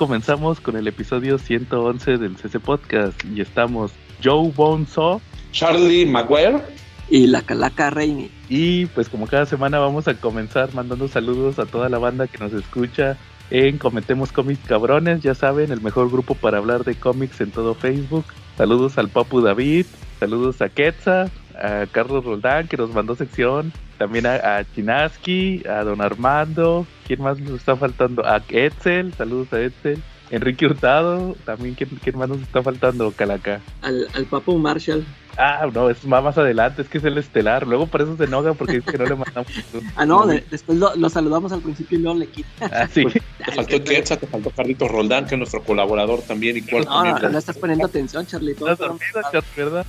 Comenzamos con el episodio 111 del CC Podcast y estamos Joe Bonzo, Charlie Maguire y la Calaca Reini. Y pues como cada semana vamos a comenzar mandando saludos a toda la banda que nos escucha en Cometemos Cómics Cabrones, ya saben, el mejor grupo para hablar de cómics en todo Facebook. Saludos al Papu David, saludos a Quetza, a Carlos Roldán que nos mandó sección, también a, a Chinaski, a Don Armando, ¿quién más nos está faltando? A Etzel, saludos a Etzel. Enrique Hurtado, también ¿quién, quién más nos está faltando? Calaca. Al, al Papu Marshall. Ah, no, es más, más adelante, es que es el estelar. Luego por eso se enoja porque dice que no le mandamos. ah, no, de, después lo, lo, saludamos al principio y luego le quita. Ah, sí. Te faltó Quetza, te faltó Carlitos Roldán, que es nuestro colaborador también. Y cuál no, no, no, estás poniendo atención, Charlie. Estás dormido, Charlie, ¿verdad?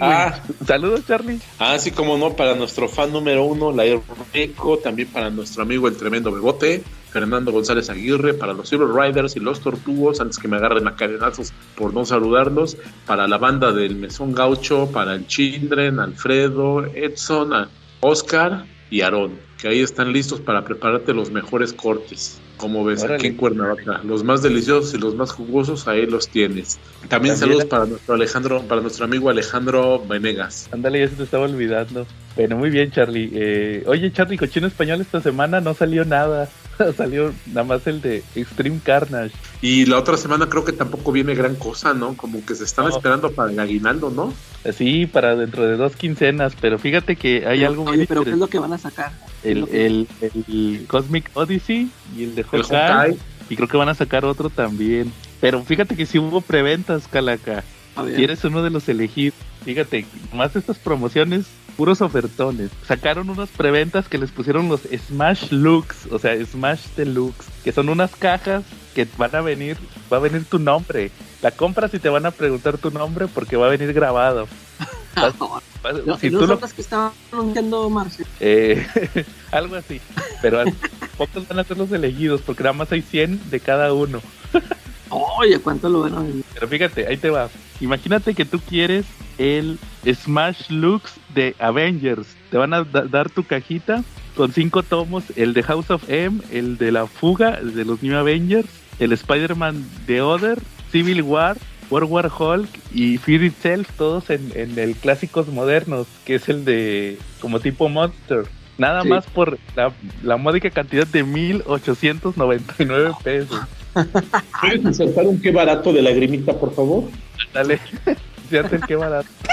Ah, Saludos, Charlie. Ah, sí, como no, para nuestro fan número uno, la Eco, también para nuestro amigo el tremendo Bebote, Fernando González Aguirre, para los Silver Riders y los Tortugos, antes que me agarren a cadenazos por no saludarlos, para la banda del Mesón Gaucho, para el Children, Alfredo, Edson, Oscar y Aarón, que ahí están listos para prepararte los mejores cortes. Como ves Órale. aquí en Cuernavaca, los más deliciosos y los más jugosos ahí los tienes. También, También saludos para nuestro Alejandro, para nuestro amigo Alejandro Venegas. Ándale, ya se te estaba olvidando. Bueno, muy bien, Charlie. Eh, oye, Charlie, Cochino Español esta semana no salió nada. salió nada más el de Extreme Carnage. Y la otra semana creo que tampoco viene gran cosa, ¿no? Como que se están no. esperando para el aguinaldo, ¿no? Sí, para dentro de dos quincenas, pero fíjate que hay pero, algo muy oye, pero ¿qué es lo que van a sacar? El, el, el, Cosmic Odyssey y el de Hawkeye. Y creo que van a sacar otro también. Pero fíjate que si sí hubo preventas, Calaca. Si eres uno de los elegidos, fíjate, más estas promociones, puros ofertones. Sacaron unas preventas que les pusieron los Smash Looks, o sea, Smash Deluxe, que son unas cajas que van a venir, va a venir tu nombre. La compras y te van a preguntar tu nombre porque va a venir grabado. No, si tú lo... que estaban anunciando. Eh, algo así. Pero pocos van a ser los elegidos porque nada más hay 100 de cada uno. Oye, ¿cuánto lo van a? Pero fíjate, ahí te va. Imagínate que tú quieres el Smash Looks de Avengers. Te van a da dar tu cajita con cinco tomos, el de House of M, el de la fuga, el de los New Avengers, el Spider-Man de Other, Civil War, World War Hulk y Fear Itself, todos en, en, el clásicos modernos, que es el de como tipo Monster. Nada sí. más por la, la módica cantidad de 1899 pesos. ¿Puedes insertar un qué barato de lagrimita, por favor? Dale, inserte el qué barato. ¡Qué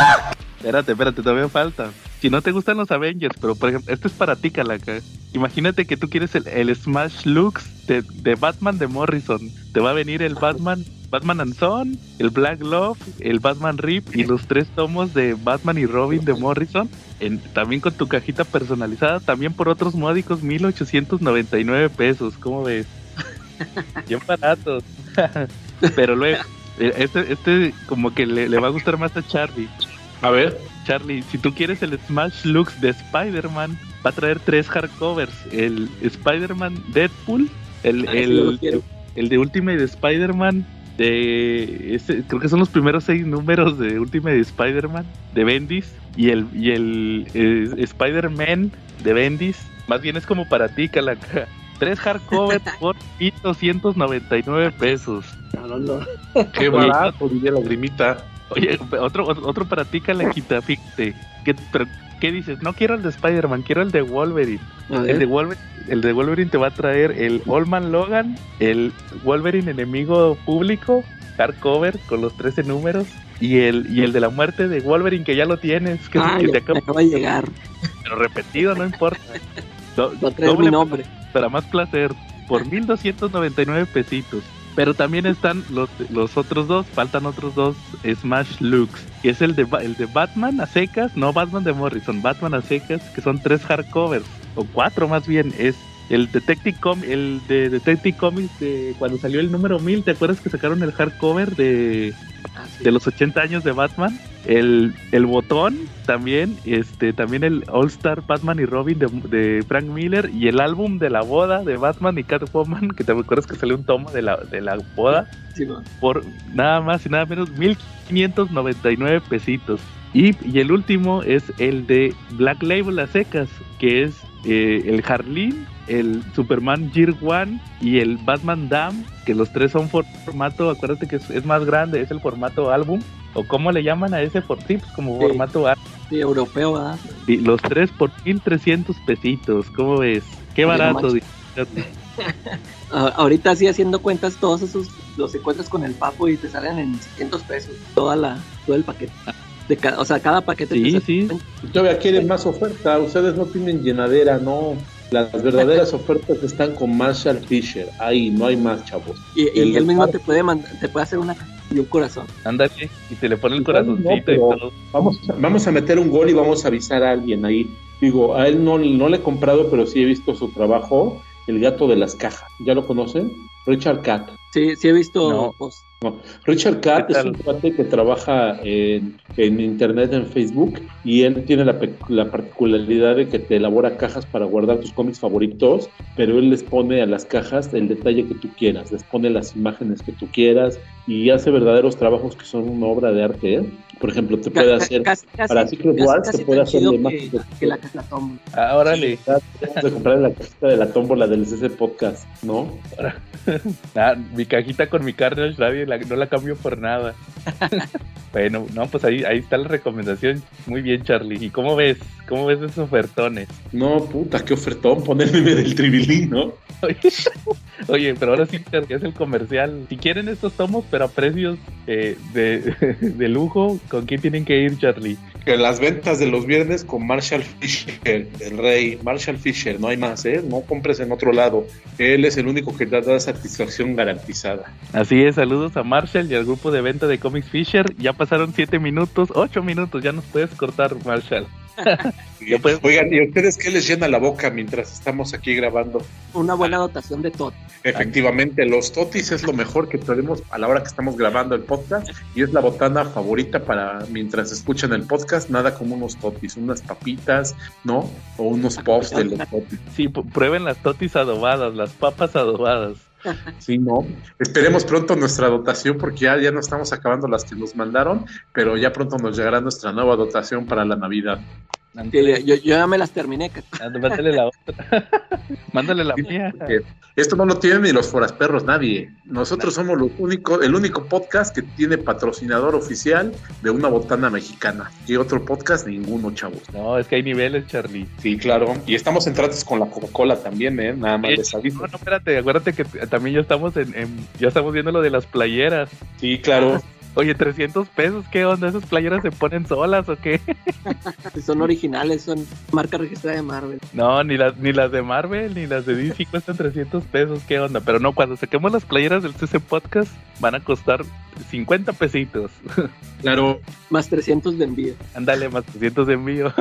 barato! Espérate, espérate, todavía falta. Si no te gustan los Avengers, pero por ejemplo, este es para ti, Calaca. Imagínate que tú quieres el, Smash Looks de, de, Batman de Morrison. Te va a venir el Batman, Batman and Son, el Black Love, el Batman Rip y los tres tomos de Batman y Robin de Morrison. También con tu cajita personalizada, también por otros módicos 1899 pesos. ¿Cómo ves? Bien baratos. pero luego, este, este como que le va a gustar más a Charlie. A ver. Charlie, si tú quieres el Smash Looks de Spider-Man, va a traer tres hardcovers. El Spider-Man Deadpool, el, Ah, el, el, el, de Ultimate Spider-Man, de ese, creo que son los primeros seis números de Ultimate Spider-Man, de Bendis, y el, y el eh, Spider-Man de Bendis. Más bien es como para ti, Calaca. Tres hardcovers por 1299 pesos. No, no, no. Qué barato, diría la grimita. Oye, otro, otro para ti, Calaquita, fíjate. ¿Qué, ¿Qué dices? No quiero el de Spider-Man, quiero el de Wolverine. El de Wolverine. El de Wolverine te va a traer el Allman Logan, el Wolverine enemigo público, hardcover con los 13 números, y el, y el de la muerte de Wolverine que ya lo tienes, que, ah, que te acaba... acaba de llegar. Pero repetido, no importa. Do, no trae mi nombre. Para más placer, por 1299 pesitos. Pero también están los, los otros dos, faltan otros dos Smash Looks, que es el de, el de Batman a secas, no Batman de Morrison, Batman a secas, que son tres hardcovers, o cuatro más bien, es el Detective Com el de Detective Comics de cuando salió el número 1000, ¿te acuerdas que sacaron el hardcover de, ah, de los 80 años de Batman? El, el botón también, este, también el All Star Batman y Robin de, Frank Miller y el álbum de la boda de Batman y Catwoman, que te acuerdas que salió un tomo de la, de la boda, por nada más y nada menos 1599 pesitos. Y, y el último es el de Black Label a secas, que es eh, el Harleen el Superman Year One y el Batman Dam, que los tres son formato, acuérdate que es, más grande, es el formato álbum, o cómo le llaman a ese por tips, como formato álbum. Sí, europeo, ¿verdad? Y los tres por 1300 pesitos, ¿cómo ves? Qué barato. Ahorita sí haciendo cuentas, todos esos los encuentras con el papo y te salen en 600 pesos, toda la, todo el paquete. De o sea, cada paquete. Sí, sí. Todavía quieren más oferta, ustedes no tienen llenadera, no. Las verdaderas ofertas están con Marshall Fisher. Ahí no hay más, chavos. Y, él mismo te puede te puede hacer una y un corazón. Ándale, y te le pone el corazoncito y todo. Vamos, vamos a meter un gol y vamos a avisar a alguien ahí. Digo, a él no, no le he comprado, pero sí he visto su trabajo. El gato de las cajas. ¿Ya lo conocen? Richard Cat. Sí, sí he visto Richard Cat es un cuate que trabaja en, internet, en Facebook, y él tiene la, la, particularidad de que te elabora cajas para guardar tus cómics favoritos, pero él les pone a las cajas el detalle que tú quieras, les pone las imágenes que tú quieras y hace verdaderos trabajos que son una obra de arte. ¿eh? Por ejemplo, te puede hacer para Secret Wars, te puede hacer de más que, la caja tómbola. Ah, órale. de comprar la cajita de la tómbola del CC Podcast, ¿no? ah, mi cajita con mi carne nadie no la cambio por nada. bueno, no, pues ahí, ahí está la recomendación. Muy bien, Charlie. ¿Y cómo ves? ¿Cómo ves esos ofertones? No, puta, qué ofertón, ponerme del tribilín, ¿no? Oye, pero ahora sí es el comercial. Si quieren estos tomos, pero a precios eh, de, de, lujo, ¿con quién tienen que ir, Charlie? Que las ventas de los viernes con Marshall Fisher, el rey. Marshall Fisher, no hay más, ¿eh? No compres en otro lado. Él es el único que te da satisfacción garantizada. Así es, saludos a Marshall y al grupo de venta de Comics Fisher. Ya pasaron siete minutos, ocho minutos, ya nos puedes cortar, Marshall. Oigan, ¿y a ustedes qué les llena la boca mientras estamos aquí grabando? Una buena dotación de tot. Efectivamente, los totis es lo mejor que tenemos a la hora que estamos grabando el podcast y es la botana favorita para mientras escuchan el podcast, nada como unos totis, unas papitas, ¿no? O unos puffs de los totis. Sí, prueben las totis adobadas, las papas adobadas. Sí, no. Esperemos pronto nuestra dotación porque ya, ya no estamos acabando las que nos mandaron, pero ya pronto nos llegará nuestra nueva dotación para la Navidad yo, ya me las terminé. Ah, mándale la otra. Mándale la mía. Esto no lo tienen ni los perros nadie. Nosotros somos los único, el único podcast que tiene patrocinador oficial de una botana mexicana. Y otro podcast, ninguno, chavos. No, es que hay niveles, Charlie. Sí, claro. Y estamos en tratos con la Coca-Cola también, ¿eh? Nada más les aviso. No, no, espérate, acuérdate que también ya estamos en, ya estamos viendo lo de las playeras. Sí, claro. Oye, 300 pesos, ¿qué onda? ¿Esas playeras se ponen solas o qué? son originales, son marca registrada de Marvel. No, ni las, ni las de Marvel ni las de DC cuestan 300 pesos, ¿qué onda? Pero no, cuando saquemos las playeras del CC Podcast van a costar 50 pesitos. Claro. Más 300 de envío. Ándale, más 300 de envío.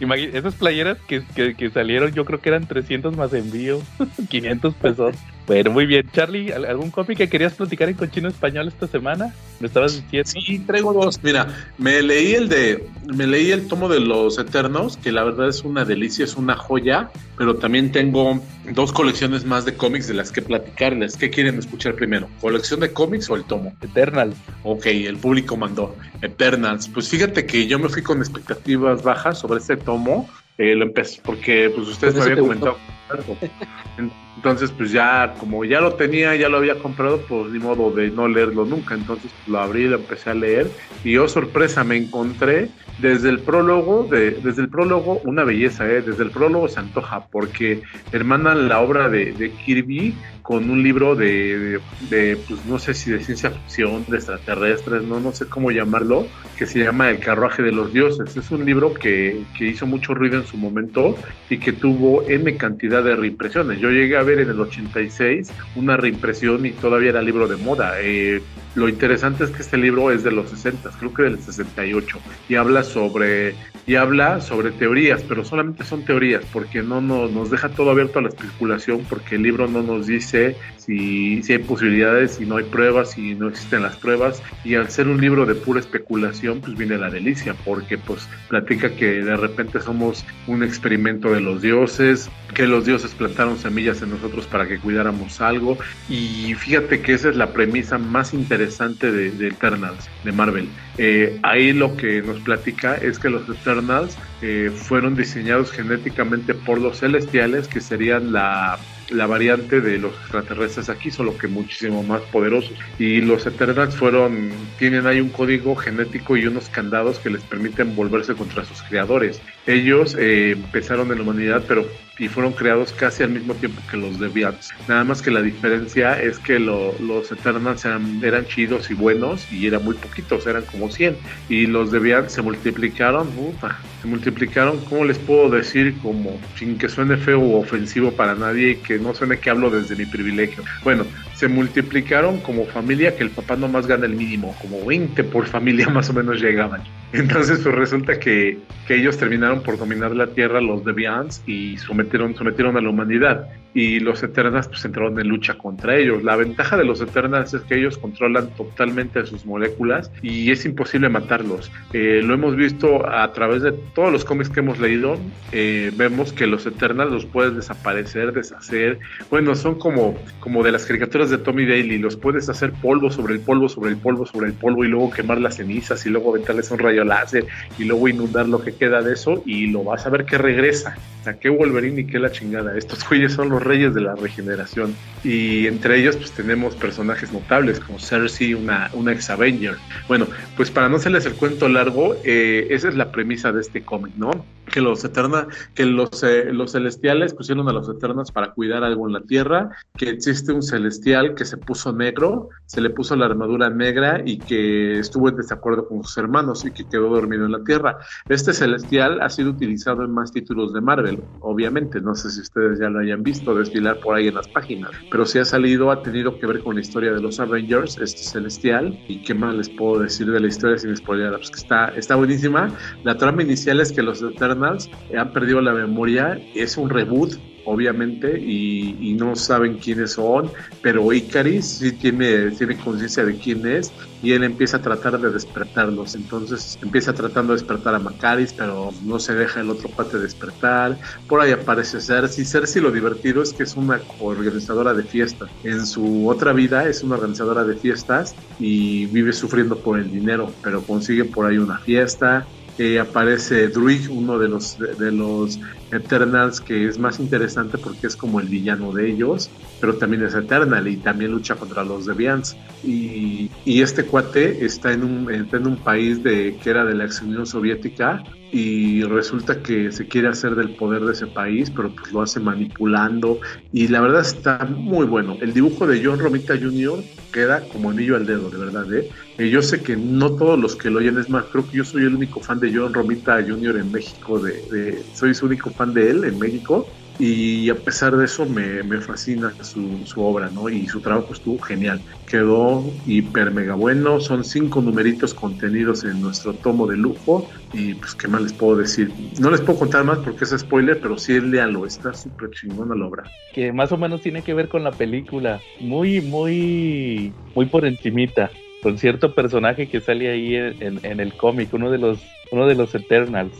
esas playeras que, que, salieron, yo creo que eran 300 más envío, 500 pesos. Bueno, muy bien. Charlie, ¿algún cómic que querías platicar en cochino español esta semana? ¿Me estabas diciendo? Sí, traigo dos. Mira, me leí el de, me leí el tomo de los Eternos, que la verdad es una delicia, es una joya, pero también tengo dos colecciones más de cómics de las que platicarles. ¿Qué quieren escuchar primero? ¿Colección de cómics o el tomo? Eternal. Ok, el público mandó. Eternals. Pues fíjate que yo me fui con expectativas bajas sobre este tomo. Eh, lo empecé porque pues ustedes me habían comentado. Entonces, pues ya, como ya lo tenía, ya lo había comprado, pues ni modo de no leerlo nunca. Entonces pues, lo abrí lo empecé a leer. Y yo, oh, sorpresa, me encontré desde el prólogo, de, desde el prólogo, una belleza, ¿eh? Desde el prólogo se antoja, porque hermanan la obra de, de Kirby con un libro de, de, pues no sé si de ciencia ficción, de extraterrestres, no, no sé cómo llamarlo, que se llama El carruaje de los dioses. Es un libro que, que hizo mucho ruido en su momento y que tuvo N cantidad de reimpresiones. Yo llegué a ver en el 86 una reimpresión y todavía era libro de moda. Eh, lo interesante es que este libro es de los 60, creo que del 68, y habla sobre y habla sobre teorías, pero solamente son teorías, porque no, nos deja todo abierto a la especulación, porque el libro no nos dice si, si hay posibilidades, si no hay pruebas, si no existen las pruebas, y al ser un libro de pura especulación, pues viene la delicia, porque pues platica que de repente somos un experimento de los dioses, que los dioses plantaron semillas en nosotros para que cuidáramos algo, y fíjate que esa es la premisa más interesante de, de Eternals, de Marvel. Eh, ahí lo que nos platica es que los Eternals eh, fueron diseñados genéticamente por los celestiales, que serían la, la, variante de los extraterrestres aquí, solo que muchísimo más poderosos. Y los Eternals fueron, tienen ahí un código genético y unos candados que les permiten volverse contra sus creadores. Ellos eh, empezaron en la humanidad, pero y fueron creados casi al mismo tiempo que los Deviants. Nada más que la diferencia es que los Eternals eran, eran, chidos y buenos y eran muy poquitos, eran como 100. Y los Deviants se multiplicaron, se multiplicaron, ¿cómo les puedo decir? Como sin que suene feo o ofensivo para nadie y que no suene que hablo desde mi privilegio. Bueno, se multiplicaron como familia que el papá nomás gana el mínimo, como 20 por familia más o menos llegaban. Entonces pues resulta que, que ellos terminaron por dominar la tierra, los Deviants, y sometieron, sometieron a la humanidad y los Eternals pues entraron en lucha contra ellos. La ventaja de los Eternals es que ellos controlan totalmente sus moléculas y es imposible matarlos. Eh, lo hemos visto a través de todos los cómics que hemos leído. Eh, vemos que los Eternals los puedes desaparecer, deshacer. Bueno, son como, como de las caricaturas de Tommy Daly. Los puedes hacer polvo sobre el polvo, sobre el polvo, sobre el polvo y luego quemar las cenizas y luego aventarles un rayo láser y luego inundar lo que queda de eso y lo vas a ver que regresa. O sea, qué Wolverine y qué la chingada. Estos güeyes son los reyes de la regeneración. Y entre ellos, pues tenemos personajes notables como Cersei, una, una ex Avenger. Bueno, pues para no hacerles el cuento largo, eh, esa es la premisa de este cómic, ¿no? Que los Eterna, que los, eh, los celestiales pusieron a los Eternas para cuidar algo en la tierra, que existe un celestial que se puso negro, se le puso la armadura negra y que estuvo en desacuerdo con sus hermanos y que quedó dormido en la tierra. Este celestial ha sido utilizado en más títulos de Marvel, obviamente, no sé si ustedes ya lo hayan visto, desfilar por ahí en las páginas. Pero si ha salido, ha tenido que ver con la historia de los Avengers, este celestial. ¿Y qué más les puedo decir de la historia sin spoiler? Pues que está, está buenísima. La trama inicial es que los Eternals han perdido la memoria. Es un reboot obviamente, y, no saben quiénes son, pero Icaris sí tiene, tiene conciencia de quién es y él empieza a tratar de despertarlos. Entonces empieza tratando de despertar a Macaris, pero no se deja el otro pate despertar. Por ahí aparece Cersei. Cersei lo divertido es que es una organizadora de fiestas. En su otra vida es una organizadora de fiestas y vive sufriendo por el dinero, pero consigue por ahí una fiesta aparece Druig, uno de los, de, los Eternals que es más interesante porque es como el villano de ellos, pero también es Eternal y también lucha contra los Deviants. Y, y este cuate está en un, en un país de, que era de la ex Unión Soviética y resulta que se quiere hacer del poder de ese país, pero pues lo hace manipulando y la verdad está muy bueno. El dibujo de John Romita Jr. queda como anillo al dedo, de verdad. ¿eh? ¿eh? yo sé que no todos los que lo oyen, es más, creo que yo soy el único fan de John Romita Jr. en México, de, soy su único fan de él en México y a pesar de eso me, me fascina su, su, obra, ¿no? Y su trabajo estuvo genial. Quedó hiper mega bueno. Son cinco numeritos contenidos en nuestro tomo de lujo. Y pues, ¿qué más les puedo decir? No les puedo contar más porque es spoiler, pero sí léanlo. Está súper chingona la obra. Que más o menos tiene que ver con la película. Muy, muy, muy por encimita. Con cierto personaje que sale ahí en, en, el cómic, uno de los, uno de los Eternals.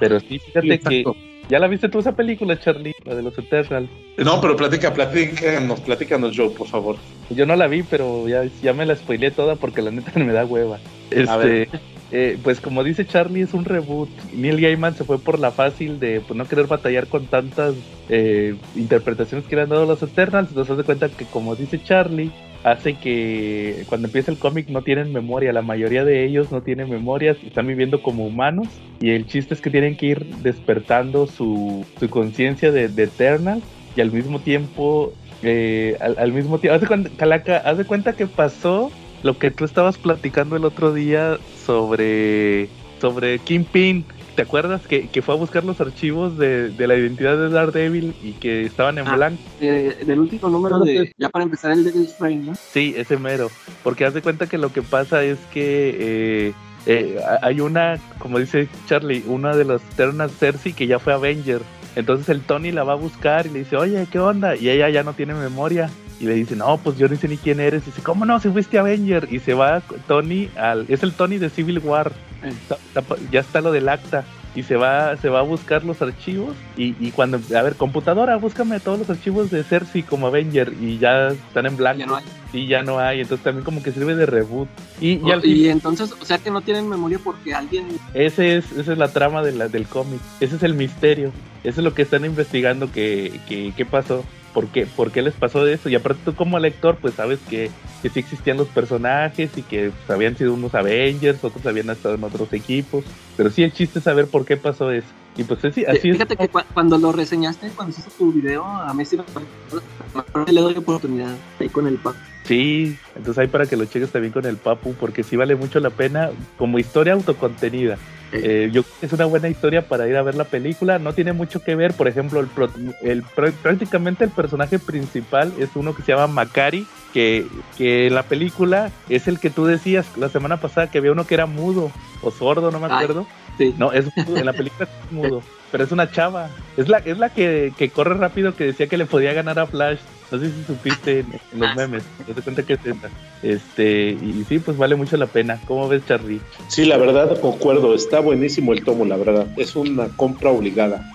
Pero sí, fíjate que ¿Ya la viste tú esa película, Charlie? La de los Eternals. No, pero platica, platícanos, platícanos, Joe, por favor. Yo no la vi, pero ya, ya me la spoileé toda porque la neta me da hueva. Este, eh, pues como dice Charlie, es un reboot. Neil Gaiman se fue por la fácil de pues, no querer batallar con tantas eh, interpretaciones que le han dado los Eternals. Entonces se cuenta que como dice Charlie, hace que cuando empieza el cómic no tienen memoria, la mayoría de ellos no tienen memorias, están viviendo como humanos y el chiste es que tienen que ir despertando su, su conciencia de, de, Eternal y al mismo tiempo, eh, al, mismo tiempo, haz de, cuenta, Calaca, cuenta que pasó lo que tú estabas platicando el otro día sobre, sobre Kingpin ¿Te acuerdas que, que fue a buscar los archivos de, de, la identidad de Daredevil y que estaban en Ah, blanco? Eh, del último número de. Ya para empezar el Devil's Reign, ¿no? Sí, ese mero. Porque haz de cuenta que lo que pasa es que eh, eh, hay una, como dice Charlie, una de las ternas Cersei que ya fue Avenger. Entonces el Tony la va a buscar y le dice, oye, ¿qué onda? Y ella ya no tiene memoria. Y le dice, no, pues yo no sé ni quién eres. Y dice, ¿cómo no? Si fuiste Avenger. Y se va Tony al. Es el Tony de Civil War. Está- está- ya está lo del acta. Y se va, se va a buscar los archivos. Y, y cuando, a ver, computadora, búscame todos los archivos de Cersei como Avenger. Y ya están en blanco. Ya no hay. Sí, ya no hay. Entonces también como que sirve de reboot. Y, y al Oh, y entonces, o sea que no tienen memoria porque alguien. ese es, esa es la trama de la, del cómic. Ese es el misterio. Eso es lo que están investigando que, que, qué pasó. ¿Por qué? ¿Por qué les pasó de eso? Y aparte tú como lector pues sabes que, que sí existían los personajes y que pues, habían sido unos Avengers, otros habían estado en otros equipos. Pero sí el chiste es saber por qué pasó eso. Y pues sí, así es. Fíjate que cua- cuando lo reseñaste, cuando hiciste tu video, a mí sí me le doy oportunidad ahí con el pack. Sí, entonces hay para que lo cheques también con el Papu, porque sí vale mucho la pena como historia autocontenida. Eh, yo creo que es una buena historia para ir a ver la película. No tiene mucho que ver, por ejemplo, el, pro- el pr- prácticamente el personaje principal es uno que se llama Macari, que, que en la película es el que tú decías la semana pasada que había uno que era mudo o sordo, no me Ay. acuerdo. Sí. No, es mudo, en la película es mudo, pero es una chava. Es la, es la que, que corre rápido que decía que le podía ganar a Flash. No sé si supiste en, en los memes. Te das cuenta que es esa. Este, y sí, pues vale mucho la pena. ¿Cómo ves, Charlie? Sí, la verdad, concuerdo. Está buenísimo el tomo, la verdad. Es una compra obligada.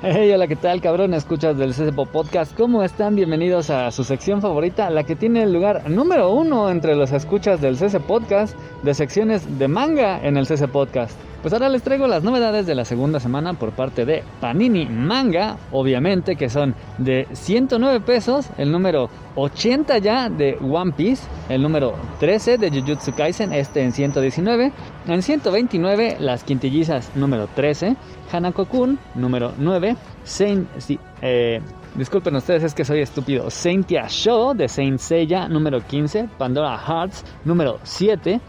Hey, hola, ¿qué tal, cabrón? Escuchas del CCPO Podcast. ¿Cómo están? Bienvenidos a su sección favorita, la que tiene el lugar número uno entre los escuchas del CC Podcast de secciones de manga en el CC Podcast. Pues ahora les traigo las novedades de la segunda semana por parte de Panini Manga, obviamente que son de 109 pesos, el número 80 ya de One Piece, el número 13 de Jujutsu Kaisen, este en 119, en 129 las quintillizas número 13, Hanako-kun número 9, Saint, eh, disculpen ustedes es que soy estúpido, Saintia Show de Saint Seiya número 15, Pandora Hearts número 7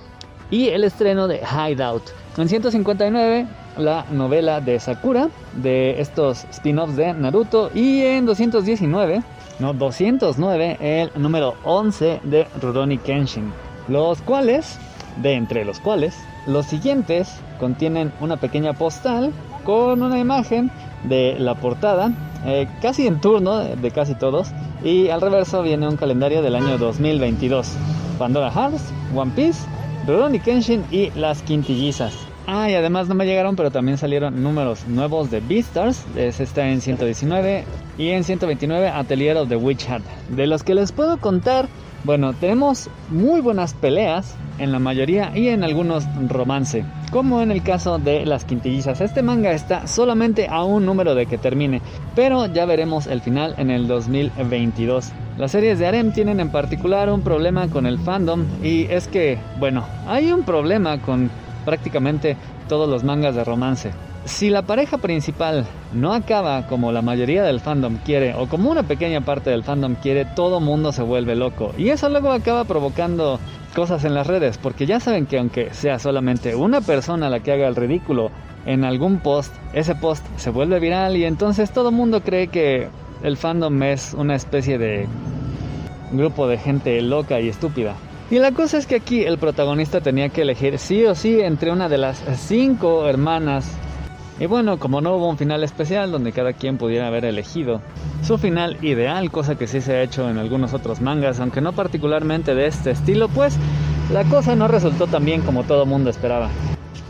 y el estreno de Hideout. En 159 la novela de Sakura de estos spin-offs de Naruto y en 219 no, 209 el número 11 de Rurouni Kenshin, los cuales, de entre los cuales, los siguientes contienen una pequeña postal con una imagen de la portada, eh, casi en turno de, casi todos, y al reverso viene un calendario del año 2022. Pandora Hearts, One Piece, Rurouni Kenshin y Las Quintillizas. Ah, y además no me llegaron, pero también salieron números nuevos de Beastars. Ese está en 119 y en 129 Atelier of the Witch Hat. De los que les puedo contar, bueno, tenemos muy buenas peleas en la mayoría y en algunos romance, como en el caso de las quintillizas. Este manga está solamente a un número de que termine, pero ya veremos el final en el 2022. Las series de Harem tienen en particular un problema con el fandom y es que, bueno, hay un problema con prácticamente todos los mangas de romance. Si la pareja principal no acaba como la mayoría del fandom quiere o como una pequeña parte del fandom quiere, todo mundo se vuelve loco. Y eso luego acaba provocando cosas en las redes, porque ya saben que aunque sea solamente una persona la que haga el ridículo en algún post, ese post se vuelve viral y entonces todo mundo cree que el fandom es una especie de grupo de gente loca y estúpida. Y la cosa es que aquí el protagonista tenía que elegir sí o sí entre una de las cinco hermanas. Y bueno, como no hubo un final especial donde cada quien pudiera haber elegido su final ideal, cosa que sí se ha hecho en algunos otros mangas, aunque no particularmente de este estilo, pues la cosa no resultó tan bien como todo mundo esperaba.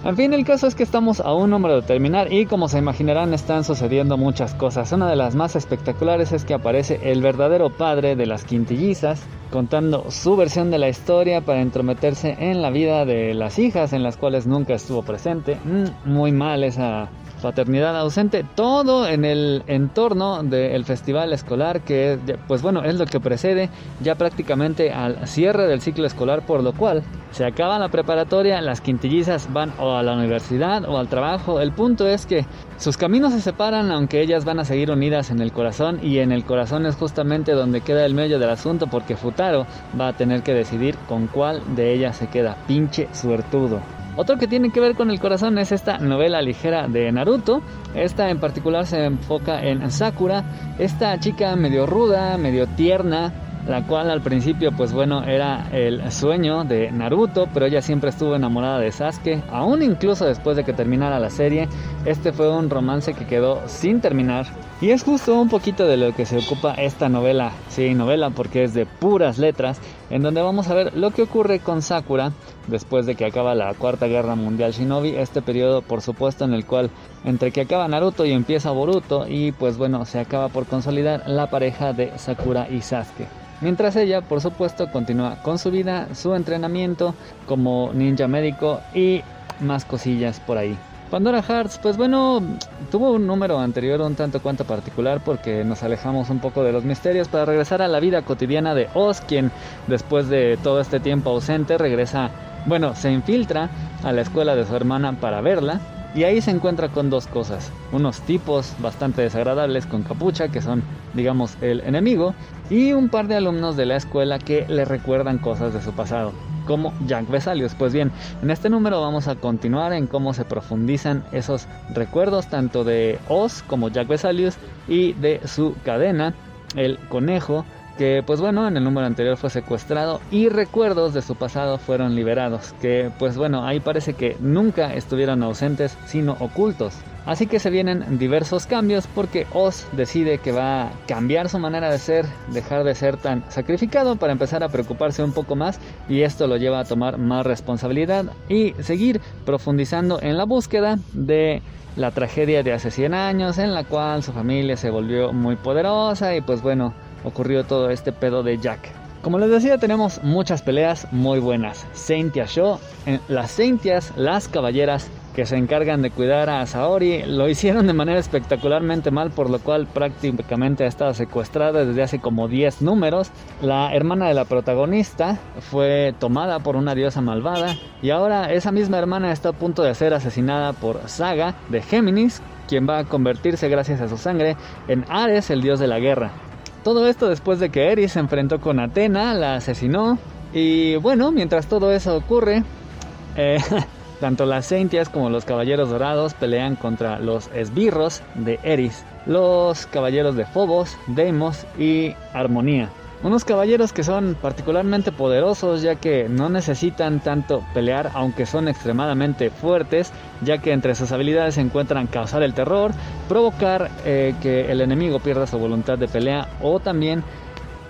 En fin, el caso es que estamos a un número de terminar y como se imaginarán están sucediendo muchas cosas. Una de las más espectaculares es que aparece el verdadero padre de las quintillizas contando su versión de la historia para entrometerse en la vida de las hijas en las cuales nunca estuvo presente. Mm, muy mal esa paternidad ausente, todo en el entorno del festival escolar que pues bueno es lo que precede ya prácticamente al cierre del ciclo escolar por lo cual se acaba la preparatoria, las quintillizas van o a la universidad o al trabajo, el punto es que sus caminos se separan aunque ellas van a seguir unidas en el corazón y en el corazón es justamente donde queda el medio del asunto porque Futaro va a tener que decidir con cuál de ellas se queda pinche suertudo. Otro que tiene que ver con el corazón es esta novela ligera de Naruto. Esta en particular se enfoca en Sakura, esta chica medio ruda, medio tierna, la cual al principio pues bueno era el sueño de Naruto, pero ella siempre estuvo enamorada de Sasuke, aún incluso después de que terminara la serie, este fue un romance que quedó sin terminar y es justo un poquito de lo que se ocupa esta novela, sí, novela porque es de puras letras, en donde vamos a ver lo que ocurre con Sakura después de que acaba la Cuarta Guerra Mundial Shinobi, este periodo por supuesto en el cual entre que acaba Naruto y empieza Boruto y pues bueno, se acaba por consolidar la pareja de Sakura y Sasuke. Mientras ella, por supuesto, continúa con su vida, su entrenamiento como ninja médico y más cosillas por ahí. Pandora Hearts, pues bueno, tuvo un número anterior un tanto cuanto particular porque nos alejamos un poco de los misterios. Para regresar a la vida cotidiana de Oz, quien después de todo este tiempo ausente regresa, bueno, se infiltra a la escuela de su hermana para verla. Y ahí se encuentra con dos cosas. Unos tipos bastante desagradables con capucha, que son, digamos, el enemigo, y un par de alumnos de la escuela que le recuerdan cosas de su pasado, como Jack Vesalius. Pues bien, en este número vamos a continuar en cómo se profundizan esos recuerdos tanto de Oz como Jack Vesalius y de su cadena, el conejo, que pues bueno, en el número anterior fue secuestrado y recuerdos de su pasado fueron liberados, que pues bueno, ahí parece que nunca estuvieron ausentes, sino ocultos. Así que se vienen diversos cambios porque Oz decide que va a cambiar su manera de ser, dejar de ser tan sacrificado para empezar a preocuparse un poco más y esto lo lleva a tomar más responsabilidad y seguir profundizando en la búsqueda de la tragedia de hace 100 años en la cual su familia se volvió muy poderosa y pues bueno, ocurrió todo este pedo de Jack. Como les decía, tenemos muchas peleas muy buenas. Saintia Show, las Saintias, las caballeras que se encargan de cuidar a Saori, lo hicieron de manera espectacularmente mal, por lo cual prácticamente ha estado secuestrada desde hace como 10 números. La hermana de la protagonista fue tomada por una diosa malvada y ahora esa misma hermana está a punto de ser asesinada por Saga de Géminis, quien va a convertirse gracias a su sangre en Ares, el dios de la guerra. Todo esto después de que Eris se enfrentó con Atena, la asesinó. Y bueno, mientras todo eso ocurre, eh, tanto las Centias como los Caballeros Dorados pelean contra los esbirros de Eris, los Caballeros de Phobos, Deimos y Armonía. Unos caballeros que son particularmente poderosos ya que no necesitan tanto pelear aunque son extremadamente fuertes ya que entre sus habilidades se encuentran causar el terror, provocar eh, que el enemigo pierda su voluntad de pelea o también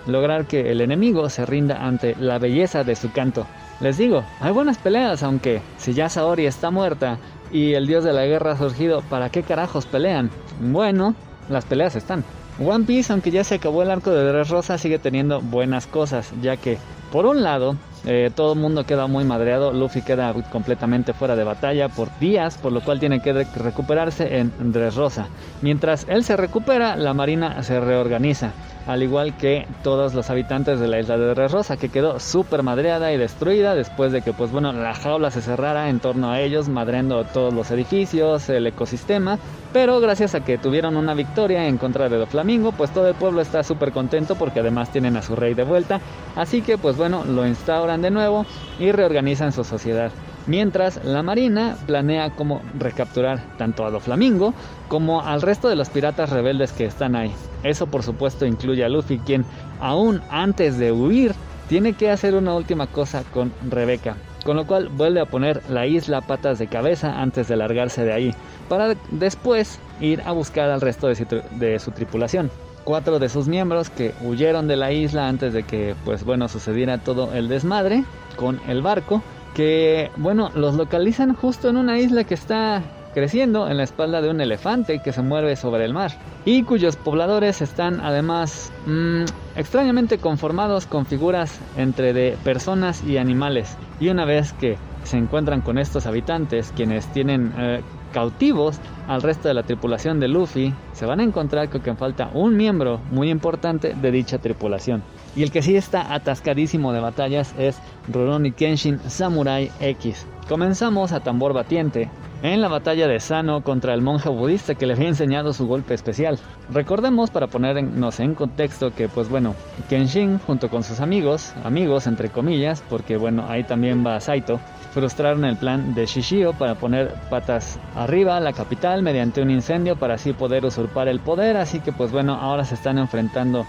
lograr que el enemigo se rinda ante la belleza de su canto. Les digo, hay buenas peleas aunque si ya Saori está muerta y el dios de la guerra ha surgido, ¿para qué carajos pelean? Bueno, las peleas están. One Piece, aunque ya se acabó el arco de Dressrosa, sigue teniendo buenas cosas, ya que, por un lado, eh, todo el mundo queda muy madreado, Luffy queda completamente fuera de batalla por días, por lo cual tiene que recuperarse en Dressrosa. Mientras él se recupera, la marina se reorganiza al igual que todos los habitantes de la isla de Rosa, que quedó súper madreada y destruida después de que, pues bueno, la jaula se cerrara en torno a ellos, madreando todos los edificios, el ecosistema, pero gracias a que tuvieron una victoria en contra de Flamingo, pues todo el pueblo está súper contento porque además tienen a su rey de vuelta, así que pues bueno, lo instauran de nuevo y reorganizan su sociedad mientras la Marina planea cómo recapturar tanto a Doflamingo como al resto de los piratas rebeldes que están ahí. Eso por supuesto incluye a Luffy, quien aún antes de huir tiene que hacer una última cosa con Rebeca, con lo cual vuelve a poner la isla patas de cabeza antes de largarse de ahí, para después ir a buscar al resto de su, de su tripulación cuatro de sus miembros que huyeron de la isla antes de que pues bueno sucediera todo el desmadre con el barco que, bueno, los localizan justo en una isla que está creciendo en la espalda de un elefante que se mueve sobre el mar y cuyos pobladores están además mm, extrañamente conformados con figuras entre de personas y animales. Y una vez que se encuentran con estos habitantes, quienes tienen eh, cautivos al resto de la tripulación de Luffy, se van a encontrar con que falta un miembro muy importante de dicha tripulación. Y el que sí está atascadísimo de batallas es Rurouni Kenshin Samurai X. Comenzamos a tambor batiente en la batalla de Sano contra el monje budista que le había enseñado su golpe especial. Recordemos para ponernos en contexto que pues bueno, Kenshin junto con sus amigos, amigos entre comillas, porque bueno, ahí también va Saito, frustraron el plan de Shishio para poner patas arriba a la capital mediante un incendio para así poder usurpar el poder, así que pues bueno, ahora se están enfrentando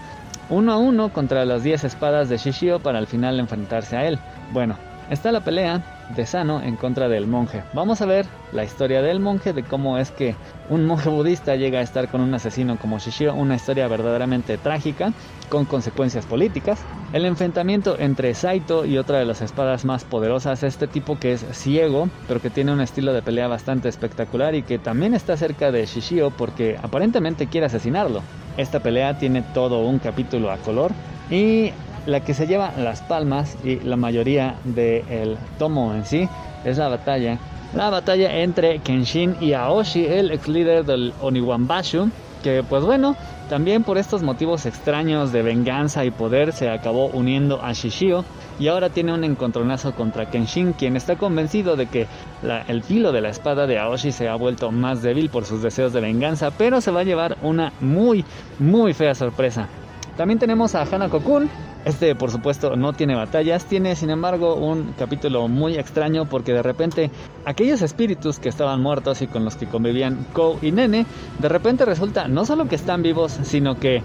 uno a uno contra las 10 espadas de Shishio para al final enfrentarse a él. Bueno, está la pelea de Sano en contra del monje. Vamos a ver la historia del monje, de cómo es que un monje budista llega a estar con un asesino como Shishio, una historia verdaderamente trágica, con consecuencias políticas. El enfrentamiento entre Saito y otra de las espadas más poderosas, este tipo que es ciego, pero que tiene un estilo de pelea bastante espectacular y que también está cerca de Shishio porque aparentemente quiere asesinarlo. Esta pelea tiene todo un capítulo a color y la que se lleva las palmas y la mayoría del tomo en sí es la batalla. La batalla entre Kenshin y Aoshi, el ex líder del Oniwanbashu, que pues bueno, también por estos motivos extraños de venganza y poder se acabó uniendo a Shishio y ahora tiene un encontronazo contra Kenshin, quien está convencido de que el filo de la espada de Aoshi se ha vuelto más débil por sus deseos de venganza, pero se va a llevar una muy, muy fea sorpresa. También tenemos a Hanako Kun, este, por supuesto, no tiene batallas, tiene sin embargo un capítulo muy extraño porque de repente aquellos espíritus que estaban muertos y con los que convivían Kou y Nene, de repente resulta no solo que están vivos, sino que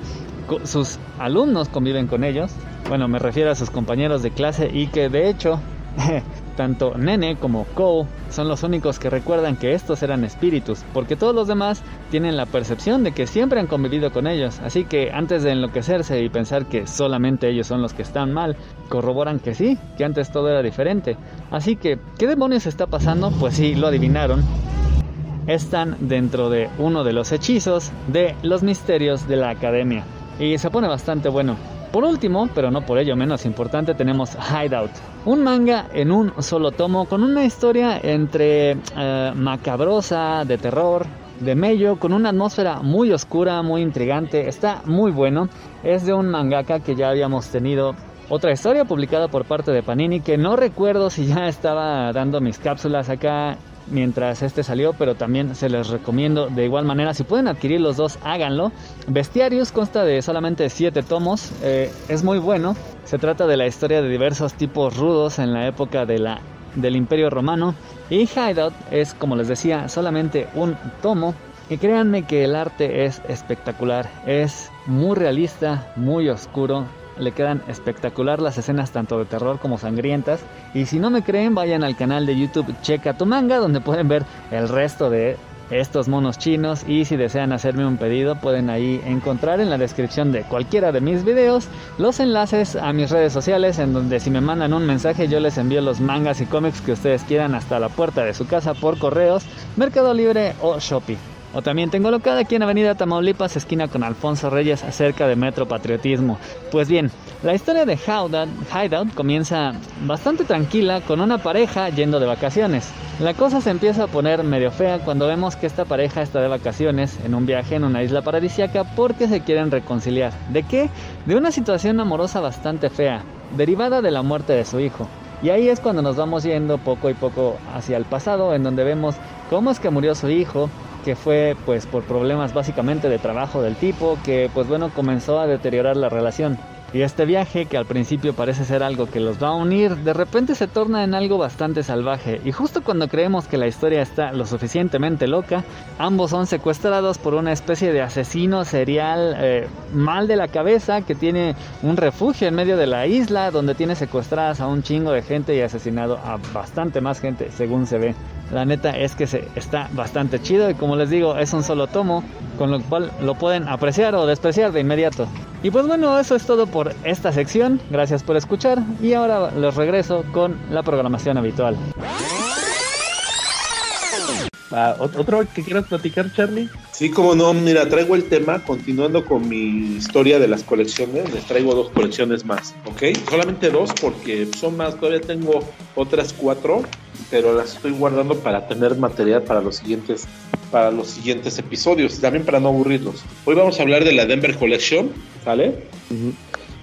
sus alumnos conviven con ellos. Bueno, me refiero a sus compañeros de clase y que de hecho Tanto Nene como Kou son los únicos que recuerdan que estos eran espíritus, porque todos los demás tienen la percepción de que siempre han convivido con ellos, así que antes de enloquecerse y pensar que solamente ellos son los que están mal, corroboran que sí, que antes todo era diferente. Así que, ¿qué demonios está pasando? Pues sí, lo adivinaron. Están dentro de uno de los hechizos de los misterios de la academia. Y se pone bastante bueno. Por último, pero no por ello menos importante, tenemos Hideout, un manga en un solo tomo con una historia entre eh, macabrosa, de terror, de mello, con una atmósfera muy oscura, muy intrigante, está muy bueno. Es de un mangaka que ya habíamos tenido otra historia publicada por parte de Panini que no recuerdo si ya estaba dando mis cápsulas acá mientras este salió, pero también se les recomiendo de igual manera. Si pueden adquirir los dos, háganlo. Bestiarius consta de solamente 7 tomos, eh, es muy bueno. Se trata de la historia de diversos tipos rudos en la época de la, del Imperio Romano. Y Hideout es, como les decía, solamente un tomo. Y créanme que el arte es espectacular, es muy realista, muy oscuro, le quedan espectacular las escenas tanto de terror como sangrientas. Y si no me creen, vayan al canal de YouTube Checa tu manga, donde pueden ver el resto de estos monos chinos. Y si desean hacerme un pedido, pueden ahí encontrar en la descripción de cualquiera de mis videos los enlaces a mis redes sociales, en donde si me mandan un mensaje, yo les envío los mangas y cómics que ustedes quieran hasta la puerta de su casa por correos, Mercado Libre o Shopee. O también tengo locada aquí en Avenida Tamaulipas, esquina con Alfonso Reyes, cerca de Metro Patriotismo. Pues bien, la historia de Hideout comienza bastante tranquila con una pareja yendo de vacaciones. La cosa se empieza a poner medio fea cuando vemos que esta pareja está de vacaciones en un viaje en una isla paradisiaca porque se quieren reconciliar. ¿De qué? De una situación amorosa bastante fea, derivada de la muerte de su hijo. Y ahí es cuando nos vamos yendo poco y poco hacia el pasado, en donde vemos cómo es que murió su hijo, que fue pues por problemas básicamente de trabajo del tipo, que pues bueno comenzó a deteriorar la relación. Y este viaje, que al principio parece ser algo que los va a unir, de repente se torna en algo bastante salvaje. Y justo cuando creemos que la historia está lo suficientemente loca, ambos son secuestrados por una especie de asesino serial eh, mal de la cabeza que tiene un refugio en medio de la isla donde tiene secuestradas a un chingo de gente y asesinado a bastante más gente según se ve. La neta es que se, está bastante chido y como les digo es un solo tomo, con lo cual lo pueden apreciar o despreciar de inmediato. Y pues bueno, eso es todo por esta sección. Gracias por escuchar y ahora los regreso con la programación habitual. Ah, ¿ot- ¿Otro que quieras platicar, Charlie? Sí, como no, mira, traigo el tema, continuando con mi historia de las colecciones, les traigo dos colecciones más, ¿ok? Solamente dos porque son más, todavía tengo otras cuatro, pero las estoy guardando para tener material para los siguientes para los siguientes episodios, también para no aburrirlos. Hoy vamos a hablar de la Denver Collection, ¿sale?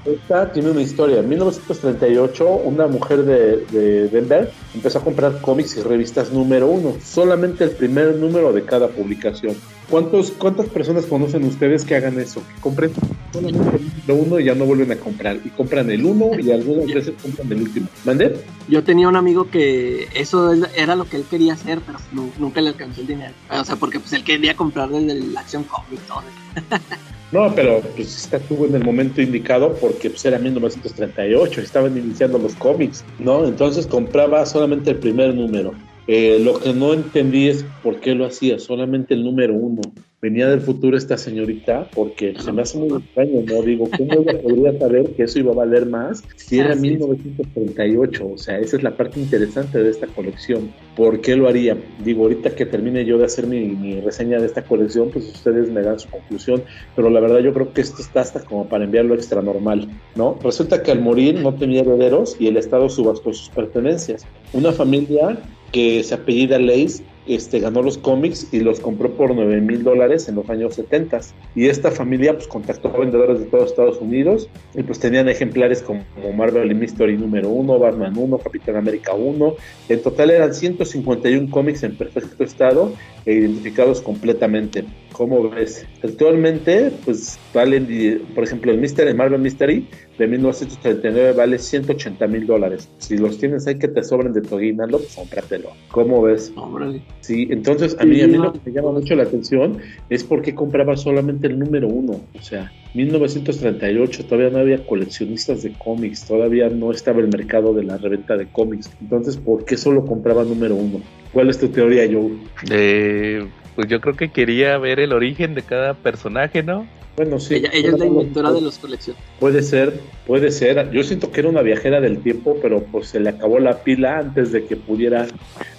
Esta tiene una historia. En 1938, una mujer de, de Denver empezó a comprar cómics y revistas número uno, solamente el primer número de cada publicación. ¿Cuántos, ¿Cuántas personas conocen ustedes que hagan eso? Que compren solamente el número uno y ya no vuelven a comprar. Y compran el uno y algunas veces compran el último. ¿Mande? Yo tenía un amigo que eso es- era lo que él quería hacer, pero nu- nunca le alcanzó el dinero. O sea, porque pues él quería comprar desde la Action Comics, todo. No, pero pues está estuvo en el momento indicado porque pues, era 1938, estaban iniciando los cómics, ¿no? Entonces compraba solamente el primer número. Eh, lo que no entendí es por qué lo hacía, solamente el número uno. Venía del futuro esta señorita porque se me hace muy extraño, ¿no? Digo, ¿cómo ella podría saber que eso iba a valer más si era Así es. 1938? O sea, esa es la parte interesante de esta colección. ¿Por qué lo haría? Digo, ahorita que termine yo de hacer mi, mi reseña de esta colección, pues ustedes me dan su conclusión, pero la verdad yo creo que esto está hasta como para enviarlo extra normal, ¿no? Resulta que al morir no tenía herederos y el Estado subastó sus pertenencias. Una familia que se apellida Leis este, ganó los cómics y los compró por 9 mil dólares en los años 70. Y esta familia pues contactó a vendedores de todos Estados Unidos y pues tenían ejemplares como Marvel Mystery número 1, Batman 1, Capitán América 1. En total eran 151 cómics en perfecto estado e identificados completamente. ¿Cómo ves? Actualmente, pues valen, por ejemplo, el Mystery, el Marvel Mystery de 1939 vale 180 mil dólares. Si los tienes ahí que te sobren de tu aguinaldo, pues cómpratelo. ¿Cómo ves? Sí, entonces a Sí, mí, a mí no. lo que me llama mucho la atención es por qué compraba solamente el número uno. O sea, 1938 todavía no había coleccionistas de cómics, todavía no estaba el mercado de la reventa de cómics. Entonces, ¿por qué solo compraba número uno? ¿Cuál es tu teoría, Joe? Eh, pues yo creo que quería ver el origen de cada personaje, ¿no? Bueno, sí. ella, ella es la inventora de los colecciones. Puede ser, puede ser. Yo siento que era una viajera del tiempo, pero pues se le acabó la pila antes de que pudiera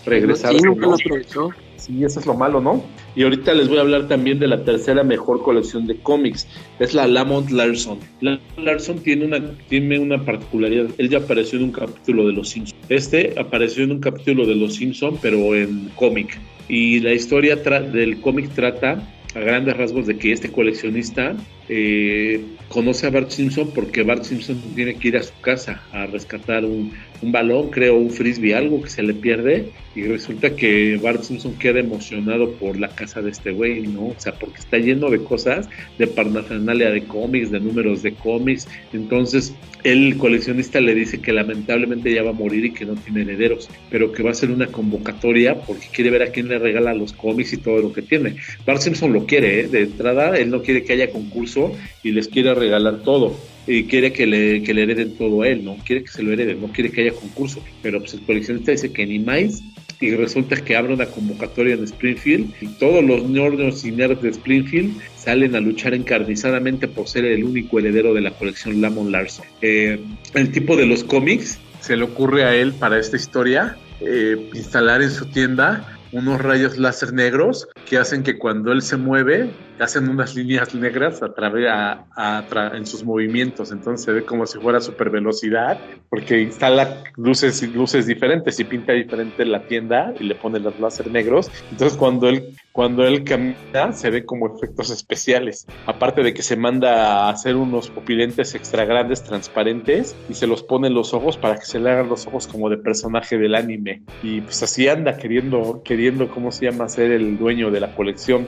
regresar. Sí, nunca lo aprovechó. Sí, eso es lo malo, ¿no? Y ahorita les voy a hablar también de la tercera mejor colección de cómics. Es la Lamont Larson. Lamont Larson tiene una, tiene una particularidad. Él ya apareció en un capítulo de Los Simpsons. Este apareció en un capítulo de Los Simpsons, pero en cómic. Y la historia del cómic trata a grandes rasgos de que este coleccionista eh, conoce a Bart Simpson porque Bart Simpson tiene que ir a su casa a rescatar un, un balón, creo, un frisbee, algo que se le pierde. Y resulta que Bart Simpson queda emocionado por la casa de este güey, ¿no? O sea, porque está lleno de cosas, de parnafernalia de cómics, de números de cómics. Entonces, el coleccionista le dice que lamentablemente ya va a morir y que no tiene herederos, pero que va a hacer una convocatoria porque quiere ver a quién le regala los cómics y todo lo que tiene. Bart Simpson lo quiere, ¿eh? de entrada, él no quiere que haya concurso y les quiere regalar todo. Y quiere que le, que le hereden todo a él, ¿no? Quiere que se lo hereden, no quiere que haya concurso. Pero pues el coleccionista dice que ni más y resulta que abre una convocatoria en Springfield y todos los nerds y nerds de Springfield salen a luchar encarnizadamente por ser el único heredero de la colección Lamont Larson. Eh, el tipo de los cómics se le ocurre a él para esta historia eh, instalar en su tienda unos rayos láser negros que hacen que cuando él se mueve hacen unas líneas negras a través a- a tra- en sus movimientos. Entonces se ve como si fuera super velocidad porque instala luces luces diferentes y pinta diferente la tienda y le pone los láser negros. Entonces cuando él cuando él camina se ve como efectos especiales. Aparte de que se manda a hacer unos pupilentes extra grandes transparentes y se los pone en los ojos para que se le hagan los ojos como de personaje del anime. Y pues así anda queriendo queriendo cómo se llama ser el dueño de la colección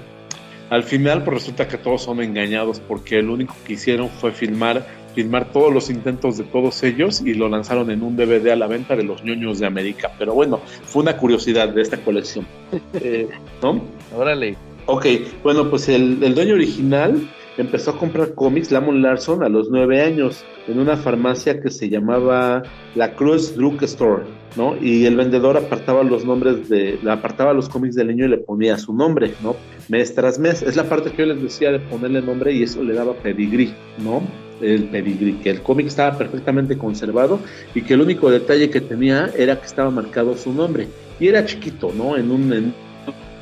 al final pues resulta que todos son engañados porque lo único que hicieron fue filmar filmar todos los intentos de todos ellos y lo lanzaron en un DVD a la venta de los ñoños de América pero bueno fue una curiosidad de esta colección Eh, ¿no? Órale. Ok, bueno, pues el, el dueño original empezó a comprar cómics, Lamont Larson, a los nueve años, en una farmacia que se llamaba La Cruz Drug Store, ¿no? Y el vendedor apartaba los nombres de, apartaba los cómics del niño y le ponía su nombre, ¿no? Mes tras mes. Es la parte que yo les decía de ponerle nombre y eso le daba pedigrí, ¿no? El pedigrí, que el cómic estaba perfectamente conservado y que el único detalle que tenía era que estaba marcado su nombre. Y era chiquito, ¿no? En un, en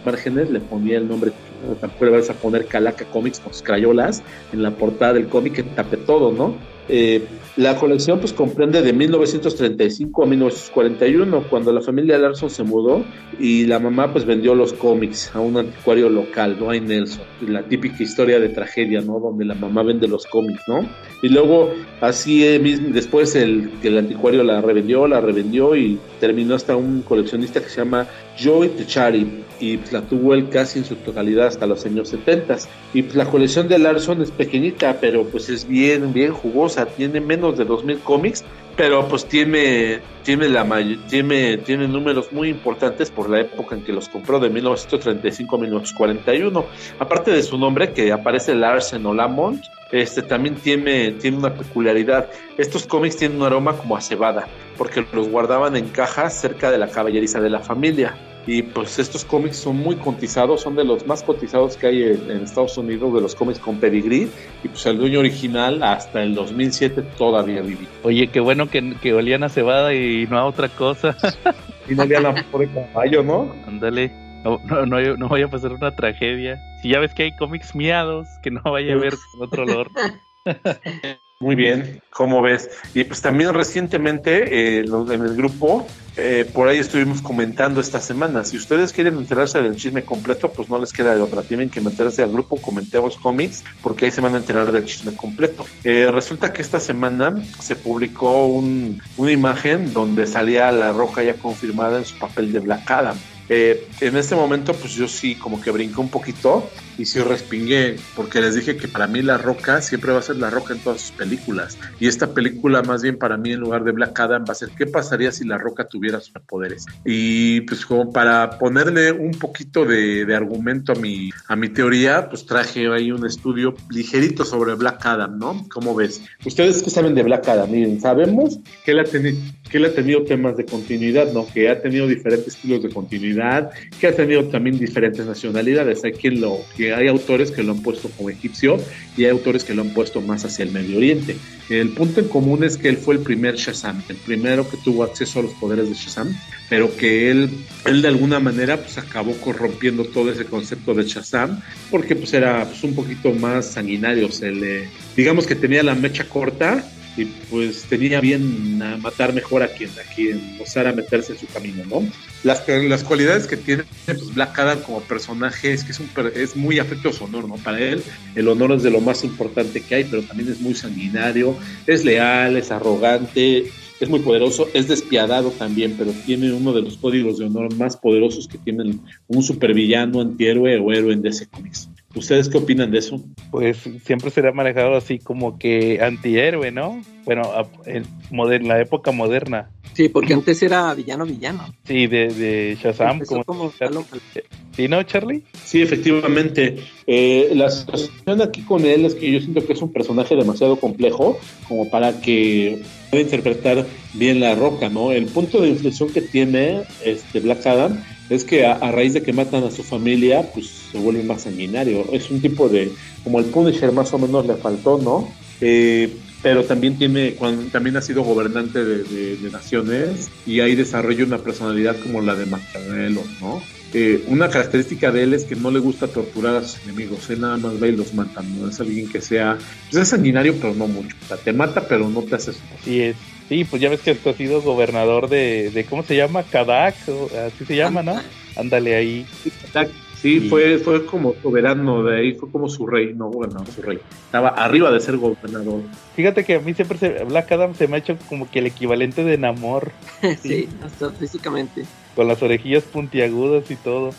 márgenes le ponía el nombre, tampoco vas a poner Calaca Comics con crayolas en la portada del cómic que tape todo, ¿no? Eh, la colección pues comprende de 1935 a 1941, cuando la familia Larson se mudó y la mamá pues vendió los cómics a un anticuario local, ¿no? Hay Nelson, la típica historia de tragedia, ¿no? Donde la mamá vende los cómics, ¿no? Y luego así eh, después el, el anticuario la revendió, la revendió y terminó hasta un coleccionista que se llama Joy Techari y la tuvo él casi en su totalidad hasta los años 70. Y pues la colección de Larson es pequeñita, pero pues es bien, bien jugosa, tiene menos de 2000 cómics, pero pues tiene, tiene, la tiene, tiene números muy importantes por la época en que los compró, de 1935 a 1941. Aparte de su nombre, que aparece Larsen o Lamont, este también tiene, tiene una peculiaridad. Estos cómics tienen un aroma como a cebada, porque los guardaban en cajas cerca de la caballeriza de la familia. Y pues estos cómics son muy cotizados, son de los más cotizados que hay en, Estados Unidos, de los cómics con pedigree. Y pues el dueño original hasta el 2007 todavía vivía. Oye, qué bueno que, que olían a cebada y no a otra cosa. y no olían a de caballo, ¿no? Ándale. No, no, no, no, vaya a pasar una tragedia. Si ya ves que hay cómics miados, que no vaya a haber otro olor. Muy bien, ¿cómo ves? Y pues también recientemente eh, en el grupo, eh, por ahí estuvimos comentando esta semana, si ustedes quieren enterarse del chisme completo, pues no les queda de otra, tienen que meterse al grupo Comentemos Comics, porque ahí se van a enterar del chisme completo. Eh, resulta que esta semana se publicó un, una imagen donde salía La Roca ya confirmada en su papel de Black Adam. Eh, en este momento, pues yo sí como que brinqué un poquito y sí respingué, porque les dije que para mí La Roca siempre va a ser La Roca en todas sus películas. Y esta película, más bien para mí, en lugar de Black Adam, va a ser ¿qué pasaría si La Roca tuviera superpoderes? Y pues como para ponerle un poquito de, argumento a mi, a mi teoría, pues traje ahí un estudio ligerito sobre Black Adam, ¿no? ¿Cómo ves? Ustedes qué saben de Black Adam, miren, sabemos que él ha que él ha tenido temas de continuidad, ¿no? Que ha tenido diferentes estilos de continuidad, que ha tenido también diferentes nacionalidades. Hay quien lo, que hay autores que lo han puesto como egipcio y hay autores que lo han puesto más hacia el Medio Oriente. El punto en común es que él fue el primer Shazam, el primero que tuvo acceso a los poderes de Shazam, pero que él, él de alguna manera pues acabó corrompiendo todo ese concepto de Shazam, porque pues era pues, un poquito más sanguinario, se le, digamos que tenía la mecha corta y pues tenía bien matar mejor a quien, a quien osara meterse en su camino, ¿no? Las, las cualidades que tiene pues, Black Adam como personaje es que es, un, es muy afecto a su honor, ¿no? Para él el honor es de lo más importante que hay, pero también es muy sanguinario, es leal, es arrogante, es muy poderoso, es despiadado también, pero tiene uno de los códigos de honor más poderosos que tiene un supervillano, antihéroe o héroe en DC Comics. ¿Ustedes qué opinan de eso? Pues siempre será manejado así como que antihéroe, ¿no? Bueno, en la época moderna. Sí, porque antes era villano villano. Sí, de, de Shazam. Como, ¿Sí, no, Charlie? Sí, efectivamente. Eh, la situación aquí con él es que yo siento que es un personaje demasiado complejo como para que pueda interpretar bien la roca, ¿no? El punto de inflexión que tiene este Black Adam es que a, raíz de que matan a su familia, pues se vuelve más sanguinario. Es un tipo de, como el Punisher más o menos le faltó, ¿no? Eh, pero también tiene, también ha sido gobernante de, naciones y ahí desarrolla una personalidad como la de Maquiavelo, ¿no? Eh, una característica de él es que no le gusta torturar a sus enemigos, él nada más va y los mata, no es alguien que sea, pues es sanguinario pero no mucho, o sea, te mata pero no te hace Así es. Sí, pues ya ves que ha sido gobernador de, de ¿cómo se llama? Kadak, así se llama, ¿no? Ándale ahí. Sí, fue, fue como soberano de ahí, fue como su rey, no gobernador, su rey. Estaba arriba de ser gobernador. Fíjate que a mí siempre se, Black Adam se me ha hecho como que el equivalente de Namor. sí, hasta físicamente. Con las orejillas puntiagudas y todo.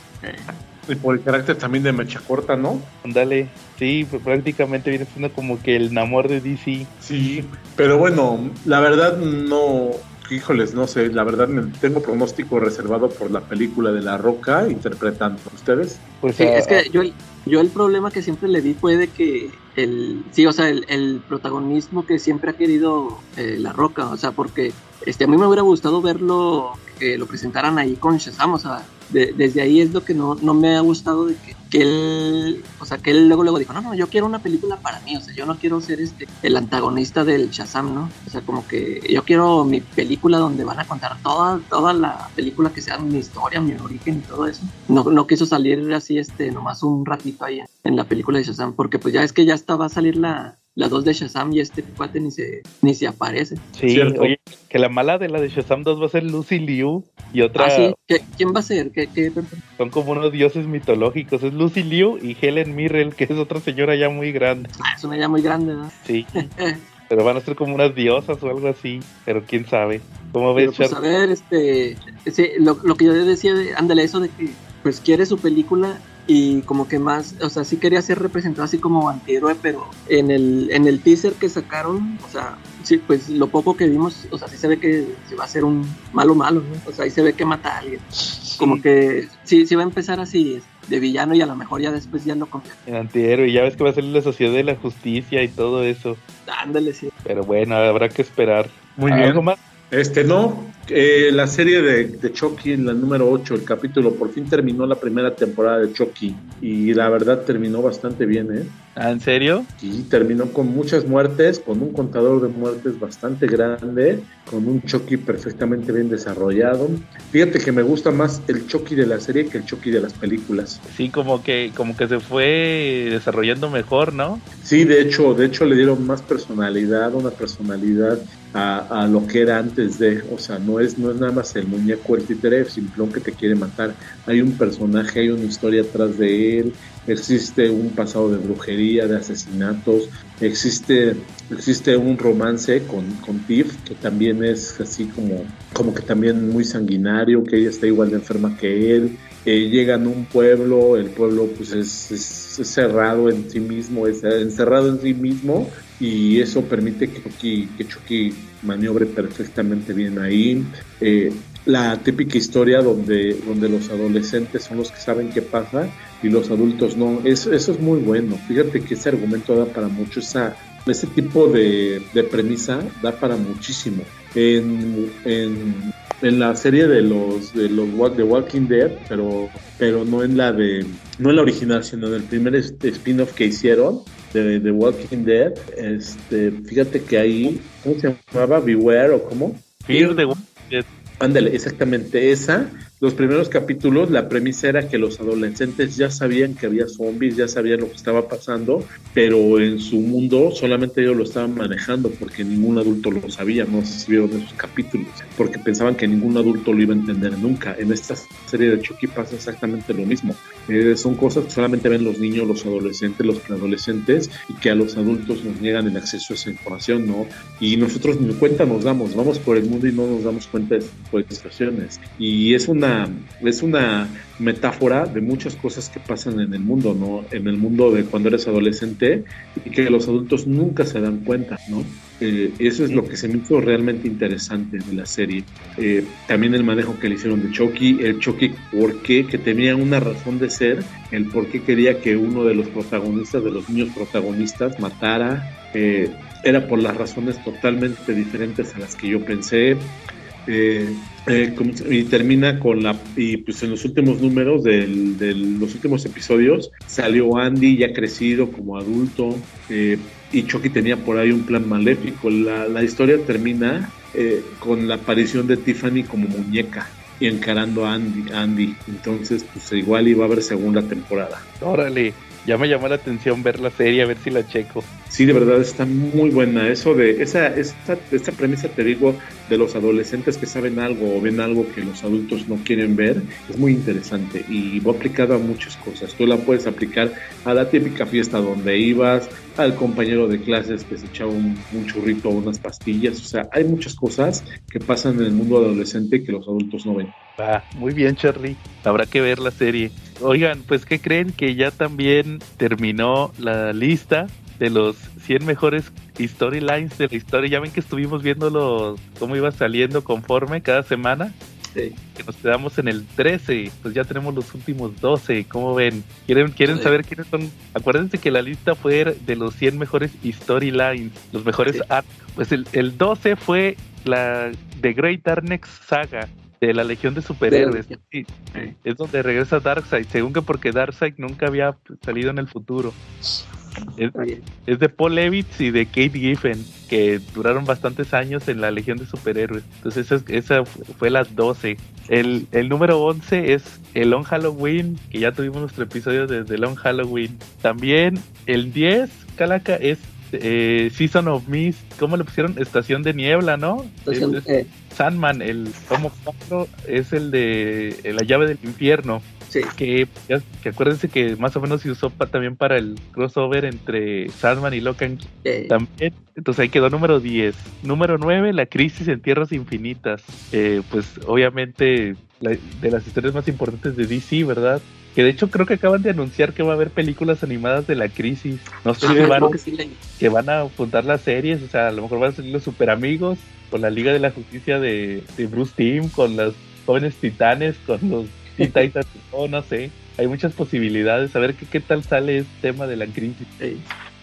Y por el carácter también de mecha corta, ¿no? Ándale, sí, pues prácticamente viene siendo como que el Namor de DC. Sí, pero bueno, la verdad no, híjoles, no sé, la verdad tengo pronóstico reservado por la película de La Roca interpretando. ¿Ustedes? Pues sí, es que yo, yo el problema que siempre le vi fue de que el, sí, o sea, el, protagonismo que siempre ha querido eh, La Roca, o sea, porque este, a mí me hubiera gustado verlo que lo presentaran ahí con Shazam, o sea, desde ahí es lo que no, no me ha gustado de que, que, él, o sea, que él luego, luego dijo, no, no, yo quiero una película para mí, o sea, yo no quiero ser este, el antagonista del Shazam, ¿no? O sea, como que yo quiero mi película donde van a contar toda, toda la película que sea mi historia, mi origen y todo eso. No, no quiso salir así, este, nomás un ratito ahí en la película de Shazam, porque pues ya es que ya está, va a salir la, la 2 de Shazam y este cuate ni se, ni se aparece. Sí, oye, que la mala de la de Shazam 2 va a ser Lucy Liu y otra... Ah, sí. ¿Quién va a ser? ¿Qué, qué... Son como unos dioses mitológicos. Es Lucy Liu y Helen Mirrell, que es otra señora ya muy grande. Ah, es una ya muy grande, ¿no? Sí. pero van a ser como unas diosas o algo así, pero quién sabe. ¿Cómo ves, pues, a ver, este, lo, lo, que yo decía, de, ándale, eso de que pues quiere su película y como que más, o sea, sí quería ser representado así como antihéroe, pero en el, en el teaser que sacaron, o sea, sí, pues lo poco que vimos, o sea, sí se ve que se va a ser un malo malo, ¿no? O sea, ahí se ve que mata a alguien. Como que sí, sí va a empezar así de villano y a lo mejor ya después ya lo convierte. En antihéroe, y ya ves que va a ser la sociedad de la justicia y todo eso. Ándale, sí. Pero bueno, habrá que esperar. Muy bien. ¿Algo más? Este, no, eh, la serie de, de, Chucky, la número 8, el capítulo, por fin terminó la primera temporada de Chucky y la verdad terminó bastante bien, ¿eh? ¿Ah, ¿En serio? Sí, terminó con muchas muertes, con un contador de muertes bastante grande, con un Chucky perfectamente bien desarrollado. Fíjate que me gusta más el Chucky de la serie que el Chucky de las películas. Sí, como que, como que se fue desarrollando mejor, ¿no? Sí, de hecho, de hecho le dieron más personalidad, una personalidad a, lo que era antes de, o sea, no es, no es nada más el muñeco, el títere simplón que te quiere matar, hay un personaje, hay una historia atrás de él, existe un pasado de brujería, de asesinatos, existe, existe un romance con, con Tiff, que también es así como, como que también muy sanguinario, que ella está igual de enferma que él, eh, llegan a un pueblo, el pueblo pues es, es, cerrado en sí mismo, es encerrado en sí mismo y eso permite que Chucky, que Chucky maniobre perfectamente bien ahí. Eh, la típica historia donde, donde los adolescentes son los que saben qué pasa y los adultos no. Eso, eso es muy bueno. Fíjate que ese argumento da para mucho. Esa, ese tipo de, de premisa da para muchísimo. En, en, en, la serie de los de los de Walking Dead, pero pero no en la de no en la original, sino en el primer spin-off que hicieron de The Walking Dead. Este, fíjate que ahí ¿cómo se llamaba? Beware o cómo? Fear the Walking Dead. Ándale, exactamente esa. Los primeros capítulos, la premisa era que los adolescentes ya sabían que había zombies, ya sabían lo que estaba pasando, pero en su mundo solamente ellos lo estaban manejando porque ningún adulto lo sabía, no si vieron esos capítulos, porque pensaban que ningún adulto lo iba a entender nunca. En esta serie de Chucky pasa exactamente lo mismo. Eh, son cosas que solamente ven los niños, los adolescentes, los preadolescentes y que a los adultos nos niegan el acceso a esa información, ¿no? Y nosotros ni cuenta nos damos, vamos por el mundo y no nos damos cuenta de estas situaciones. Y es una es una metáfora de muchas cosas que pasan en el mundo, ¿no? En el mundo de cuando eres adolescente y que los adultos nunca se dan cuenta, ¿no? Eh, eso es lo que se me hizo realmente interesante de la serie. Eh, también el manejo que le hicieron de Chucky, el Chucky, ¿por qué? Que tenía una razón de ser, el por qué quería que uno de los protagonistas, de los niños protagonistas, matara. Eh, era por las razones totalmente diferentes a las que yo pensé. Eh, eh, y termina con la y pues en los últimos números de los últimos episodios salió Andy ya crecido como adulto eh, y Chucky tenía por ahí un plan maléfico. La, la historia termina con la aparición de Tiffany como muñeca y encarando a Andy, Andy. entonces pues igual iba a haber segunda temporada. Órale ya me llamó la atención ver la serie, a ver si la checo. Sí, de verdad está muy buena. Eso de esa esta, esta premisa te digo de los adolescentes que saben algo o ven algo que los adultos no quieren ver es muy interesante y va aplicado a muchas cosas. Tú la puedes aplicar a la típica fiesta donde ibas, al compañero de clases que se echaba un, un churrito o unas pastillas. O sea, hay muchas cosas que pasan en el mundo adolescente que los adultos no ven. Ah, muy bien, Charlie. Habrá que ver la serie. Oigan, pues ¿qué creen? Que ya también terminó la lista de los 100 mejores storylines de la historia. Ya ven que estuvimos viendo cómo iba saliendo conforme cada semana. Sí. Que nos quedamos en el 13, pues ya tenemos los últimos 12. ¿Cómo ven? ¿Quieren, quieren saber quiénes son? Acuérdense que la lista fue de los 100 mejores storylines, los mejores arcos. Pues el, el 12 fue la The Great Arnex Saga, de la Legión de Superhéroes. Sí, Sí. es donde regresa Darkseid, según que porque Darkseid nunca había salido en el futuro. Es, Está bien. es de Paul Levitz y de Kate Giffen, que duraron bastantes años en la Legión de Superhéroes. Entonces esa, esa fue las 12. El, el número 11 es el Long Halloween, que ya tuvimos nuestro episodio desde Long Halloween. También el 10, Calaca, es eh, Season of Mist. ¿Cómo le pusieron? Estación de niebla, ¿no? Entonces, Es- es eh, Sandman, el tomo 4 es el de La llave del infierno sí. que, que acuérdense que más o menos se usó pa- también para el crossover entre Sandman y Locan eh, también. Entonces ahí quedó número 10. Número 9, La crisis en tierras infinitas. Eh, pues obviamente la- de las historias más importantes de DC, ¿verdad? Que de hecho creo que acaban de anunciar que va a haber películas animadas de la crisis. No sé Ah, si van, creo que sí que van a juntar las series, o sea, a lo mejor van a salir los super amigos con la Liga de la Justicia de, de Bruce Timm, con los jóvenes titanes, con los Titans, oh, no sé. Hay muchas posibilidades, a ver qué, qué tal sale este tema de la crisis. Sí.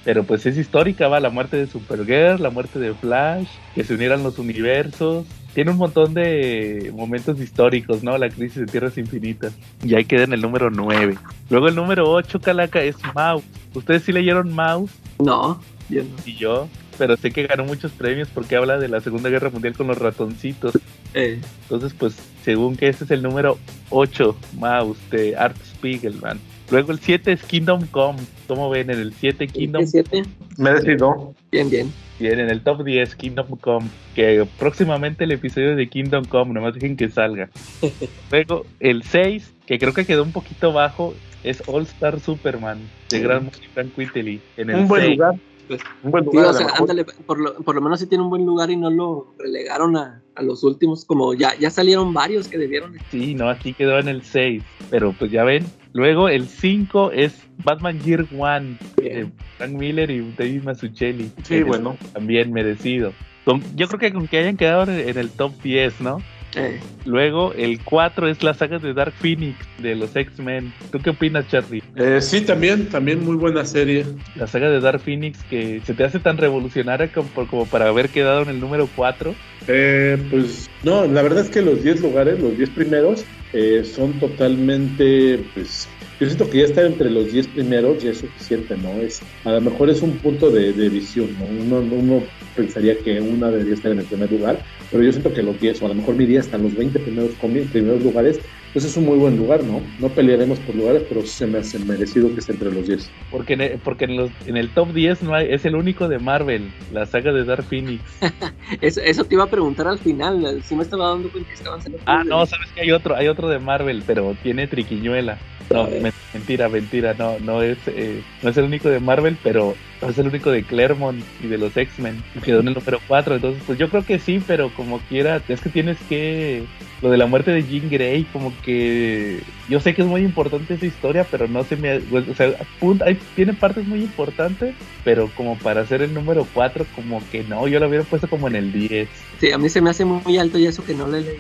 Pero pues es histórica, va la muerte de Supergirl, la muerte de Flash, que se unieran los universos. Tiene un montón de momentos históricos, ¿no? La crisis de Tierras Infinitas. Y ahí queda en el número 9. Luego el número 8, Calaca, es Mouse. ¿Ustedes sí leyeron Mouse? No, yo no. y yo, pero sé que ganó muchos premios porque habla de la Segunda Guerra Mundial con los ratoncitos. Eh, Entonces, pues, según que ese es el número 8, Mouse, de Art Spiegelman. Luego el 7 es Kingdom Come. ¿Cómo ven? En el 7 Kingdom siete? Merecido. Bien, bien. Bien, en el top 10 Kingdom Come. Que próximamente el episodio de Kingdom Come, nomás dejen que salga. Luego el 6, que creo que quedó un poquito bajo, es All Star Superman, de Sí. Gran Frank Whiteley. En el Un buen 6. lugar. Pues, Un buen Sí, lugar. o sea, ándale, por lo, por lo menos sí tiene un buen lugar y no lo relegaron a, a los últimos, como ya, ya salieron varios que debieron. Sí, no, aquí quedó en el 6. Pero pues ya ven. Luego el 5 es Batman Year One, de Bien. Frank Miller y David Mazzucchelli. Sí, bueno. También merecido. Con- yo creo que con que hayan quedado en, en el top 10, ¿no? Eh, Luego el 4 es la saga de Dark Phoenix, de los X-Men. ¿Tú qué opinas, Charlie? Eh, sí, también, también muy buena serie. La saga de Dark Phoenix que se te hace tan revolucionaria como, como para haber quedado en el número 4. Eh, pues no, la verdad es que los 10 lugares, los 10 primeros, eh, son totalmente, pues, yo siento que ya estar entre los 10 primeros ya es suficiente, ¿no? Es, a lo mejor es un punto de, de visión, ¿no? Uno, uno pensaría que una debería estar en el primer lugar, pero yo siento que los 10, o a lo mejor mi día hasta los 20 primeros, primeros lugares, pues es un muy buen lugar, ¿no? No pelearemos por lugares, pero se me hace merecido que esté entre los 10. Porque, en el, porque en, los, en el top 10 no hay, es el único de Marvel, la saga de Dark Phoenix. eso, eso te iba a preguntar al final, si me estaba dando cuenta que estaban saliendo. Ah, no, sabes que hay otro, hay otro de Marvel, pero tiene triquiñuela. No, mentira, mentira, no, no es, eh, no es el único de Marvel, pero es el único de Claremont y de los X-Men. y Quedó en el número 4, entonces pues yo creo que sí, pero como quiera, es que tienes que, lo de la muerte de Jean Grey, como que, yo sé que es muy importante esa historia, pero no se me, pues, o sea, punto, hay, tiene partes muy importantes, pero como para ser el número 4, como que no, yo lo hubiera puesto como en el 10. Sí, a mí se me hace muy alto y eso que no le leí.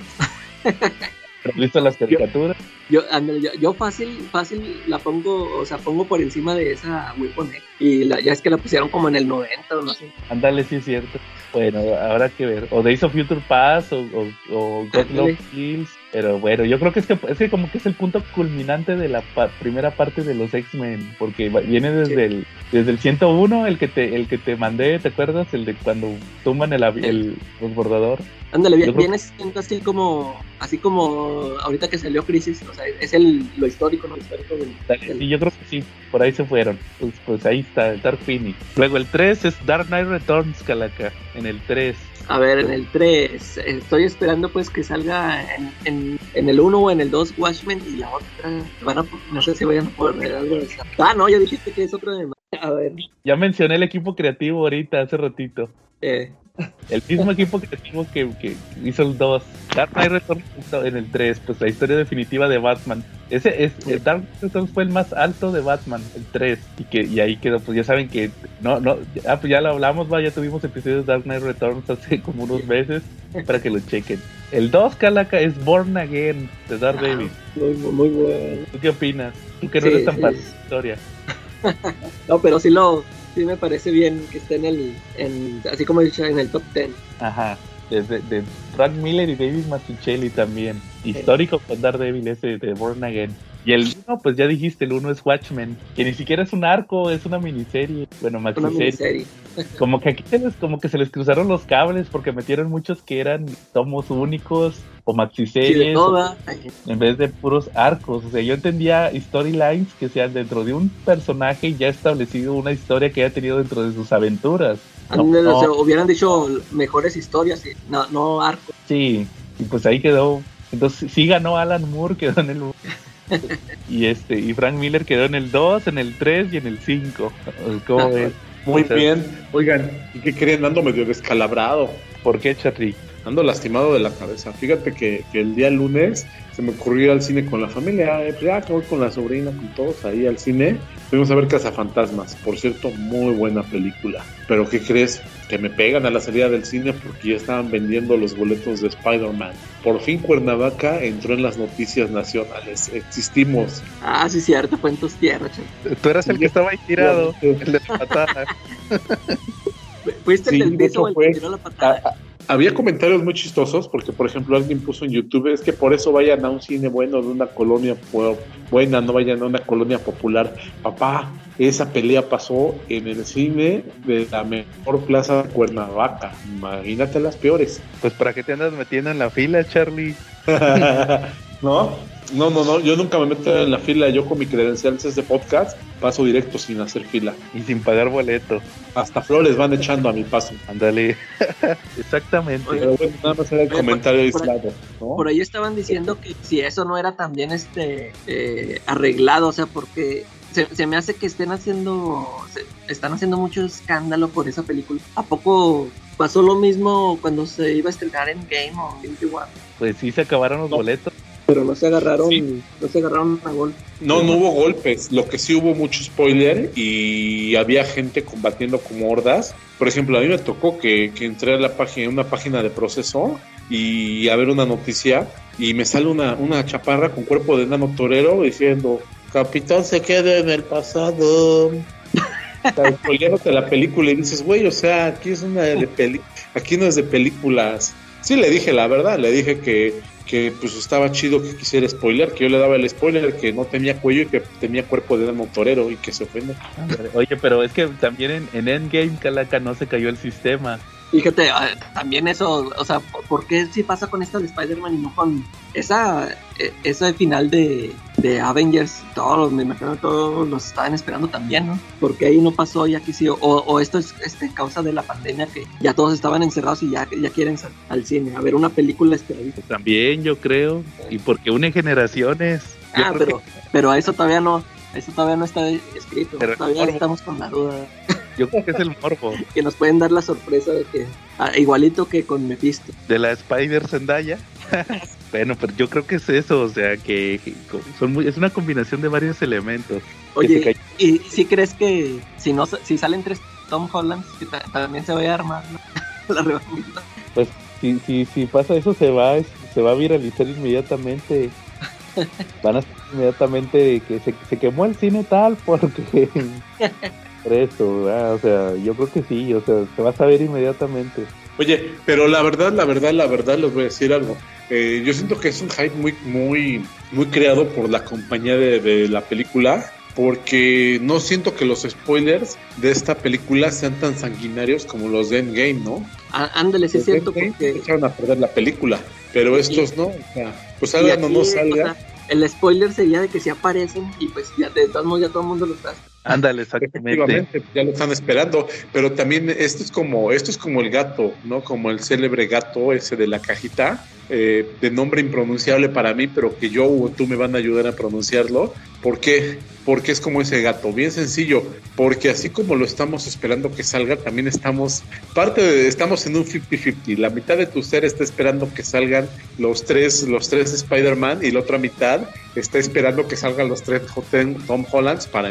¿Has visto las caricaturas? Yo, yo, yo fácil, fácil la pongo, o sea, pongo por encima de esa Weapon X. Y la, ya es que la pusieron como en el 90 o no sé. Ándale, sí es cierto. Bueno, habrá que ver. O Days of Future Past o, o, o God. Love Kills. Pero bueno, yo creo que es que es que como que es el punto culminante de la pa- primera parte de los X-Men. Porque viene desde Sí. el desde el 101, el que te el que te mandé, ¿te acuerdas? El de cuando tumban el, avi- el transbordador. Ándale, creo- viene siendo así como, así como ahorita que salió Crisis, o sea, es el, lo histórico, ¿no? Lo histórico del, Dale, del- Sí, yo creo que sí, por ahí se fueron. Pues, pues ahí está, el Dark Phoenix. Luego el 3 es Dark Knight Returns, Calaca. En el 3. A ver, en el 3, estoy esperando pues que salga en, en, en el 1 o en el 2 Watchmen y la otra, van a, no sé si vayan a poner algo de esa. Ah, no, ya dijiste que es otro de A ver, Ya mencioné el equipo creativo ahorita, hace ratito. eh, El mismo equipo creativo que, que hizo el 2. Dark Knight Returns en el 3, pues la historia definitiva de Batman. Ese es, el Dark Knight Returns fue el más alto de Batman, el 3. Y que y ahí quedó, pues ya saben que no, no, ah, pues ya lo hablamos, va, ya tuvimos episodios de Dark Knight Returns hace como unos meses para que lo chequen. El 2, Calaca, es Born Again de Dark David. muy, muy, muy bueno. ¿Tú qué opinas? Tú que no Sí, eres tan sí. fan de la historia. No, pero sí lo, sí me parece bien que esté en el, en, así como dicho, en el top 10. Ajá. De, de- Frank Miller y David Mazzucchelli también. Histórico con Daredevil ese de Born Again. Y el uno, pues ya dijiste, el uno es Watchmen, que ni siquiera es un arco, es una miniserie. Bueno, maxiserie. miniserie. Como que aquí se les, como que se les cruzaron los cables porque metieron muchos que eran tomos únicos o Sí, maxiseries toda. en vez de puros arcos. O sea, yo entendía storylines que sean dentro de un personaje ya establecido una historia que haya tenido dentro de sus aventuras. No, Ándale, no, o sea, hubieran dicho mejores historias, y no, no arco. sí, y pues ahí quedó. Entonces sí ganó Alan Moore, quedó en el y este y Frank Miller quedó en el 2, en el 3 y en el 5. ¿Cómo ves? Muy O sea, bien. Oigan, ¿y qué creen? Ando medio descalabrado. ¿Por qué, Charlie? Ando lastimado de la cabeza. Fíjate que, que el día lunes se me ocurrió ir al cine con la familia. eh, pues ya voy con la sobrina, con todos ahí al cine. Fuimos a ver Cazafantasmas. Por cierto, muy buena película. Pero ¿qué crees? Que me pegan a la salida del cine porque ya estaban vendiendo los boletos de Spider-Man. Por fin Cuernavaca entró en las noticias nacionales. Existimos. Ah, sí, cierto, fue en tus tierras. Tú eras el que estaba ahí tirado, Sí. el de la patada. Fuiste Sí, el del hecho el fue- que tiró la patada. Había comentarios muy chistosos porque, por ejemplo, alguien puso en YouTube, es que por eso vayan a un cine bueno de una colonia buena, no vayan a una colonia popular. Papá, esa pelea pasó en el cine de la mejor plaza de Cuernavaca. Imagínate las peores. Pues para qué te andas metiendo en la fila, Charlie. ¿No? No, no, no, yo nunca me meto en la fila, yo con mi credencial de este podcast paso directo sin hacer fila. Y sin pagar boleto. Hasta flores van echando a mi paso. Ándale. Exactamente. Oye, Pero bueno, nada más era el Oye, comentario por- por- aislado, ¿no? Por ahí estaban diciendo que si eso no era también este eh, arreglado, o sea, porque se, se me hace que estén haciendo, se- están haciendo mucho escándalo por esa película. ¿A poco pasó lo mismo cuando se iba a estrenar en Game o Infinity War? Pues sí se acabaron los No. boletos. Pero no se agarraron, Sí. no se agarraron a gol. No, no hubo golpes. Lo que sí hubo mucho spoiler y había gente combatiendo como hordas. Por ejemplo, a mí me tocó que, que entré a la página, una página de proceso y a ver una noticia y me sale una, una chaparra con cuerpo de nano torero diciendo Capitán se queda en el pasado. Spoileándote la película y dices, güey, o sea, aquí es una de peli aquí no es de películas. Sí, le dije la verdad, le dije que, que pues estaba chido que quisiera spoiler, que yo le daba el spoiler, que no tenía cuello y que tenía cuerpo de nano torero y que se ofende. Oye, pero es que también en, en Endgame, Calaca, no se cayó el sistema. Fíjate, ah, también eso, o sea, ¿por- ¿por qué si pasa con esta de Spider-Man y no con esa, eh, ese final de, de Avengers? Todos, me imagino que todos los estaban esperando también, ¿no? Porque ahí no pasó y aquí sí, o, o esto es este, causa de la pandemia que ya todos estaban encerrados y ya, ya quieren salir al cine a ver una película esperadita. También yo creo. Y porque une generaciones. Ah, pero, pero eso todavía no, eso todavía no está escrito, Pero- todavía estamos con la duda. que- yo creo que es el morbo Que nos pueden dar la sorpresa de que, ah, igualito que con Mephisto. de la Spider Zendaya. bueno, pero yo creo que es eso, o sea, que son muy, es una combinación de varios elementos. Oye. ¿y si crees que si no si salen tres Tom Holland, que ta- también se vaya a armar la, la revancha? Si, si, si pasa eso, se va, se va a viralizar inmediatamente. Van a estar inmediatamente que se, se quemó el cine tal porque por eso, ¿verdad? o sea, yo creo que sí, o sea, se va a saber inmediatamente. Oye, pero la verdad, la verdad, la verdad, les voy a decir algo. Eh, yo siento que es un hype muy, muy, muy creado por la compañía de, de la película, porque no siento que los spoilers de esta película sean tan sanguinarios como los de Endgame, ¿no? Á- Ándale, sí es cierto, Endgame porque echaron a perder la película, pero estos no, o sea, pues y salgan o no o sea, el spoiler sería de que si aparecen y pues ya de todos modos ya todo el mundo lo está. Ándale, exactamente. Efectivamente, ya lo están esperando, pero también esto es como esto es como el gato, ¿no? Como el célebre gato ese de la cajita, eh, de nombre impronunciable para mí, pero que yo o tú me van a ayudar a pronunciarlo. ¿Por qué? Porque es como ese gato, bien sencillo, porque así como lo estamos esperando que salga, también estamos parte de, estamos en un 50-50, la mitad de tu ser está esperando que salgan los tres los tres Spider-Man y la otra mitad está esperando que salgan los tres Tom Hollands para